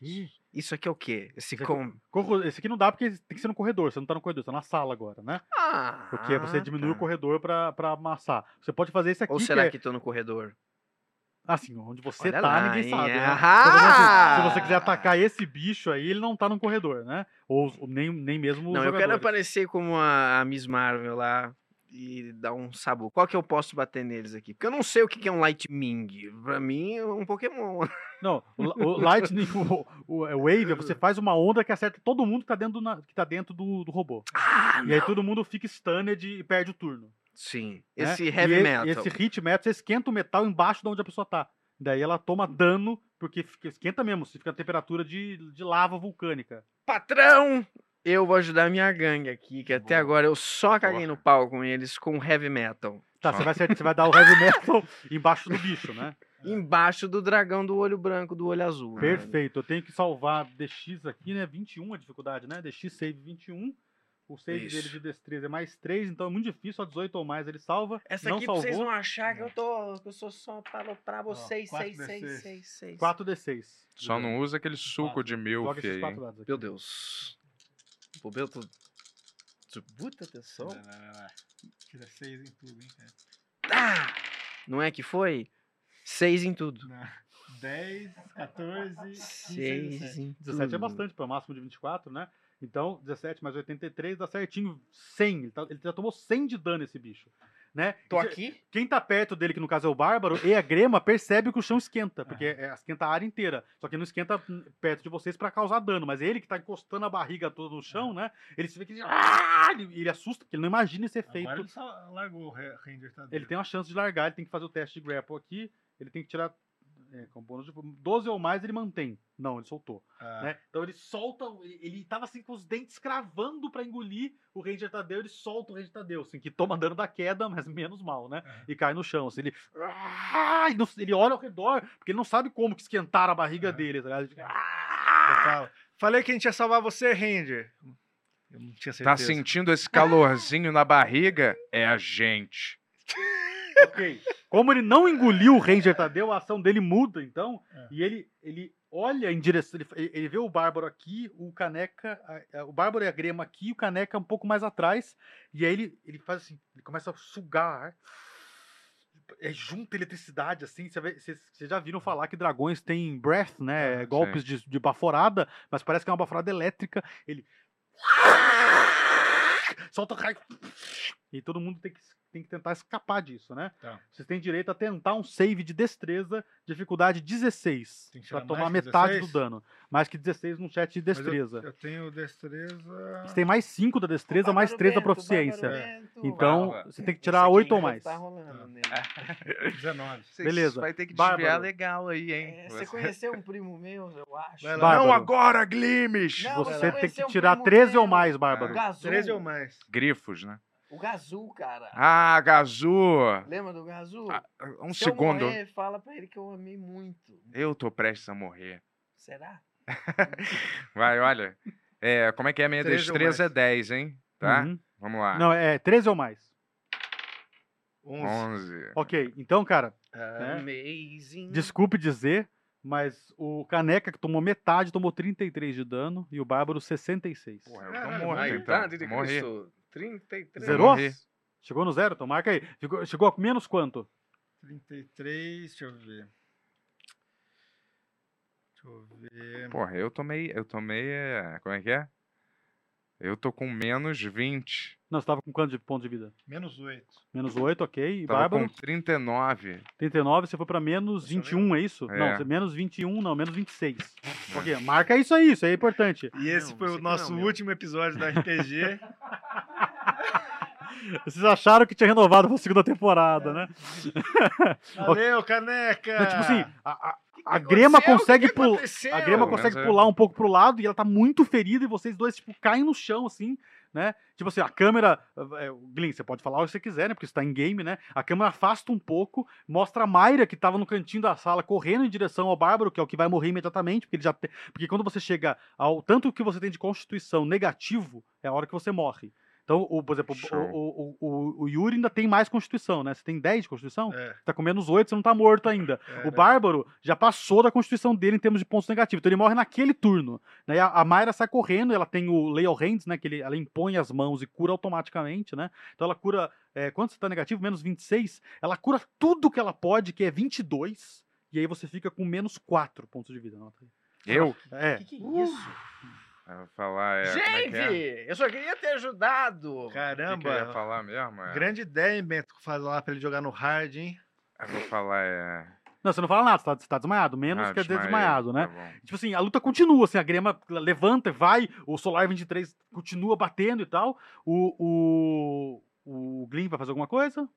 Ih, Isso aqui é o quê? Esse Esse aqui- com... corro- Esse aqui não dá porque tem que ser no corredor. Você não tá no corredor, você tá na sala agora, né? Ah, Porque você diminui o tá. corredor pra, pra amassar. Você pode fazer esse aqui. Ou que será é- que tô no corredor? Assim, onde você Olha tá, lá, ninguém hein? sabe. Né? Ah! Se você quiser atacar esse bicho aí, ele não tá no corredor, né? Ou, ou nem, nem mesmo Não, eu quero aparecer como a, a Miss Marvel lá e dar um sabu. Qual que eu posso bater neles aqui? Porque eu não sei o que é um Lightning. Pra mim, é um Pokémon. Não, o, o Lightning, o, o, é Wave, você faz uma onda que acerta todo mundo que tá dentro do, que tá dentro do, do robô. Ah, E aí todo mundo fica stunned e perde o turno. Sim. né? Esse heavy e- metal. E esse hit metal, você esquenta o metal embaixo de onde a pessoa tá. Daí ela toma dano, porque fica- esquenta mesmo, você fica a temperatura de, de lava vulcânica. Patrão! Eu vou ajudar a minha gangue aqui, que até agora eu só caguei no pau com eles com heavy metal. Tá, você vai, você vai dar o heavy metal embaixo do bicho, né? Embaixo do dragão do olho branco, do olho azul. né? Perfeito. Eu tenho que salvar DX aqui, né? 21 a dificuldade, né? DX save 21. O save Isso. dele de destreza é mais 3, então é muito difícil. Só 18 ou mais ele salva. Essa não aqui pra salvou. vocês não achar que eu tô. que eu sou só para pra vocês. quatro 6, 6, D6. 6, 6. 4d6. Só não usa aquele suco de Joga milk esses aí. quatro dados aqui. Meu Deus. Tu. tu Muita atenção. Vai lá, vai lá. Tira seis em tudo, hein, cara. Ah! Não é que foi? 6 em tudo. Não. 10, 14, 15, 6 17. em 17 é bastante para o máximo de 24, né? Então, 17 mais 83 dá certinho 100. Ele, tá- ele já tomou 100 de dano esse bicho. Né? Tô aqui? Quem tá perto dele, que no caso é o Bárbaro, e a Grema, percebe que o chão esquenta, porque é, esquenta a área inteira. Só que não esquenta perto de vocês pra causar dano. Mas ele que tá encostando a barriga toda no chão, né? Ele se vê que ele, ah! ele, ele assusta, porque ele não imagina esse efeito. Agora ele só largou o Ranger, tá Ele tem uma chance de largar, ele tem que fazer o teste de grapple aqui. Ele tem que tirar. É, com bônus de 12 ou mais ele mantém. Não, ele soltou. Ah, né? Então ele solta. Ele, ele tava assim com os dentes cravando pra engolir o Ranger Tadeu. Ele solta o Ranger Tadeu, assim, que toma dano da queda, mas menos mal, né? Aham. E cai no chão. Assim, ele, ah, ele, não- ele olha ao redor, porque ele não sabe como que esquentaram a barriga Aham. dele. Tá ligado? Ele fica, eu "Ah!" falo, Falei que a gente ia salvar você, Ranger. Eu não tinha certeza. Tá sentindo esse calorzinho na barriga? É a gente. Ok. Como ele não engoliu o Ranger Tadeu, a ação dele muda, então. É. E ele, ele olha em direção. Ele, ele vê o Bárbaro aqui, o Caneca. a- a- o Bárbaro e a Grema aqui, o Caneca um pouco mais atrás. E aí ele, ele faz assim: ele começa a sugar ar. É, junta eletricidade, assim. Vocês já viram falar que dragões têm breath, né? Ah, Golpes de, de baforada, mas parece que é uma baforada elétrica. Ele. Solta raio. E todo mundo tem que, tem que tentar escapar disso, né? Tá. Vocês têm direito a tentar um save de destreza, dificuldade 16. Tem que Pra tirar tomar mais metade 16? do dano. Mais que 16 num chat de Mas eu- destreza. Eu, tenho destreza. Você tem mais 5 da destreza, mais 3 da proficiência. Então, Bárbaro. você tem que tirar 8 ou mais. Tá rolando, né? 19. Vocês Beleza. Vai ter que Bárbaro. desviar legal aí, hein? É, Você conheceu um primo meu, eu acho. Bárbaro. Não agora, Glimes! Não, Você tem que um tirar primo 13 ou meu. mais, O Bárbaro. Gazul. 13 ou mais. Grifos, né? O Gazul, cara. Ah, Gazu! Lembra do Gazul? Ah, Um Se eu segundo. morrer, fala pra ele que eu amei muito. Eu tô prestes a morrer. Será? Vai, olha. É, como é que é? Minha 13 ou destreza é mais. 10, hein? Tá? Uhum. Vamos lá. Não, é 13 ou mais. 11. 11. Ok, então, cara, É. Amazing. desculpe dizer, mas o Caneca, que tomou metade, tomou 33 de dano, e o Bárbaro 66. Porra, eu tô mas então. Morri. Cristo, 33. Zerou? morri. Chegou no zero? Então marca aí. Chegou, chegou a menos quanto? 33, deixa eu ver. Deixa eu ver. Porra, eu tomei. Eu tomei. é, Como é que é? Eu tô com menos 20. Não, você tava com quanto de ponto de vida? Menos 8. Menos 8, ok. E Tava Bárbaro? com 39. 39, você foi pra menos 21, é isso? É. Não, você- menos 21, não, menos 26. Ok, marca isso aí, isso aí é importante. E esse foi o nosso último episódio do RPG. Vocês acharam que tinha renovado pra segunda temporada, né? Valeu, caneca! Não, tipo assim, a, a, a grema consegue pular. A grema Pelo consegue é. pular um pouco pro lado e ela tá muito ferida e vocês dois, tipo, caem no chão, assim, né? Tipo assim, a câmera. É, o Glyn, você pode falar o que você quiser, né? Porque você tá em game, né? A câmera afasta um pouco, mostra a Mayra que tava no cantinho da sala correndo em direção ao Bárbaro, que é o que vai morrer imediatamente, porque ele já tem. Porque quando você chega ao tanto que você tem de constituição negativo, é a hora que você morre. Então, o, por exemplo, o, o, o, o Yuri ainda tem mais constituição, né? Você tem 10 de constituição? É. Tá com menos 8, você não tá morto ainda. É, o né? Bárbaro já passou da constituição dele em termos de pontos negativos. Então ele morre naquele turno. Daí a, a Mayra sai correndo, ela tem o Lay of Hands, né? Que ele, ela impõe as mãos e cura automaticamente, né? Então ela cura. É, quando você tá negativo, menos 26, ela cura tudo que ela pode, que é 22. E aí você fica com menos 4 pontos de vida. Anota aí. Eu? É. Que que é isso? Eu falar, é. como é que é? Gente, eu só queria ter ajudado. O que, que eu ia Caramba! falar mesmo? É, Grande ideia, hein, Bento, falar pra ele jogar no hard, hein? Eu vou falar, é. Não, você não fala nada, você tá, você tá desmaiado. Menos Ah, quer dizer desmaiei, desmaiado, né? tá. Tipo assim, a luta continua, assim, a grema levanta, vai, o Solar 23 continua batendo e tal. O, o, o Glyn vai fazer alguma coisa?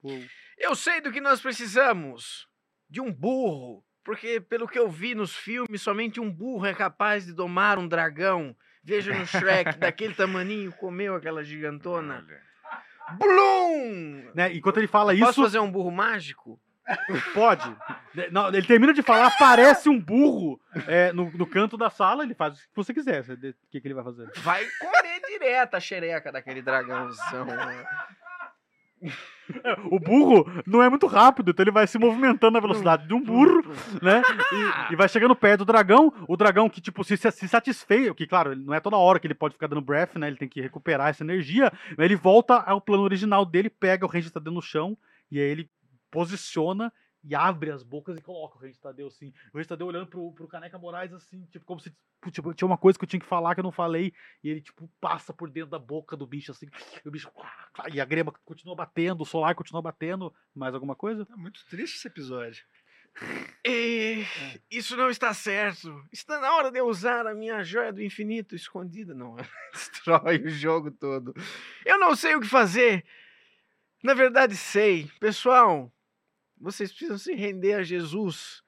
O- Eu sei do que nós precisamos. De um burro. Porque, pelo que eu vi nos filmes, somente um burro é capaz de domar um dragão. Veja no Shrek, daquele tamaninho, comeu aquela gigantona. Bloom! né? Enquanto ele fala Posso isso, fazer um burro mágico? pode. Né, Não, ele termina de falar, aparece um burro é, no, no canto da sala, ele faz o que você quiser. O que, que ele vai fazer? Vai correr direto a xereca daquele dragãozão. O burro não é muito rápido, então ele vai se movimentando na velocidade de um burro, né? E, e vai chegando perto do dragão. O dragão que, tipo, se, se satisfez, que, claro, não é toda hora que ele pode ficar dando breath, né? Ele tem que recuperar essa energia. Ele volta ao plano original dele, pega o Range Tadeu no chão, e aí ele posiciona e abre as bocas e coloca o Range Tadeu assim. O Range Tadeu olhando pro, pro Caneca Moraes assim, tipo, como se tipo, tinha uma coisa que eu tinha que falar que eu não falei, e ele, tipo, passa por dentro da boca do bicho assim, e o bicho. E a grema continua batendo, o solar continua batendo. Mais alguma coisa? Tá muito triste esse episódio. E isso não está certo. Está na hora de eu usar a minha joia do infinito escondida. Não, destrói o jogo todo. Eu não sei o que fazer. Na verdade, sei. Pessoal, vocês precisam se render a Jesus.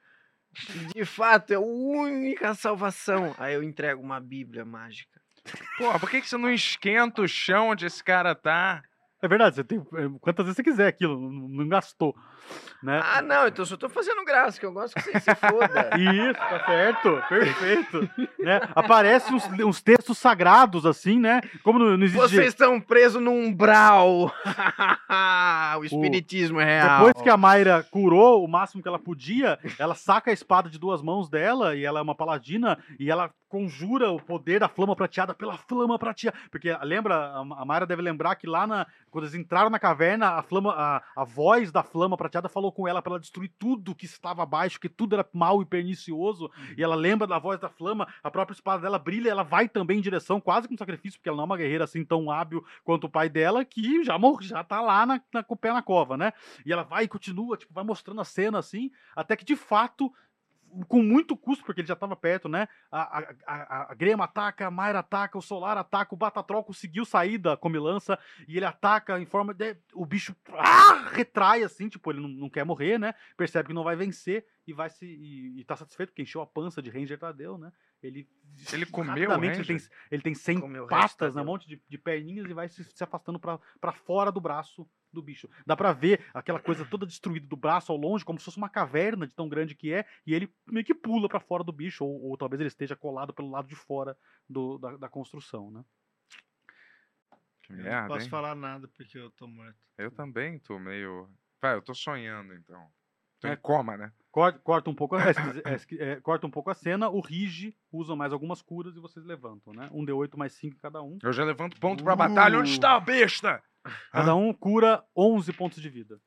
De fato, é a única salvação. Aí eu entrego uma Bíblia mágica. Pô, por que, que você não esquenta o chão onde esse cara tá? É verdade, você tem é, quantas vezes você quiser aquilo, não, gastou. Né? Ah, não, então eu só tô fazendo graça, que eu gosto que você se foda. Isso, tá certo, perfeito. né? Aparecem uns, uns textos sagrados, assim, né? Como não, não existe. Vocês estão presos no umbral. o espiritismo é real. Depois que a Mayra curou o máximo que ela podia, ela saca a espada de duas mãos dela, e ela é uma paladina, e ela conjura o poder da flama prateada pela flama prateada. Porque lembra, a Mayra deve lembrar que lá na. Quando eles entraram na caverna, a flama, a, a voz da flama prateada falou com ela para ela destruir tudo que estava abaixo, que tudo era mal e pernicioso. E ela lembra da voz da flama, a própria espada dela brilha, ela vai também em direção, quase com sacrifício, porque ela não é uma guerreira assim tão hábil quanto o pai dela, que já morreu, já tá lá na, na, com o pé na cova, né? E ela vai e continua, tipo, vai mostrando a cena assim, até que de fato, com muito custo, porque ele já estava perto, né? A, a, a, a Grema ataca, a Mayra ataca, o Solar ataca, o Batatrol conseguiu sair da comilança e ele ataca em forma de. O bicho ah, retrai assim, tipo, ele não, não quer morrer, né? Percebe que não vai vencer e vai se. E, e tá satisfeito porque encheu a pança de Ranger Tadeu, né? Ele. Ele comeu o rapidamente, ele tem, ele tem 100 Comeu pastas, né? Um monte de, de perninhas e vai se, se afastando pra fora do braço do bicho. Dá pra ver aquela coisa toda destruída do braço ao longe, como se fosse uma caverna de tão grande que é, e ele meio que pula pra fora do bicho, ou, ou talvez ele esteja colado pelo lado de fora do- da, da construção, né? Que Eu não merda, posso hein? falar nada porque eu tô morto. Eu também tô meio. Vai, eu tô sonhando então. Tô É. em coma, né? Corta, corta um pouco, a- é, é, é, corta um pouco a cena, o Rige usa mais algumas curas e vocês levantam, né? Um D8 mais 5 cada um. Eu já levanto ponto pra batalha. Onde está a besta? Cada um cura 11 pontos de vida.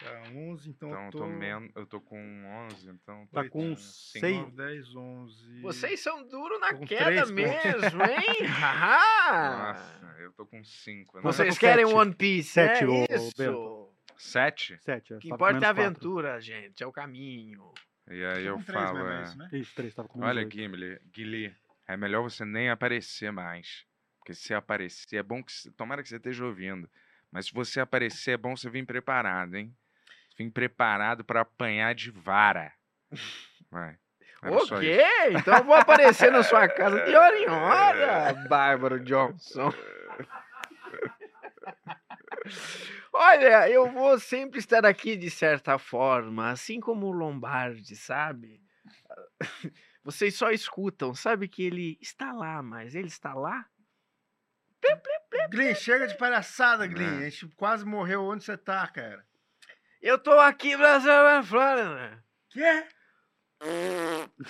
Tá, 11, então, Então eu eu tô... tô, men... eu tô com 11, então... Tá tô com cinco. seis. 9, 10, 11... Vocês são duros na Tô queda pontos. mesmo, hein? Haha! Nossa, eu tô com 5. Vocês com querem sete. One Piece, Sete, é ô, ô, isso. Bento. 7? Sete. O que com importa é a menos quatro. aventura, gente, é o caminho. E aí Tô eu com três falo, é... é isso, né? Isso, três, tava com Olha, oito. Gimli, Guili, é melhor você nem aparecer mais. Porque se aparecer, é bom que. você- Tomara que você esteja ouvindo. Mas se você aparecer, é bom você vir preparado, hein? Vim preparado pra apanhar de vara. Vai. Era O só quê? isso. Então eu vou aparecer na sua casa de hora em hora, Bárbaro Johnson. Olha, eu vou sempre estar aqui de certa forma, assim como o Lombardi, sabe? Vocês só escutam, sabe que ele está lá, mas ele está lá? Glyn, chega de palhaçada, Glyn. A gente quase morreu onde você tá, cara. Eu tô aqui salvar a Flórida. Quê?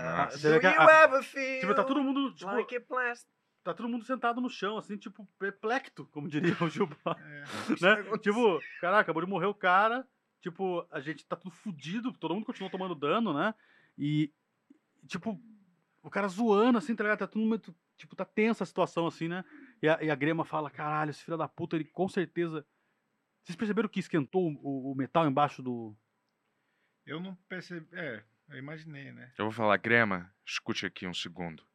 Nossa. Você vê Do que you a- ever feel Tipo, tá todo mundo, tipo, like a plastic? tá todo mundo sentado no chão, assim, tipo, perplexo, como diria o Gilba. É. né? Tipo, caraca, acabou de morrer o cara, tipo, a gente tá tudo fudido, todo mundo continua tomando dano, né? E, tipo, o cara zoando, assim, tá ligado? Tá todo mundo, tipo, tá tensa a situação, assim, né? E a, e a Grema fala, caralho, esse filho da puta, ele com certeza... Vocês perceberam que esquentou o, o metal embaixo do... Eu não percebi. É, eu imaginei, né? Eu vou falar, Grema, escute aqui um segundo.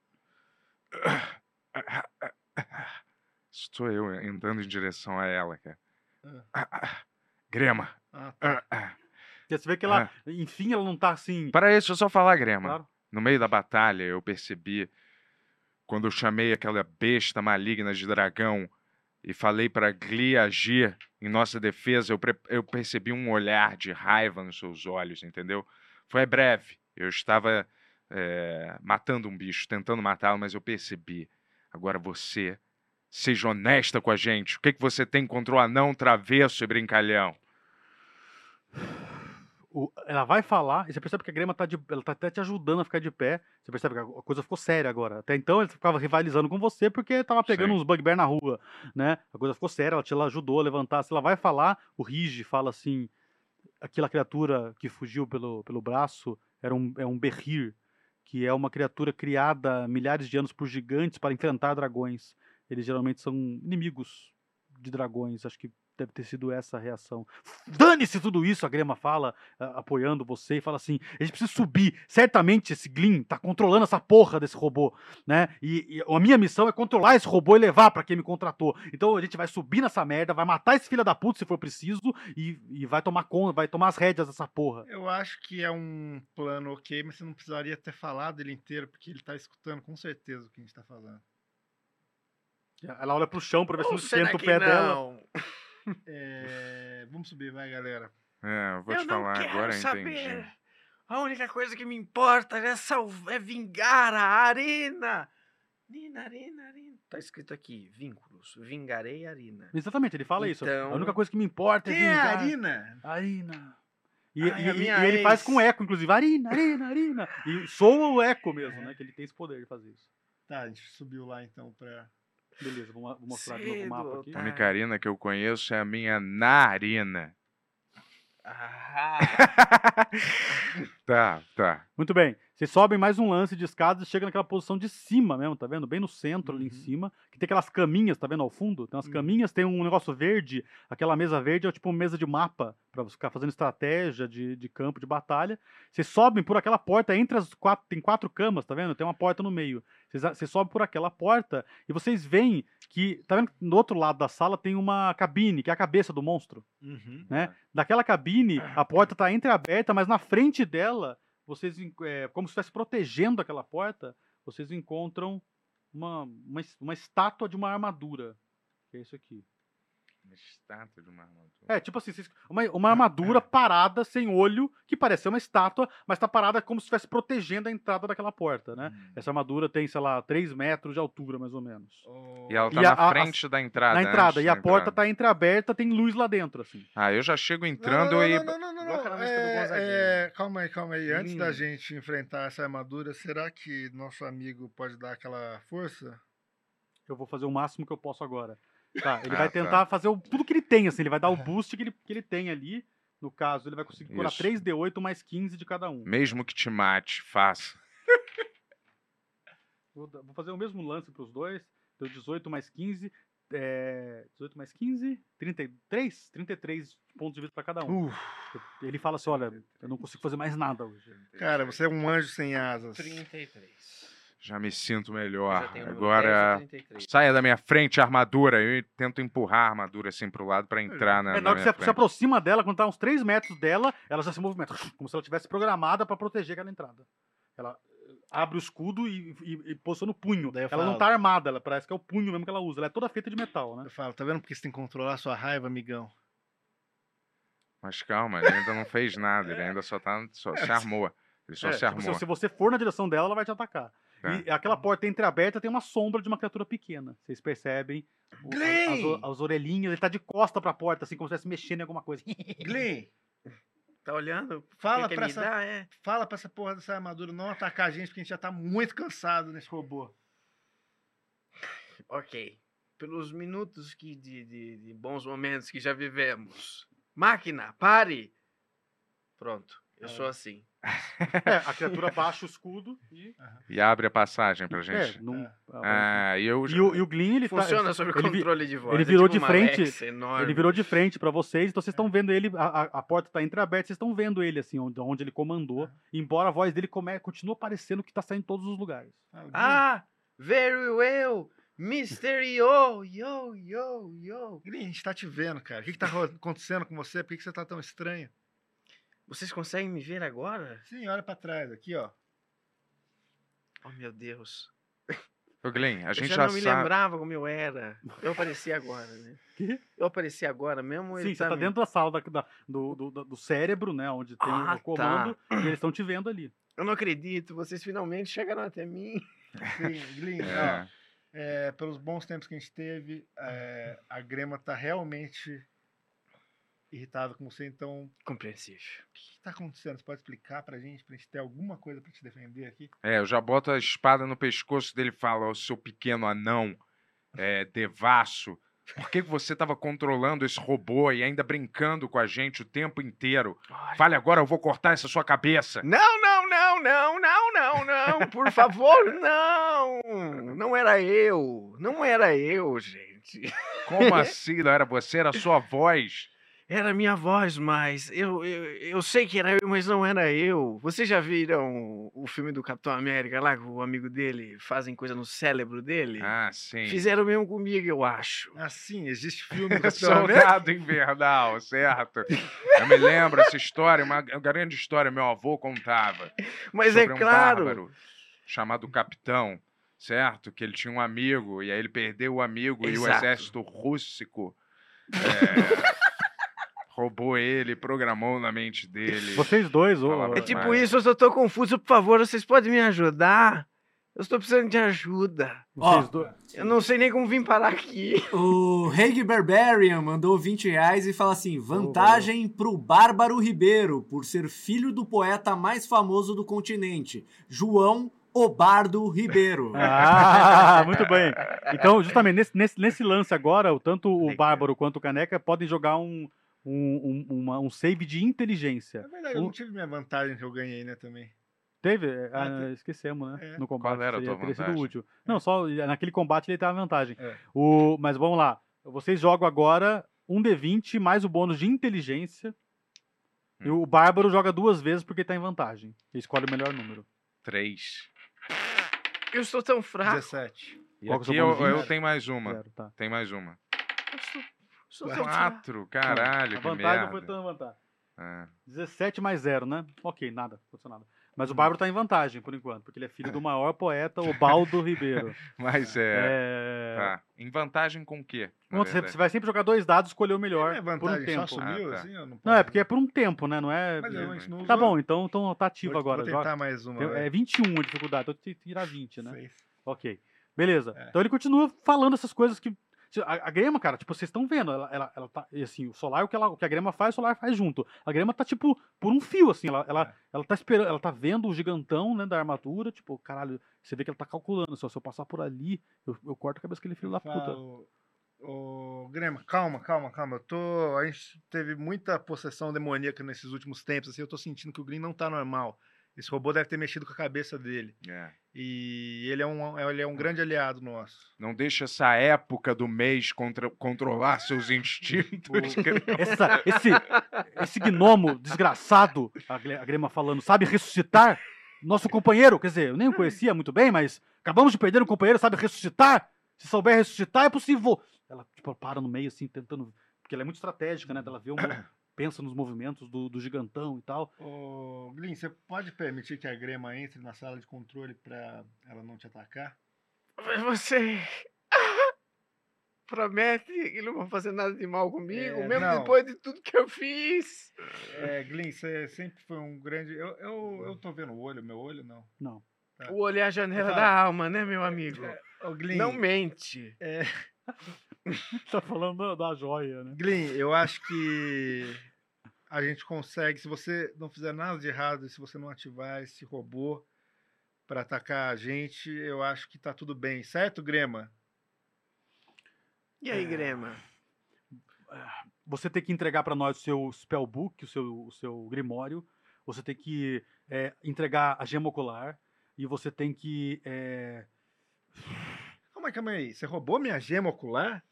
Estou eu andando em direção a ela, cara. Grema. Ah, tá. Você vê que ela, enfim, ela não tá assim... Para isso, eu só falar, Grema. Claro. No meio da batalha, eu percebi, quando eu chamei aquela besta maligna de dragão e falei para Glee agir em nossa defesa, eu, eu percebi um olhar de raiva nos seus olhos, entendeu? Foi breve. Eu estava eh, matando um bicho, tentando matá-lo, mas eu percebi. Agora você, seja honesta com a gente. O que, que você tem contra o anão travesso e brincalhão? O- ela vai falar, e você percebe que a Grema tá, de, ela tá até te ajudando a ficar de pé. Você percebe que a coisa ficou séria agora. Até então ele ficava rivalizando com você porque tava pegando Sim. uns bugbear na rua, né? A coisa ficou séria, ela te ela ajudou a levantar. Se ela vai falar, o Rige fala assim: aquela criatura que fugiu pelo, pelo braço era um, é um Berrir, que é uma criatura criada milhares de anos por gigantes para enfrentar dragões. Eles geralmente são inimigos de dragões. Acho que deve ter sido essa a reação. Dane-se tudo isso, a Grema fala, a- apoiando você, e fala assim: a gente precisa subir. Certamente esse Glyn tá controlando essa porra desse robô, né? E, e a minha missão é controlar esse robô e levar pra quem me contratou. Então a gente vai subir nessa merda, vai matar esse filho da puta se for preciso e, e vai tomar conta, vai tomar as rédeas dessa porra. Eu acho que é um plano ok, mas você não precisaria ter falado ele inteiro, porque ele tá escutando com certeza o que a gente tá falando. Ela olha pro chão pra ver se não esquenta o pé não? dela. É, Vamos subir, vai, galera. É, eu vou eu te não falar quero agora, saber. entendi. A única coisa que me importa é, salv... é vingar a arena. Nina, arena, arena. Tá escrito aqui, vínculos. Vingarei a arena. Exatamente, ele fala isso. Então- A única coisa que me importa é é a vingar. Arina? Arina. E, Ai, e- a e- e ele faz com eco, inclusive. Arina, Arina, Arina. E soa o eco mesmo, né? Que ele tem esse poder de fazer isso. Tá, a gente subiu lá então pra. Beleza, vou, mostrar de novo o mapa Cedo, aqui. A tá. única arena que eu conheço é a minha narina. Ah, Tá, tá. Muito bem. Vocês sobem mais um lance de escadas e chegam naquela posição de cima mesmo, tá vendo? Bem no centro ali em cima. Que tem aquelas caminhas, tá vendo ao fundo? Tem umas caminhas, tem um negócio verde. Aquela mesa verde é tipo uma mesa de mapa pra você ficar fazendo estratégia de, de campo de batalha. Vocês sobem por aquela porta entre as quatro. Tem quatro camas, tá vendo? Tem uma porta no meio. Vocês, sobem por aquela porta e vocês veem que. Tá vendo? que No outro lado da sala tem uma cabine, que é a cabeça do monstro. né? Daquela cabine, a porta está entreaberta, mas na frente dela, vocês, é, como se estivesse protegendo aquela porta, vocês encontram uma, uma, uma estátua de uma armadura. Que é isso aqui. Uma estátua de uma armadura. É, tipo assim, uma, uma armadura parada, sem olho, que parece ser uma estátua, mas tá parada como se estivesse protegendo a entrada daquela porta, né? Essa armadura tem, sei lá, 3 metros de altura, mais ou menos. E ela tá E a- na a- frente da entrada. Na entrada, e a porta entrada. tá entreaberta, tem luz lá dentro, assim. Ah, eu já chego Não, entrando não, e. não, não, não, não, não. É, é, calma aí, calma aí. Antes da Hum. gente enfrentar essa armadura, será que nosso amigo pode dar aquela força? Eu vou fazer o máximo que eu posso agora. Tá, ele Ah, vai tá. tentar fazer o- tudo que ele tem, assim, ele vai dar o boost que ele, que ele tem ali. No caso, ele vai conseguir curar Isso. 3D8 mais 15 de cada um. Mesmo que te mate, faça. Vou, vou fazer o mesmo lance para os dois. Deu 18 mais 15. É, 18 mais 15, 33? 33 pontos de vida para cada um. Ele fala assim: olha, eu não consigo fazer mais nada hoje. Cara, você é um anjo sem asas. 33. Já me sinto melhor. Agora, 10 33. saia da minha frente a armadura. Eu tento empurrar a armadura assim pro lado pra entrar na, É, na hora que você se aproxima dela, quando tá uns 3 metros dela, ela já se movimenta, como se ela tivesse programada para proteger aquela entrada. Ela eh, abre o escudo e, e, e posiciona o punho. Daí Ela não falo- tá armada, ela parece que é o punho mesmo que ela usa. Ela é toda feita de metal, né? Eu falo, tá vendo porque você tem que controlar a sua raiva, amigão? Mas calma, ele ainda não fez nada. Ele ainda só, tá, só se armou. Ele só É, se tipo, armou. se, se você for na direção dela, ela vai te atacar. Tá. E aquela porta entreaberta tem uma sombra de uma criatura pequena. Vocês percebem o- Glenn! as, as orelhinhas, ele tá de costa pra porta, assim, como se estivesse mexendo em alguma coisa. Glenn, Tá olhando? Fala pra essa- dar, é? fala pra essa porra dessa armadura não atacar a gente, porque a gente já tá muito cansado nesse robô. Ok. Pelos minutos que de, de, de bons momentos que já vivemos. Máquina, pare! Pronto, eu sou assim. É, a criatura baixa o escudo e. E abre a passagem pra É, gente. não, Ah, e eu. E o, e o Glyn, ele Funciona tá, sobre ele controle de voz. Ele é virou tipo de frente. Alexa. Ele virou de frente pra vocês, então vocês estão vendo ele. A, a- porta tá entreaberta, vocês estão vendo ele, assim, onde, onde ele comandou. Embora a voz dele come, continua parecendo que tá saindo em todos os lugares. Ah, very well! Mr. Yo, yo, yo, yo. Glenn, a gente tá te vendo, cara. O que, que tá acontecendo com você? Por que, que você tá tão estranho? Vocês conseguem me ver agora? Sim, olha pra trás, aqui, ó. Oh, meu Deus. Ô, Glenn, a eu gente já, já, não me sabe. lembrava como eu era. Eu apareci agora, né? Quê? Eu apareci agora mesmo. Sim, ele você tá me- dentro da sala da- da- do, do, do- do cérebro, né? Onde tem Ah, o comando, tá. e eles estão te vendo ali. Eu não acredito, vocês finalmente chegaram até mim. Sim, Glenn, É. ó. É, pelos bons tempos que a gente teve, é, a Grema tá realmente irritada com você, então Compreensível. o que, que tá acontecendo? Você pode explicar pra gente, pra gente ter alguma coisa pra te defender aqui? É, eu já boto a espada no pescoço dele e falo, ô seu pequeno anão, é, devasso, por que que você tava controlando esse robô e ainda brincando com a gente o tempo inteiro? Fale agora, eu vou cortar essa sua cabeça. Não, não, não, não, não, não, não, por favor, não. Não era eu. Não era eu, gente. Como assim não era você? Era a sua voz. Era a minha voz, mas eu, eu, eu sei que era eu, mas não era eu. Vocês já viram o filme do Capitão América lá, com o amigo dele fazem coisa no cérebro dele? Ah, sim. Fizeram o mesmo comigo, eu acho. Assim, existe filme do Capitão América? Soldado Invernal, certo? Eu me lembro essa história, uma grande história, meu avô contava. Mas é sobre um claro. bárbaro chamado Capitão, certo? Que ele tinha um amigo, e aí ele perdeu o amigo, e o Exato. exército rússico é, roubou ele, programou na mente dele. Vocês dois, ô. Palavra É tipo mágica. isso, eu só tô confuso, por favor, vocês podem me ajudar? Eu estou precisando de ajuda. Vocês dois. Eu não sei nem como vim parar aqui. O Haig Barbarian mandou 20 reais e fala assim: vantagem pro Bárbaro Ribeiro, por ser filho do poeta mais famoso do continente, João Obardo Ribeiro. Ah, muito bem. Então, justamente nesse, nesse, nesse lance agora, o- tanto o Bárbaro quanto o Caneca podem jogar um, um, um, uma- um save de inteligência. É verdade, eu não tive minha vantagem que eu ganhei, né, também. Teve? Ah, Ah, te- esquecemos, né? É. No combate. Qual era a tua teria sido vantagem? útil. Não, só naquele combate ele tava vantagem. É. O, mas vamos lá. Vocês jogam agora um D20 mais o bônus de inteligência. E Hum. o Bárbaro joga duas vezes porque tá em vantagem. Ele escolhe o melhor número. Três. Eu estou tão fraco. 17. E Qual é aqui eu, eu tenho mais uma. Zero, tá. Tem mais uma. Eu estou. Quatro, caralho, a que vantagem não merda. foi tão vantagem. É. 17 mais 0, né? Ok, nada, não aconteceu nada. Mas Hum. o Bárbaro tá em vantagem, por enquanto, porque ele é filho do maior poeta, Obaldo Ribeiro. Mas é. É... Tá. Em vantagem com o quê? Quando você, vai sempre jogar dois dados e escolher o melhor É por um vantagem, tempo. só sumiu, Ah, tá. assim? Não, Não, é porque é por um tempo, né? Não é. Mas não Tá bom, então, então tá ativo Vou- agora. Vou joga- tentar mais uma. Tem-. É 21 a dificuldade, então tem que tirar 20, né? Seis. Ok. Beleza. É. Então ele continua falando essas coisas que. A, a grema, cara, tipo, vocês estão vendo, ela, ela, ela tá. e assim, o solar, o que, ela, o que a grema faz, o solar faz junto. A grema tá, tipo, por um fio, assim. Ela, ela, É. ela tá esperando, ela tá vendo o gigantão, né, da armadura, tipo, caralho, você vê que ela tá calculando. Se eu, se eu passar por ali, eu, eu corto a cabeça daquele filho da puta. Ô, Grêmio, calma, calma, calma. Eu tô. A gente teve muita possessão demoníaca nesses últimos tempos. Assim, eu tô sentindo que o Green não tá normal. Esse robô deve ter mexido com a cabeça dele. É. E ele é um, ele é um grande aliado nosso. Não deixa essa época do mês contra- controlar seus instintos. Essa- esse, esse gnomo desgraçado, a Grema falando, sabe ressuscitar nosso companheiro. Quer dizer, eu nem o conhecia muito bem, mas acabamos de perder um companheiro, sabe ressuscitar? Se souber ressuscitar, é possível. Ela tipo, para no meio, assim, tentando. Porque ela é muito estratégica, né? Ela vê mo- pensa nos movimentos do, do gigantão e tal. Ô, Glyn, você pode permitir que a Grema entre na sala de controle pra ela não te atacar? Mas você promete que não vai fazer nada de mal comigo, É, mesmo não. depois de tudo que eu fiz. É, Glyn, você sempre foi um grande. Eu, eu, eu tô vendo o olho, meu olho não. Não. O olho é a janela da alma, né, meu amigo? Ô, Glyn, Não mente. É, Tá falando da, joia, né? Glyn, eu acho que a gente consegue, se você não fizer nada de errado, e se você não ativar esse robô pra atacar a gente, eu acho que tá tudo bem, certo, Grema? E aí, Grema? Você tem que entregar pra nós o seu spellbook, o seu, o seu grimório. Você tem que é, entregar a gema ocular. E você tem que. é, Calma aí, calma aí. Você roubou minha gema ocular?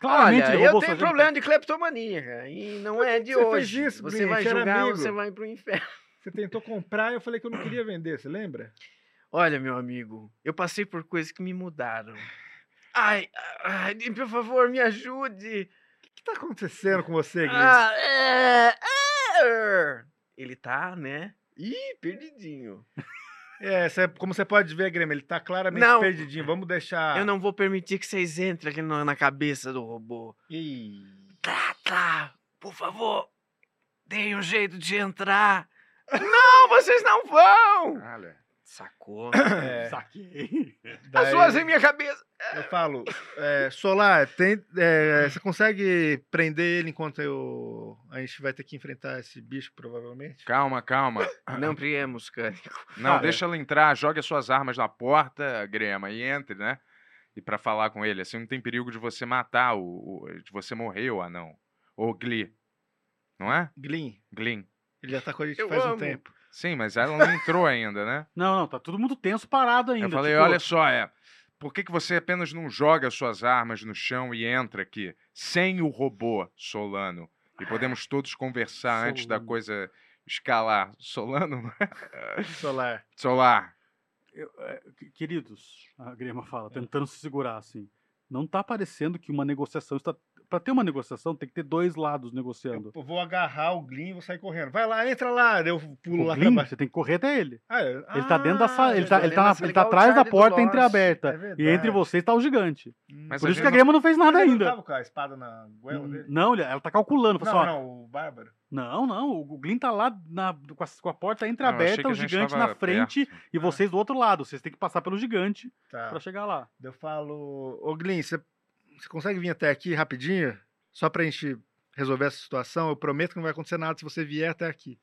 Claramente Olha, eu tenho problema de cleptomania, cara, e não é de Você fez hoje. isso, você vai julgar, amigo. você vai pro inferno. Você tentou comprar e eu falei que eu não queria vender, você lembra? Olha, meu amigo, eu passei por coisas que me mudaram. Ai, ai, por favor, me ajude. O que tá acontecendo com você, Glyn? Ah, é, é. Ele tá, né? Ih, perdidinho. É, cê- como você pode ver, Grêmio, ele tá claramente Não. perdidinho. Vamos deixar. Eu não vou permitir que vocês entrem aqui na cabeça do robô. Ih. Tá, tá, por favor, deem um jeito de entrar. Não, vocês não vão! Olha. Sacou? É, Saquei. As daí suas em minha cabeça. Eu falo, é, Solar, tem, é, você consegue prender ele enquanto eu, a gente vai ter que enfrentar esse bicho, provavelmente? Calma, calma. Não priemos, Cânico. Não, Cara. deixa ela entrar, jogue as suas armas na porta, Grema, e entre, né? E pra falar com ele, assim não tem perigo de você matar o, o- de você morrer o anão. Ou Glee. Não é? Glyn, Glyn. ele já tá com a gente Eu faz um amo. tempo. Sim, mas ela não entrou ainda, né? Não, não, tá todo mundo tenso, parado ainda. Eu falei, tipo, olha só, é. Por que, que você apenas não joga suas armas no chão e entra aqui, sem o robô Solano? E podemos todos conversar antes da Solano. coisa escalar. Solano, é? Solar. Solar. eu- é, que- queridos, a Grema fala, tentando se segurar assim. Não tá parecendo que uma negociação está. Pra ter uma negociação, tem que ter dois lados negociando. Eu vou agarrar o Glyn e vou sair correndo. Vai lá, entra lá. Eu pulo O lá Glyn, você tem que correr até ele. Ah, é- Ele tá dentro da ah, sala, ele eu tá, ele tá, ele tá o atrás da porta entreaberta. É e entre vocês tá o gigante. Mas Por isso que a Grema não fez nada ele ainda. Não tava com a espada na goela dele? Não, ele- ela tá calculando. Não, Não, não, o Bárbaro. não, não, o Glyn tá lá na- com, a, com a porta entreaberta, o gigante na frente perto. e vocês do outro lado. Vocês têm que passar pelo gigante Tá. pra chegar lá. Eu falo, ô Glyn, você você consegue vir até aqui rapidinho? Só pra gente resolver essa situação? Eu prometo que não vai acontecer nada se você vier até aqui.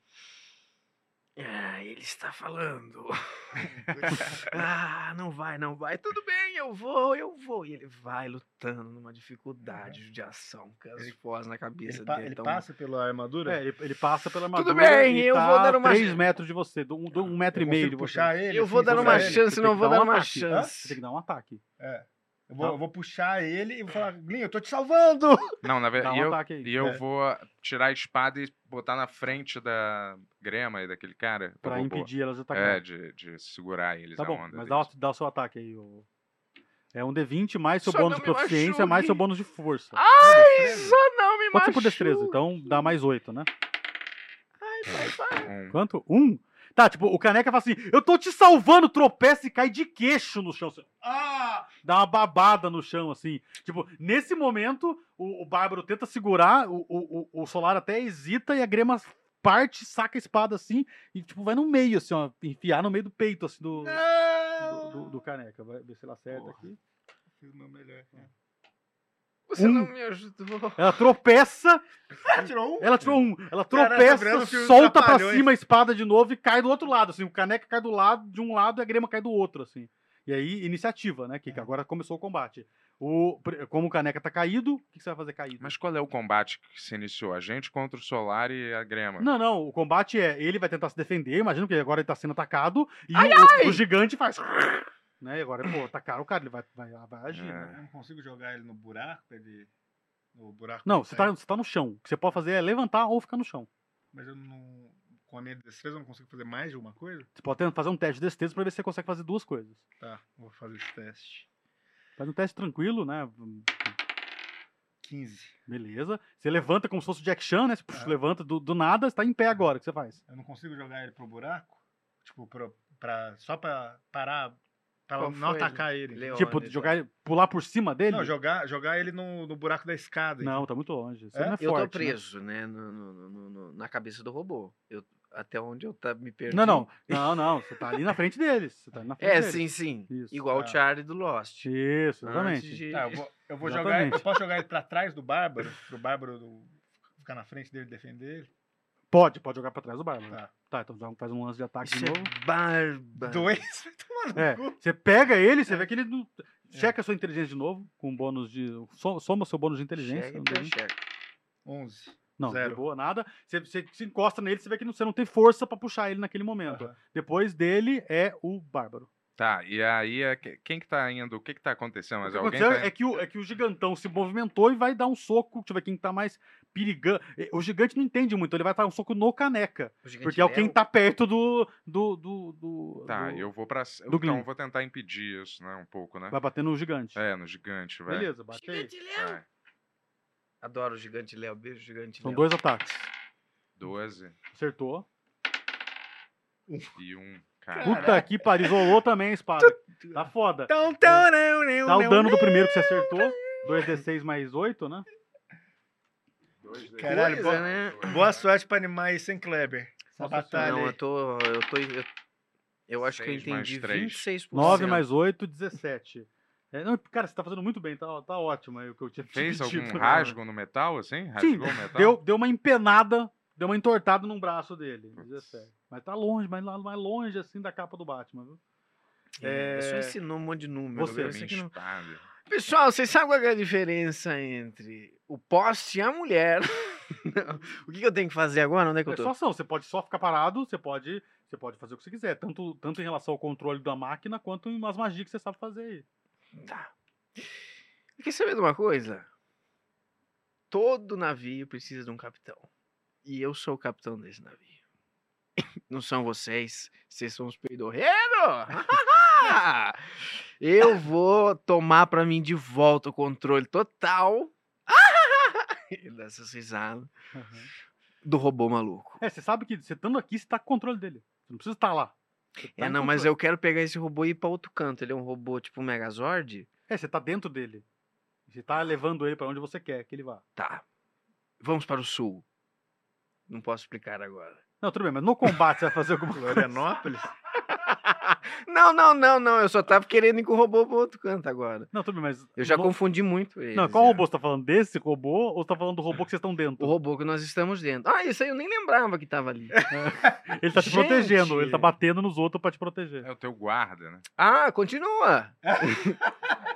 Ah, ele está falando. ah, não vai, não vai. Tudo bem, eu vou, eu vou. E ele vai lutando numa dificuldade de ação, com as vozes na cabeça Ele, pa- dele. ele tão- passa pela armadura? É, ele, ele passa pela armadura bem, e eu tá vou dar uma 3 chance. metros de você, do- um, do- um metro e Eu meio consigo de você. puxar ele? Eu vou assim, dar puxar uma ele? chance, não vou dar dar um uma ataque. Hã? Você chance. tem que dar um ataque. É. Eu vou, eu vou puxar ele e vou falar, Glyn, eu tô te salvando! Não, na Dá verdade, um eu, ataque aí. e eu É. vou tirar a espada e botar na frente da Grema e daquele cara. do Pra robô. impedir elas de É, atacar. de, de segurar eles tá a bom, onda mas dá, o- deles. dá o seu ataque aí. O... É um D20 mais seu Só bônus não de me proficiência, mais seu machuque. bônus de força. Ai, só não me Pode ser por destreza, então dá mais 8, né? Um. Quanto? Um? Tá, tipo, o caneca fala assim: Eu tô te salvando, tropeça e cai de queixo no chão. Ah! Dá uma babada no chão, assim. Tipo, nesse momento, o, o Bárbaro tenta segurar, o, o, o- Solar até hesita e a Grema parte, saca a espada assim e, tipo, vai no meio, assim, ó, enfiar no meio do peito, assim, do, do, do- do caneca. Vai ver se ele acerta aqui. Fiz o meu melhor. Você Um. não me ajudou. Ela tropeça, Ah, tirou um? ela tirou um. Ela tropeça, solta pra cima a espada de novo e cai do outro lado, assim. O caneca cai do lado, de um lado e a grema cai do outro, assim. E aí, iniciativa, né? Que que agora começou o combate. O, como o caneca tá caído, o que que você vai fazer caído? Mas qual é o combate que se iniciou? A gente contra o Solar e a Grema. Não, não, o combate é, ele vai tentar se defender, imagina que agora ele tá sendo atacado, e Ai, o, ai! o gigante faz... Né, e agora, pô, atacaram o cara, ele vai, vai, vai agir, É. né? Eu não consigo jogar ele no buraco, ele. No buraco. Não, você tá, você tá no chão. O que você pode fazer é levantar ou ficar no chão. Mas eu não. Com a minha destreza eu não consigo fazer mais de uma coisa? Você pode fazer um teste de destreza pra ver se você consegue fazer duas coisas. Tá, vou fazer esse teste. Faz um teste tranquilo, né? 15. Beleza. Você levanta como se fosse o Jack Chan, né? Você puxa, Ah. levanta do, do nada, você tá em pé agora. O que você faz? Eu não consigo jogar ele pro buraco? Tipo, pro, pra, só pra parar. Pra Qual não foi, atacar ele. Leone, tipo, tá? jogar, ele- pular por cima dele? Não, jogar, jogar ele no, no buraco da escada. Não, tá muito longe. Você É? não é Eu forte, tô né? preso, né? no- no- no- no- na cabeça do robô. Eu, até onde eu tá, me perdi. Não, não. Não, não. Você tá ali na frente deles. Você tá ali na frente É, deles. sim, sim. Isso. Igual Ah. o Charlie do Lost. Isso, exatamente. de- Tá, eu vou, eu vou jogar. Exatamente. Eu posso jogar ele pra trás do Bárbaro? Pro Bárbaro do- ficar na frente dele e defender ele? Pode, pode jogar pra trás do Bárbaro. Tá. Tá, então já faz um lance de ataque Isso de é novo. bárbaro. Dois? Vai tomar no É, cu. você pega ele, você vê que ele. não- Checa a sua inteligência de novo, com bônus de. so- Soma seu bônus de inteligência. Checa, não checa. 11. Não, Zero. de boa, nada. Você, você se encosta nele, você vê que não- você não tem força pra puxar ele naquele momento. Aham. Depois dele é o Bárbaro. Tá, e aí é que- quem que tá indo? O que que tá acontecendo? O Mas que alguém tá é, que o, é que o gigantão se movimentou e vai dar um soco. Deixa eu ver quem tá mais perigando. O gigante não entende muito, ele vai dar um soco no caneca. Porque é o quem Léo? tá perto do. do, do, do- Tá, do- eu vou pra. Então, eu vou tentar impedir isso, né? Um pouco, né? Vai bater no gigante. É, no gigante, vai. Beleza, bate aí. Gigante Léo. Vai. Adoro o gigante Léo. Beijo, gigante São Léo. dois ataques. 12 Acertou. e 1. Cara. Puta que pariu, isolou também a espada. Tá foda. Tão, tão, não, não, Dá o não, dano do primeiro que você acertou. 2d6 mais 8, né? Dois, dois. Caralho, boa, né? boa sorte pra animar isso, hein, Kleber? Essa batalha Não, eu tô. Eu tô. Eu, eu acho que eu entendi três. 26%. 9 mais 8, 17. É, não, cara, você tá fazendo muito bem, tá, tá ótimo aí o que eu tinha Fez pedido. algum rasgo no metal, assim? Sim, Rasgou o metal? deu, deu uma empenada, deu uma entortada num braço dele. 17. Mas tá longe, mas lá mais longe assim da capa do Batman, viu? É, É, Só ensinou um monte de número. você? Minha Isso aqui não-. Pessoal, vocês sabem qual é a diferença entre o poste e a mulher? O que, que eu tenho que fazer agora? Onde é que eu É tô? só ação, você pode só ficar parado, você pode, você pode fazer o que você quiser, tanto, tanto em relação ao controle da máquina quanto em umas magias que você sabe fazer aí. Tá. Quer saber de uma coisa? Todo navio precisa de um capitão. E eu sou o capitão desse navio. Não são vocês, vocês são os peidorreiros! eu vou tomar pra mim de volta o controle total. Dessas risadas do robô maluco. É, você sabe que você estando aqui, você tá com o controle dele. Você não precisa estar lá. Tá É, não, mas eu quero pegar esse robô e ir pra outro canto. Ele é um robô tipo Megazord? É, você tá dentro dele. Você tá levando ele pra onde você quer que ele vá. Tá. Vamos para o sul. Não posso explicar agora. Não, tudo bem, mas no combate você vai fazer alguma coisa. Florianópolis? Não, não, não, não. Eu só tava querendo ir com o robô pro outro canto agora. Não, tudo bem, mas. Eu já no- confundi muito ele. Não, qual robô? Você tá falando desse robô ou você tá falando do robô que vocês estão dentro? O robô que nós estamos dentro. Ah, isso aí eu nem lembrava que tava ali. Ele tá te Gente! protegendo, ele tá batendo nos outros pra te proteger. É o teu guarda, né? Ah, continua.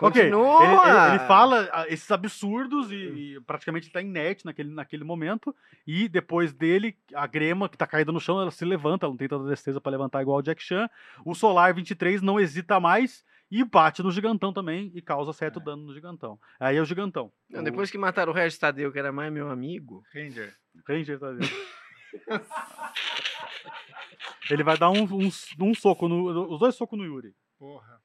Ok, ele, continua. ele- ele fala ah, esses absurdos e, e praticamente ele tá inerte naquele, naquele momento. E depois dele, a grema que tá caída no chão, ela se levanta, ela não tem tanta destreza pra levantar igual o Jack Chan. O Solar 23 não hesita mais e bate no gigantão também e causa certo dano no gigantão. Aí é o gigantão. Não, depois que mataram o Regis Tadeu, que era mais meu amigo. Ranger. O Ranger tá dentro. Ele vai dar um, um, um soco no. Os dois socos no Yuri. Porra.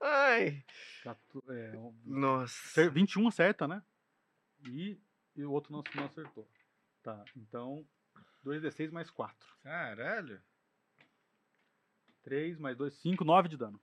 Ai. Quatro- é, um- Nossa. Cer- 21 acerta, né? E, e o outro não, não acertou. Tá, então 2d6 mais 4. Caralho. 3 mais 2, 5, 9 de dano.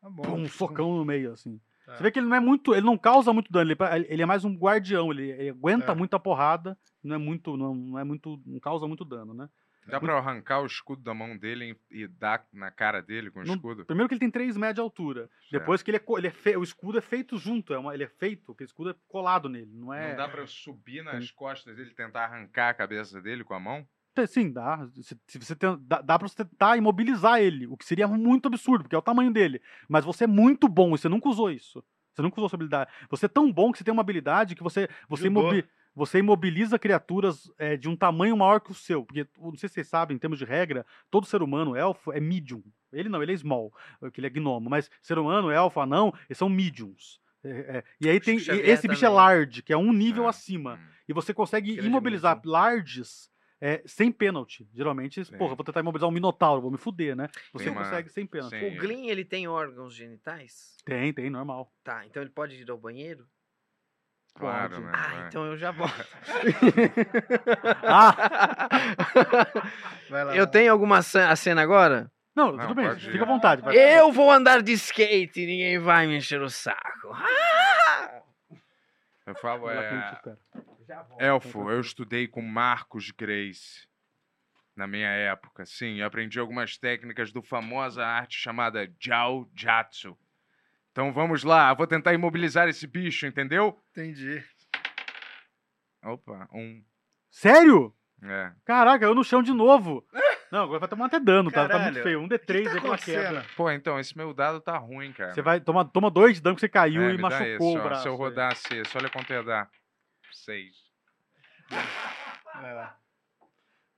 Tá bom. Pum, um socão no meio, assim. Tá. Você vê que ele não é muito. Ele não causa muito dano, ele, pa- ele é mais um guardião, ele, ele aguenta É. muita porrada, não é muito. Não, não é muito. não causa muito dano, né? Dá pra arrancar o escudo da mão dele e dar na cara dele com o Não- escudo? Primeiro que ele tem 3 metros de altura. Depois que ele é, ele é fe- o escudo é feito junto, é uma, ele é feito, que o escudo é colado nele, não é. Não dá pra eu subir nas costas dele e tentar arrancar a cabeça dele com a mão? Sim, dá. Se, se você tem, dá, dá pra você tentar imobilizar ele, o que seria muito absurdo, porque é o tamanho dele. Mas você é muito bom e você nunca usou isso. Você nunca usou sua habilidade. Você é tão bom que você tem uma habilidade que você, você, imobi- você imobiliza criaturas é, de um tamanho maior que o seu. Porque, não sei se vocês sabem, em termos de regra, todo ser humano, elfo, é medium. Ele não, ele é small, que ele é gnomo. Mas ser humano, elfo, anão, eles são mediums. É, é, e aí tem. Xavier esse bicho é também. large, que é um nível É. acima. Hum. E você consegue Grande imobilizar larges é, sem pênalti. Geralmente, Sim. porra, vou tentar imobilizar um minotauro, vou me fuder, né? Você uma- consegue sem pênalti. Sim. O Glyn, ele tem órgãos genitais? Tem, tem, normal. Tá, então ele pode ir ao banheiro? Claro, né? Ah, vai. então eu já volto. Ah! Vai lá. eu tenho alguma cena agora? Não, Não, tudo bem, ir. fica à vontade. vai. Eu vou andar de skate e ninguém vai me encher o saco. Ah! Eu falo, é. Elfo, eu estudei com Marcos Grace na minha época. Sim, eu aprendi algumas técnicas do famosa arte chamada Jiao Jatsu. Então vamos lá, vou tentar imobilizar esse bicho, entendeu? Entendi. Opa, um. Sério? É. Caraca, eu no chão de novo. Não, agora vai tomar até dano, tá? Tá muito feio. Um O que D3 tá aí pela queda. acontecendo? Pô, então, esse meu dado tá ruim, cara. Você vai tomar toma dois de dano que você caiu É, e me dá machucou esse, o ó. braço. Se eu rodasse esse, olha quanto ia dar. Seis. Vai lá.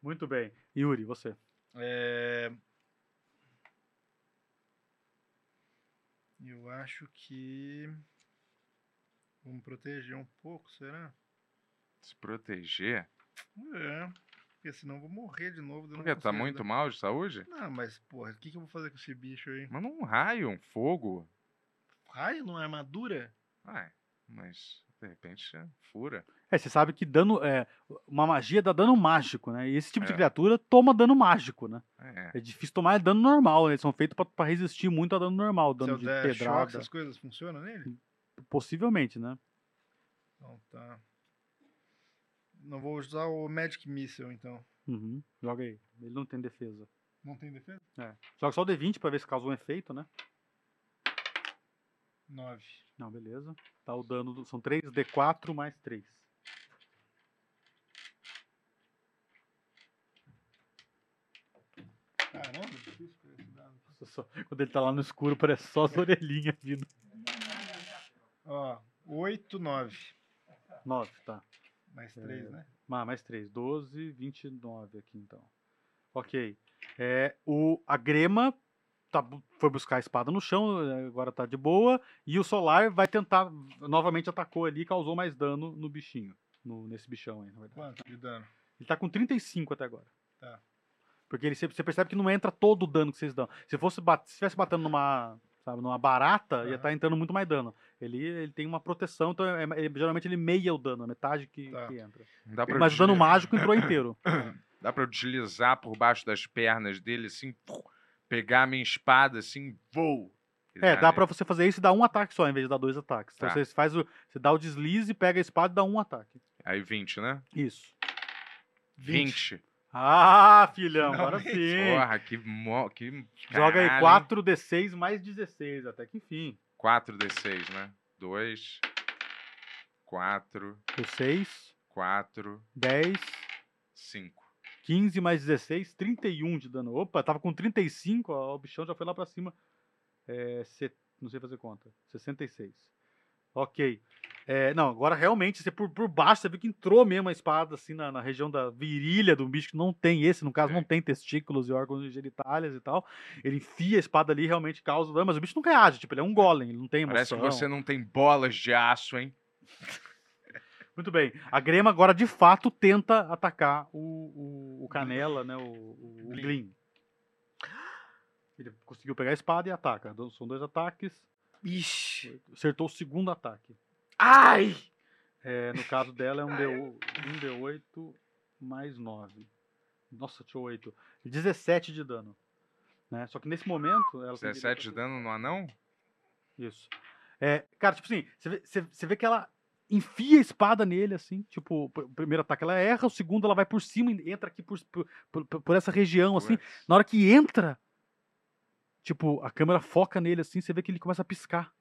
Muito bem. Yuri, você. É... Eu acho que. Vamos proteger um pouco, será? Se proteger? É. Porque senão eu vou morrer de novo. Porque tá muito dar- mal de saúde? Não, mas, porra, o que, que eu vou fazer com esse bicho aí? Manda um raio, um fogo. Raio numa armadura? Ai, mas de repente fura. É, você sabe que dano. É, uma magia dá dano mágico, né? E esse tipo de É. criatura toma dano mágico, né? É. É difícil tomar dano normal, né? Eles são feitos pra, pra resistir muito a dano normal, dano de choque, pedrada. essas coisas funcionam nele? Possivelmente, né? Então tá. Não vou usar o Magic Missile, então. Uhum. Joga aí. Ele não tem defesa. Não tem defesa? É. Joga só o D20 pra ver se causa um efeito, né? 9. Não, beleza. Tá o dano. do- São 3 D4 mais 3. Caramba, difícil pra esse dado. Quando ele tá lá no escuro, parece só as orelhinhas vindo. Ó, 8, 9. 9, tá. Mais 3, É. né? Ah, mais 3. 12, 29 aqui então. Ok. É, o, a Grema tá foi buscar a espada no chão, é, agora tá de boa. E o Solar vai tentar. Novamente atacou ali e causou mais dano no bichinho. No, nesse bichão aí, na verdade. Quanto de dano? Ele tá com 35 até agora. Tá. Porque ele, você percebe que não entra todo o dano que vocês dão. Se fosse bat- se estivesse batendo numa, sabe, numa barata, ia Aham. estar entrando muito mais dano. Ele, ele tem uma proteção, então é- é- geralmente ele meia o dano, a metade que, Tá. que entra. Mas o dano mágico entrou inteiro. Dá pra eu deslizar por baixo das pernas dele, assim, pegar a minha espada, assim, vou. É, dá pra você fazer isso e dar um ataque só, em vez de dar dois ataques. Então Tá. você faz o. Você dá o deslize, pega a espada e dá um ataque. Aí 20, né? Isso. 20. Ah, filhão, agora sim. Porra, que. Mo... que Joga aí caralho, hein? 4d6 mais 16, até que enfim. 4d6, né? 2, 4, Deu 6, 4, 10, 5. 15 mais 16, 31 de dano. Opa, tava com 35, ó, o bichão já foi lá pra cima. É, não sei fazer conta. 66. Ok. É, não, agora realmente, você por, por baixo, você viu que entrou mesmo a espada, assim, na, na região da virilha do bicho, que não tem esse, no caso, Sim. não tem testículos e órgãos genitálios e tal. Ele enfia a espada ali, realmente causa dano, mas o bicho não reage, tipo, ele é um golem, ele não tem emoção. Parece que você não tem bolas de aço, hein? Muito bem. A Grema agora, de fato, tenta atacar o, o, o Canela, né? O, o, o Glyn. Ele conseguiu pegar a espada e ataca. São dois ataques. Ixi. Acertou o segundo ataque. Ai! É, no caso dela é um, D, um D8 mais 9. Nossa, tinha 8. 17 de dano. Né? Só que nesse momento. Ela tem 17 de dano no anão? Isso. É, cara, tipo assim, você vê, você- você vê que ela enfia a espada nele, assim, tipo, o primeiro ataque ela erra, o segundo ela vai por cima e entra aqui por, por, por- essa região, assim. Na hora que entra, tipo, a câmera foca nele, assim, você vê que ele começa a piscar.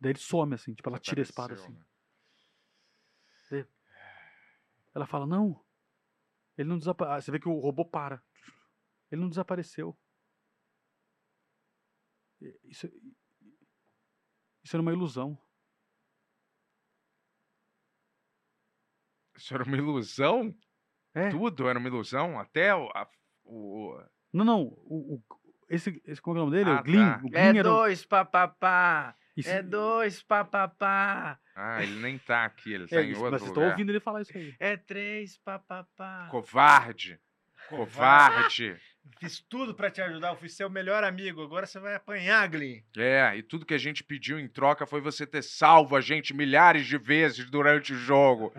Daí ele some, assim, tipo, ela tira a espada, Desapareceu, assim. Ela fala, não, ele não desapareceu. Você vê que o robô para. Ele não desapareceu. Isso, Isso era uma ilusão. Isso era uma ilusão? É. Tudo era uma ilusão? Até o. a- o- Não, não. O, o- esse, esse, como é o nome dele? Ah, o Glyn. tá. O Glyn É era um- dois papapá. Isso- É dois papapá. Ah, ele nem tá aqui, ele tá É, em isso, outro mas vocês estão lugar. ouvindo ele falar isso aí. É três papapá. Covarde! Covarde! Fiz tudo pra te ajudar, eu fui seu melhor amigo. Agora você vai apanhar, Glyn. É, e tudo que a gente pediu em troca foi você ter salvo a gente milhares de vezes durante o jogo.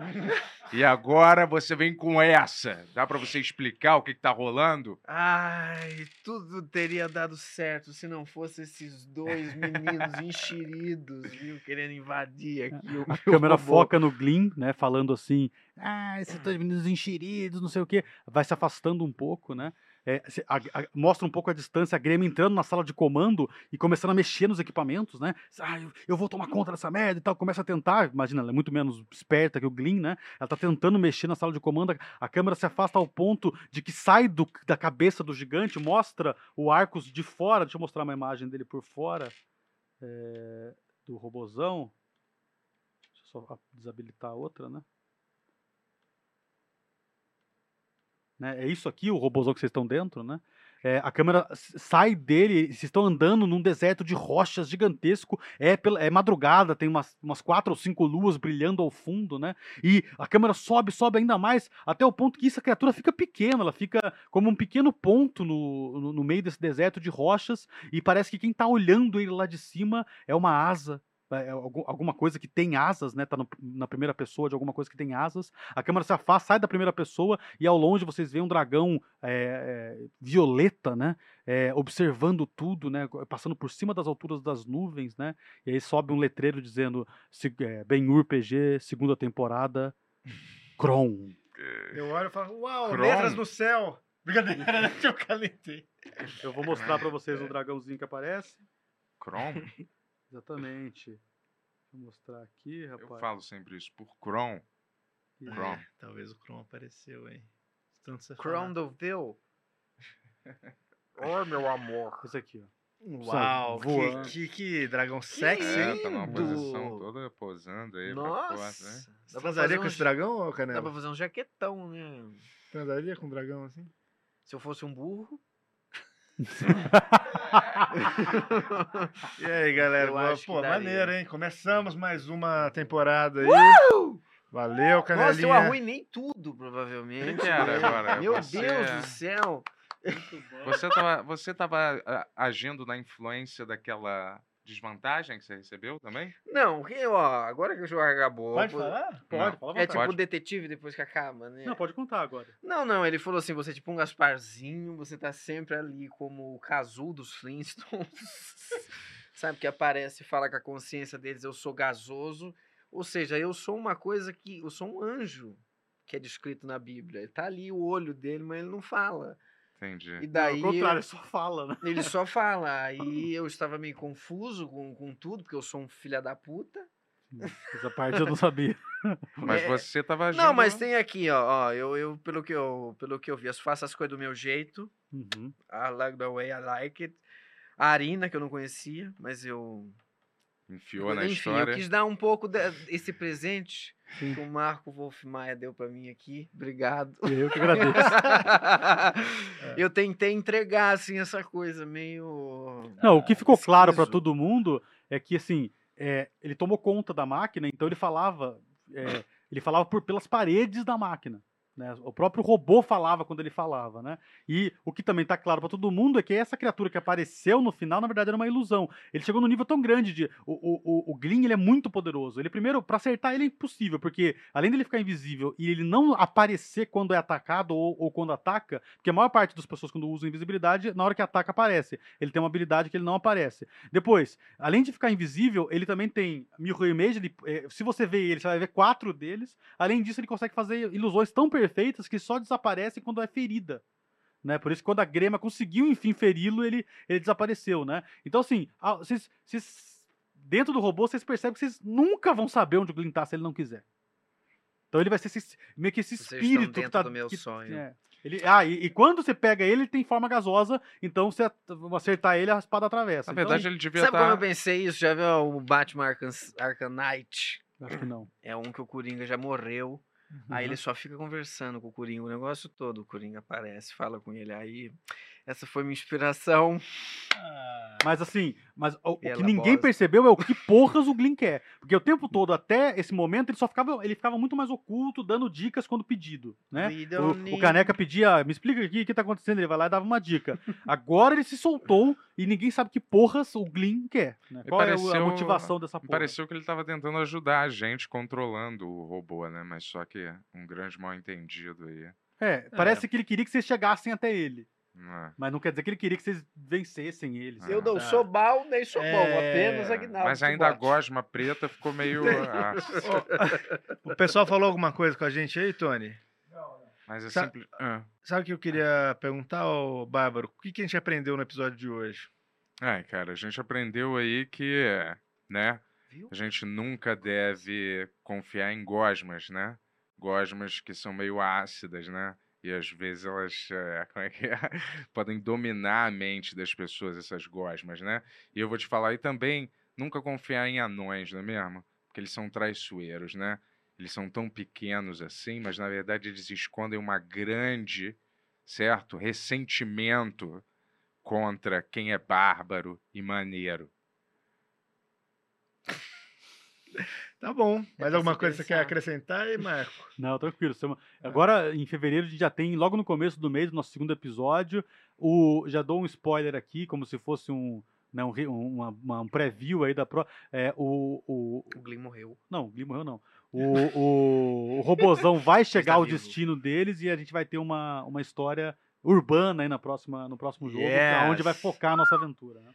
E agora você vem com essa. Dá pra você explicar o que, que tá rolando? Ai, tudo teria dado certo se não fosse esses dois meninos enxeridos, viu? Querendo invadir aqui o A meu câmera robô. foca no Glyn, né? Falando assim, ah, esses dois meninos enxeridos, não sei o quê. Vai se afastando um pouco, né? É, a- a- mostra um pouco a distância, a Grêmio entrando na sala de comando e começando a mexer nos equipamentos, né? Ah, eu, eu vou tomar conta dessa merda e tal. Começa a tentar, imagina, ela é muito menos esperta que o Glyn, né? Ela tá tentando mexer na sala de comando, a, a câmera se afasta ao ponto de que sai do- da cabeça do gigante, mostra o Arcos de fora. Deixa eu mostrar uma imagem dele por fora é, do robozão. Deixa eu só desabilitar a outra, né? Né, É isso aqui, o robôzão que vocês estão dentro, né? É, a câmera sai dele, vocês estão andando num deserto de rochas gigantesco, é, pela- é madrugada, tem umas, umas quatro ou cinco luas brilhando ao fundo, né? E a câmera sobe, sobe ainda mais, até o ponto que essa criatura fica pequena, ela fica como um pequeno ponto no, no, no meio desse deserto de rochas, e parece que quem tá olhando ele lá de cima é uma asa alguma coisa que tem asas, né? Tá no- na primeira pessoa de alguma coisa que tem asas. A câmera se afasta, sai da primeira pessoa e ao longe vocês veem um dragão é, é, violeta, né? É, observando tudo, né? Passando por cima das alturas das nuvens, né? E aí sobe um letreiro dizendo se- é, Ben-Hur PG, segunda temporada, Kron. Eu olho e falo, uau, Kron. letras no céu. Brincadeira, né? eu calentei. Eu vou mostrar pra vocês o dragãozinho que aparece. Chrome? Exatamente. Vou mostrar aqui, Eu rapaz. falo sempre isso, por Chrome. Aqui. Chrome. É, talvez o Chrome apareceu, hein? Tanto você falar. Crondoville. Oi, meu amor. Esse aqui, ó. Uau, que, que, que dragão sexy, É, hein? tá numa posição toda posando aí pra Nossa. foto, né? Dá pra transaria fazer com um esse dragão, ô Dá Canela? pra fazer um jaquetão, né? Transaria com um dragão assim? Se eu fosse um burro. E aí, galera? Boa- Pô, maneiro, hein? Começamos mais uma temporada aí. Valeu, Canelinha. Nossa, eu arruinei tudo, provavelmente. Que era agora? Meu Você- Deus do céu. Você tava, você tava ah, agindo na influência daquela desvantagem que você recebeu também? Não, que, ó, agora que o jogo acabou. Pode pô, falar? Pode, fala É tipo Pode. o detetive depois que acaba, né? Não, pode contar agora. Não, não, ele falou assim, você é tipo um Gasparzinho, você tá sempre ali como o Cazu dos Flintstones, sabe, que aparece e fala com a consciência deles, eu sou gasoso, ou seja, eu sou uma coisa que, eu sou um anjo, que é descrito na Bíblia, ele tá ali o olho dele, mas ele não fala, Entendi. e daí... Ao contrário, ele só fala, né? Ele só fala, aí eu estava meio confuso com, com tudo, porque eu sou um filho da puta. Essa parte eu não sabia. Mas É, você tava agindo... Não, mas tem aqui, ó, ó eu, eu, pelo, que eu, pelo que eu vi, eu faço as coisas do meu jeito, Uhum. I like the way I like it. A Arina, que eu não conhecia, mas eu. Enfiou na Enfim, história. eu quis dar um pouco desse presente que o Marco Wolf Maia deu pra mim aqui. Obrigado. Eu que agradeço. eu tentei entregar, assim, essa coisa meio. Não, o que ficou claro pra esquizo. todo mundo é que, assim, é, ele tomou conta da máquina, então ele falava, é, ele falava por, pelas paredes da máquina. Né? O próprio robô falava quando ele falava, né? E o que também tá claro pra todo mundo é que essa criatura que apareceu no final, na verdade, era uma ilusão. Ele chegou num nível tão grande de. O, o, o, o ele é muito poderoso. Ele, primeiro, pra acertar ele é impossível, porque além dele ficar invisível e ele não aparecer quando é atacado ou, ou quando ataca, porque a maior parte das pessoas, quando usam invisibilidade, na hora que ataca, aparece. Ele tem uma habilidade que ele não aparece. Depois, além de ficar invisível, ele também tem Mirror Image. Ele, eh, se você vê ele, você vai ver quatro deles. Além disso, ele consegue fazer ilusões tão perfeitas que só desaparecem quando é ferida. Né? Por isso, quando a Grema conseguiu, enfim, feri-lo, ele, ele desapareceu, né? Então, assim, a- vocês, vocês- dentro do robô, vocês percebem que vocês nunca vão saber onde o Glyn tá se ele não quiser. Então ele vai ser esse- meio que esse Vocês estão espírito que dentro tá... do meu que- sonho. é. Ele, ah, e, e quando você pega ele, ele tem forma gasosa, então você acertar ele, a espada atravessa. Na verdade, então, ele devia Sabe como eu pensei isso? Já viu o Batman Arkham, Arkham Knight? Acho que não. É um que o Coringa já morreu. Aí Uhum. ele só fica conversando com o Coringa o negócio todo. O Coringa aparece, fala com ele. Aí, essa foi minha inspiração. Mas assim, mas o, o que ninguém bosta. percebeu é o que porras o Glyn quer. Porque o tempo todo, até esse momento, ele só ficava, ele ficava muito mais oculto, dando dicas quando pedido, né? O, o Caneca pedia, me explica aqui o que tá acontecendo, ele vai lá e dava uma dica. Agora ele se soltou e ninguém sabe que porras o Glyn quer. Né? Qual é o- a pareceu- motivação dessa porra? Pareceu que ele estava tentando ajudar a gente controlando o robô, né? Mas só que um grande mal entendido aí. É, parece que ele queria que vocês chegassem até ele. Né? Mas não quer dizer que ele queria que vocês vencessem eles. Eu não sou mal, nem sou bom. É, Apenas Aguinaldo. Mas ainda a gosma preta ficou meio. ah, O pessoal falou alguma coisa com a gente aí, Tony? mas é Sa- simples. ah. Sabe o que eu queria perguntar, ô Bárbaro? O que, que a gente aprendeu no episódio de hoje? Ai, cara, a gente aprendeu aí que, né? Viu? A gente nunca deve confiar em gosmas, né? Gosmas que são meio ácidas, né? E às vezes elas, é, como é que é? Podem dominar a mente das pessoas, essas gosmas, né? E eu vou te falar aí também, nunca confiar em anões, não é mesmo? Porque eles são traiçoeiros, né? Eles são tão pequenos assim, mas na verdade eles escondem uma grande, certo? Ressentimento contra quem é bárbaro e maneiro. Tá bom. Mais pra alguma coisa que você quer pensar. acrescentar aí, Marco? Não, tranquilo. Sema- Agora, em fevereiro, a gente já tem, logo no começo do mês, nosso segundo episódio. O, já dou um spoiler aqui, como se fosse um, né, um, um- uma- uma- um preview aí da pro. É, o, o, O Glee morreu. não, o Glee morreu não. O, o, o robozão vai chegar Está ao vivo. destino deles e a gente vai ter uma, uma história urbana aí na próxima, no próximo jogo, Yes. onde vai focar a nossa aventura. Né?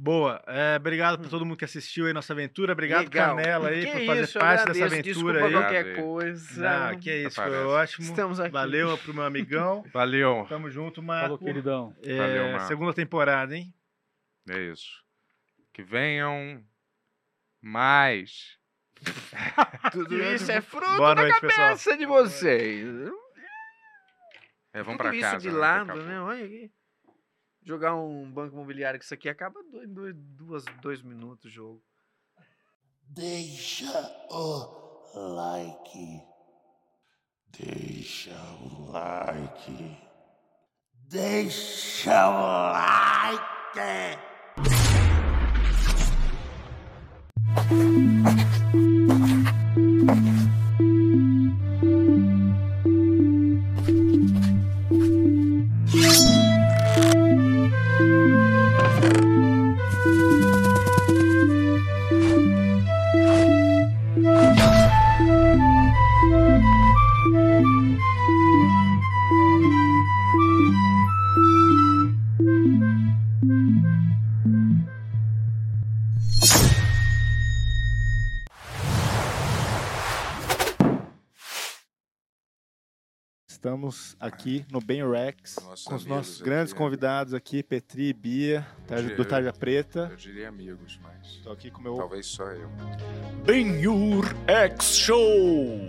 Boa. É, obrigado por todo mundo que assistiu aí nossa aventura. Obrigado, Legal. Canela, aí, Que por fazer isso, parte dessa aventura Desculpa aí. qualquer coisa. Ah, que é isso, foi Aparece. ótimo. Estamos aqui. Valeu pro meu amigão. Valeu. Tamo junto, Marco. Falou, queridão. É, Valeu, Marco. segunda temporada, hein? É isso. Que venham mais. Tudo isso é fruto Boa da noite, pessoal. cabeça de vocês. É, vamos Tudo pra isso casa. de né, lado, né? Olha aqui. Jogar um banco imobiliário com isso aqui acaba em dois, duas, dois minutos o jogo. Deixa o like. Deixa o like. Deixa o like. Aqui no Ben Rex Nossos com os nossos grandes é. convidados aqui, Petri e Bia, do Diria- Tarja Preta. Eu diria amigos, mas. Estou aqui com o meu Talvez só eu. Ben-Hur X Show!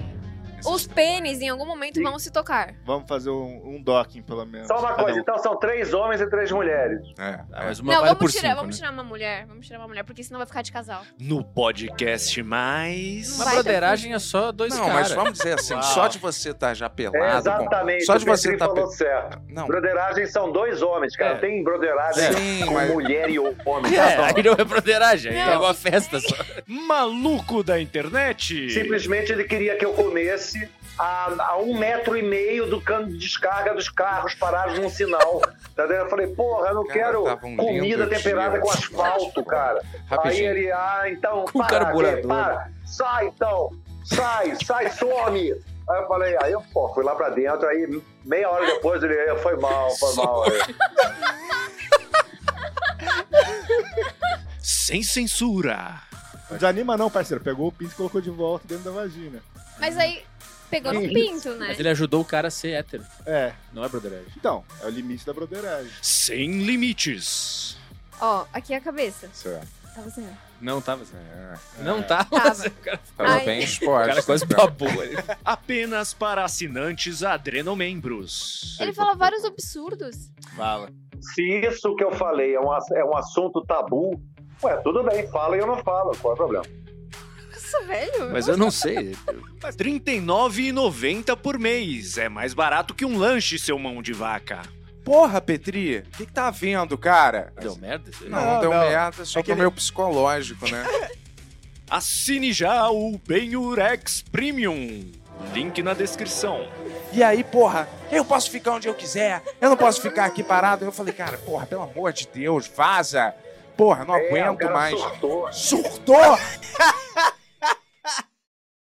Os pênis em algum momento vão se tocar. Vamos fazer um, um docking, pelo menos. Só uma coisa, um. então são três homens e três mulheres. É. mas uma não, vale vamos por tirar, cinco, vamos né? tirar uma mulher. Vamos tirar uma mulher, porque senão vai ficar de casal. No podcast mais. Uma broderagem é só dois Não, caras. mas vamos dizer assim, Uau. só de você estar já pelado. com- Exatamente, Só de o você estar. falou certo. Não. Broderagem são dois homens, cara. É. Tem broderagem Sim, com mas- mulher e homem. É, tá bom. aí não é broderagem, Não. é uma festa só. Maluco da internet! Simplesmente ele queria que eu comesse a, a um metro e meio do cano de descarga dos carros parados num sinal. Entendeu? Eu falei, porra, eu não Cara, quero um comida lindo temperada dia. com asfalto, cara. Aí Rapidinho. ele, ah, então, Com para, carburador. para, sai então, sai, sai, some. Aí eu falei, aí eu pô, fui lá pra dentro, aí meia hora depois ele, "É, foi mal, foi mal. Aí. Sem censura! Não desanima não, parceiro. Pegou o pinto e colocou de volta dentro da vagina. Mas aí pegou no pinto, né? Mas ele ajudou o cara a ser hétero. É, Não é broderagem. então, é o limite da broderagem. Sem limites! Ó, aqui é a cabeça. Certo. Tava zero. Não tava. É. Não tava. Tava. O cara- Tava Ai. bem O exposto. cara quase cara. babou ali. Apenas para assinantes adrenomembros. Ele fala vários absurdos. Fala. Se isso que eu falei é um, é um assunto tabu, ué, tudo bem, fala e eu não falo, qual é o problema? Nossa, velho. Mas eu não sei. R$ 39,90 por mês. É mais barato que um lanche, seu mão de vaca. Porra, Petri, o que, que tá vendo, cara? Deu merda? Não, Não, deu não. merda, só É que pro ele- meu psicológico, né? Assine já o Benurex Premium. Link na descrição. E aí, porra, eu posso ficar onde eu quiser, eu não posso ficar aqui parado. Eu falei, cara, porra, pelo amor de Deus, vaza. Porra, não É, o aguento cara mais. surtou. Surtou?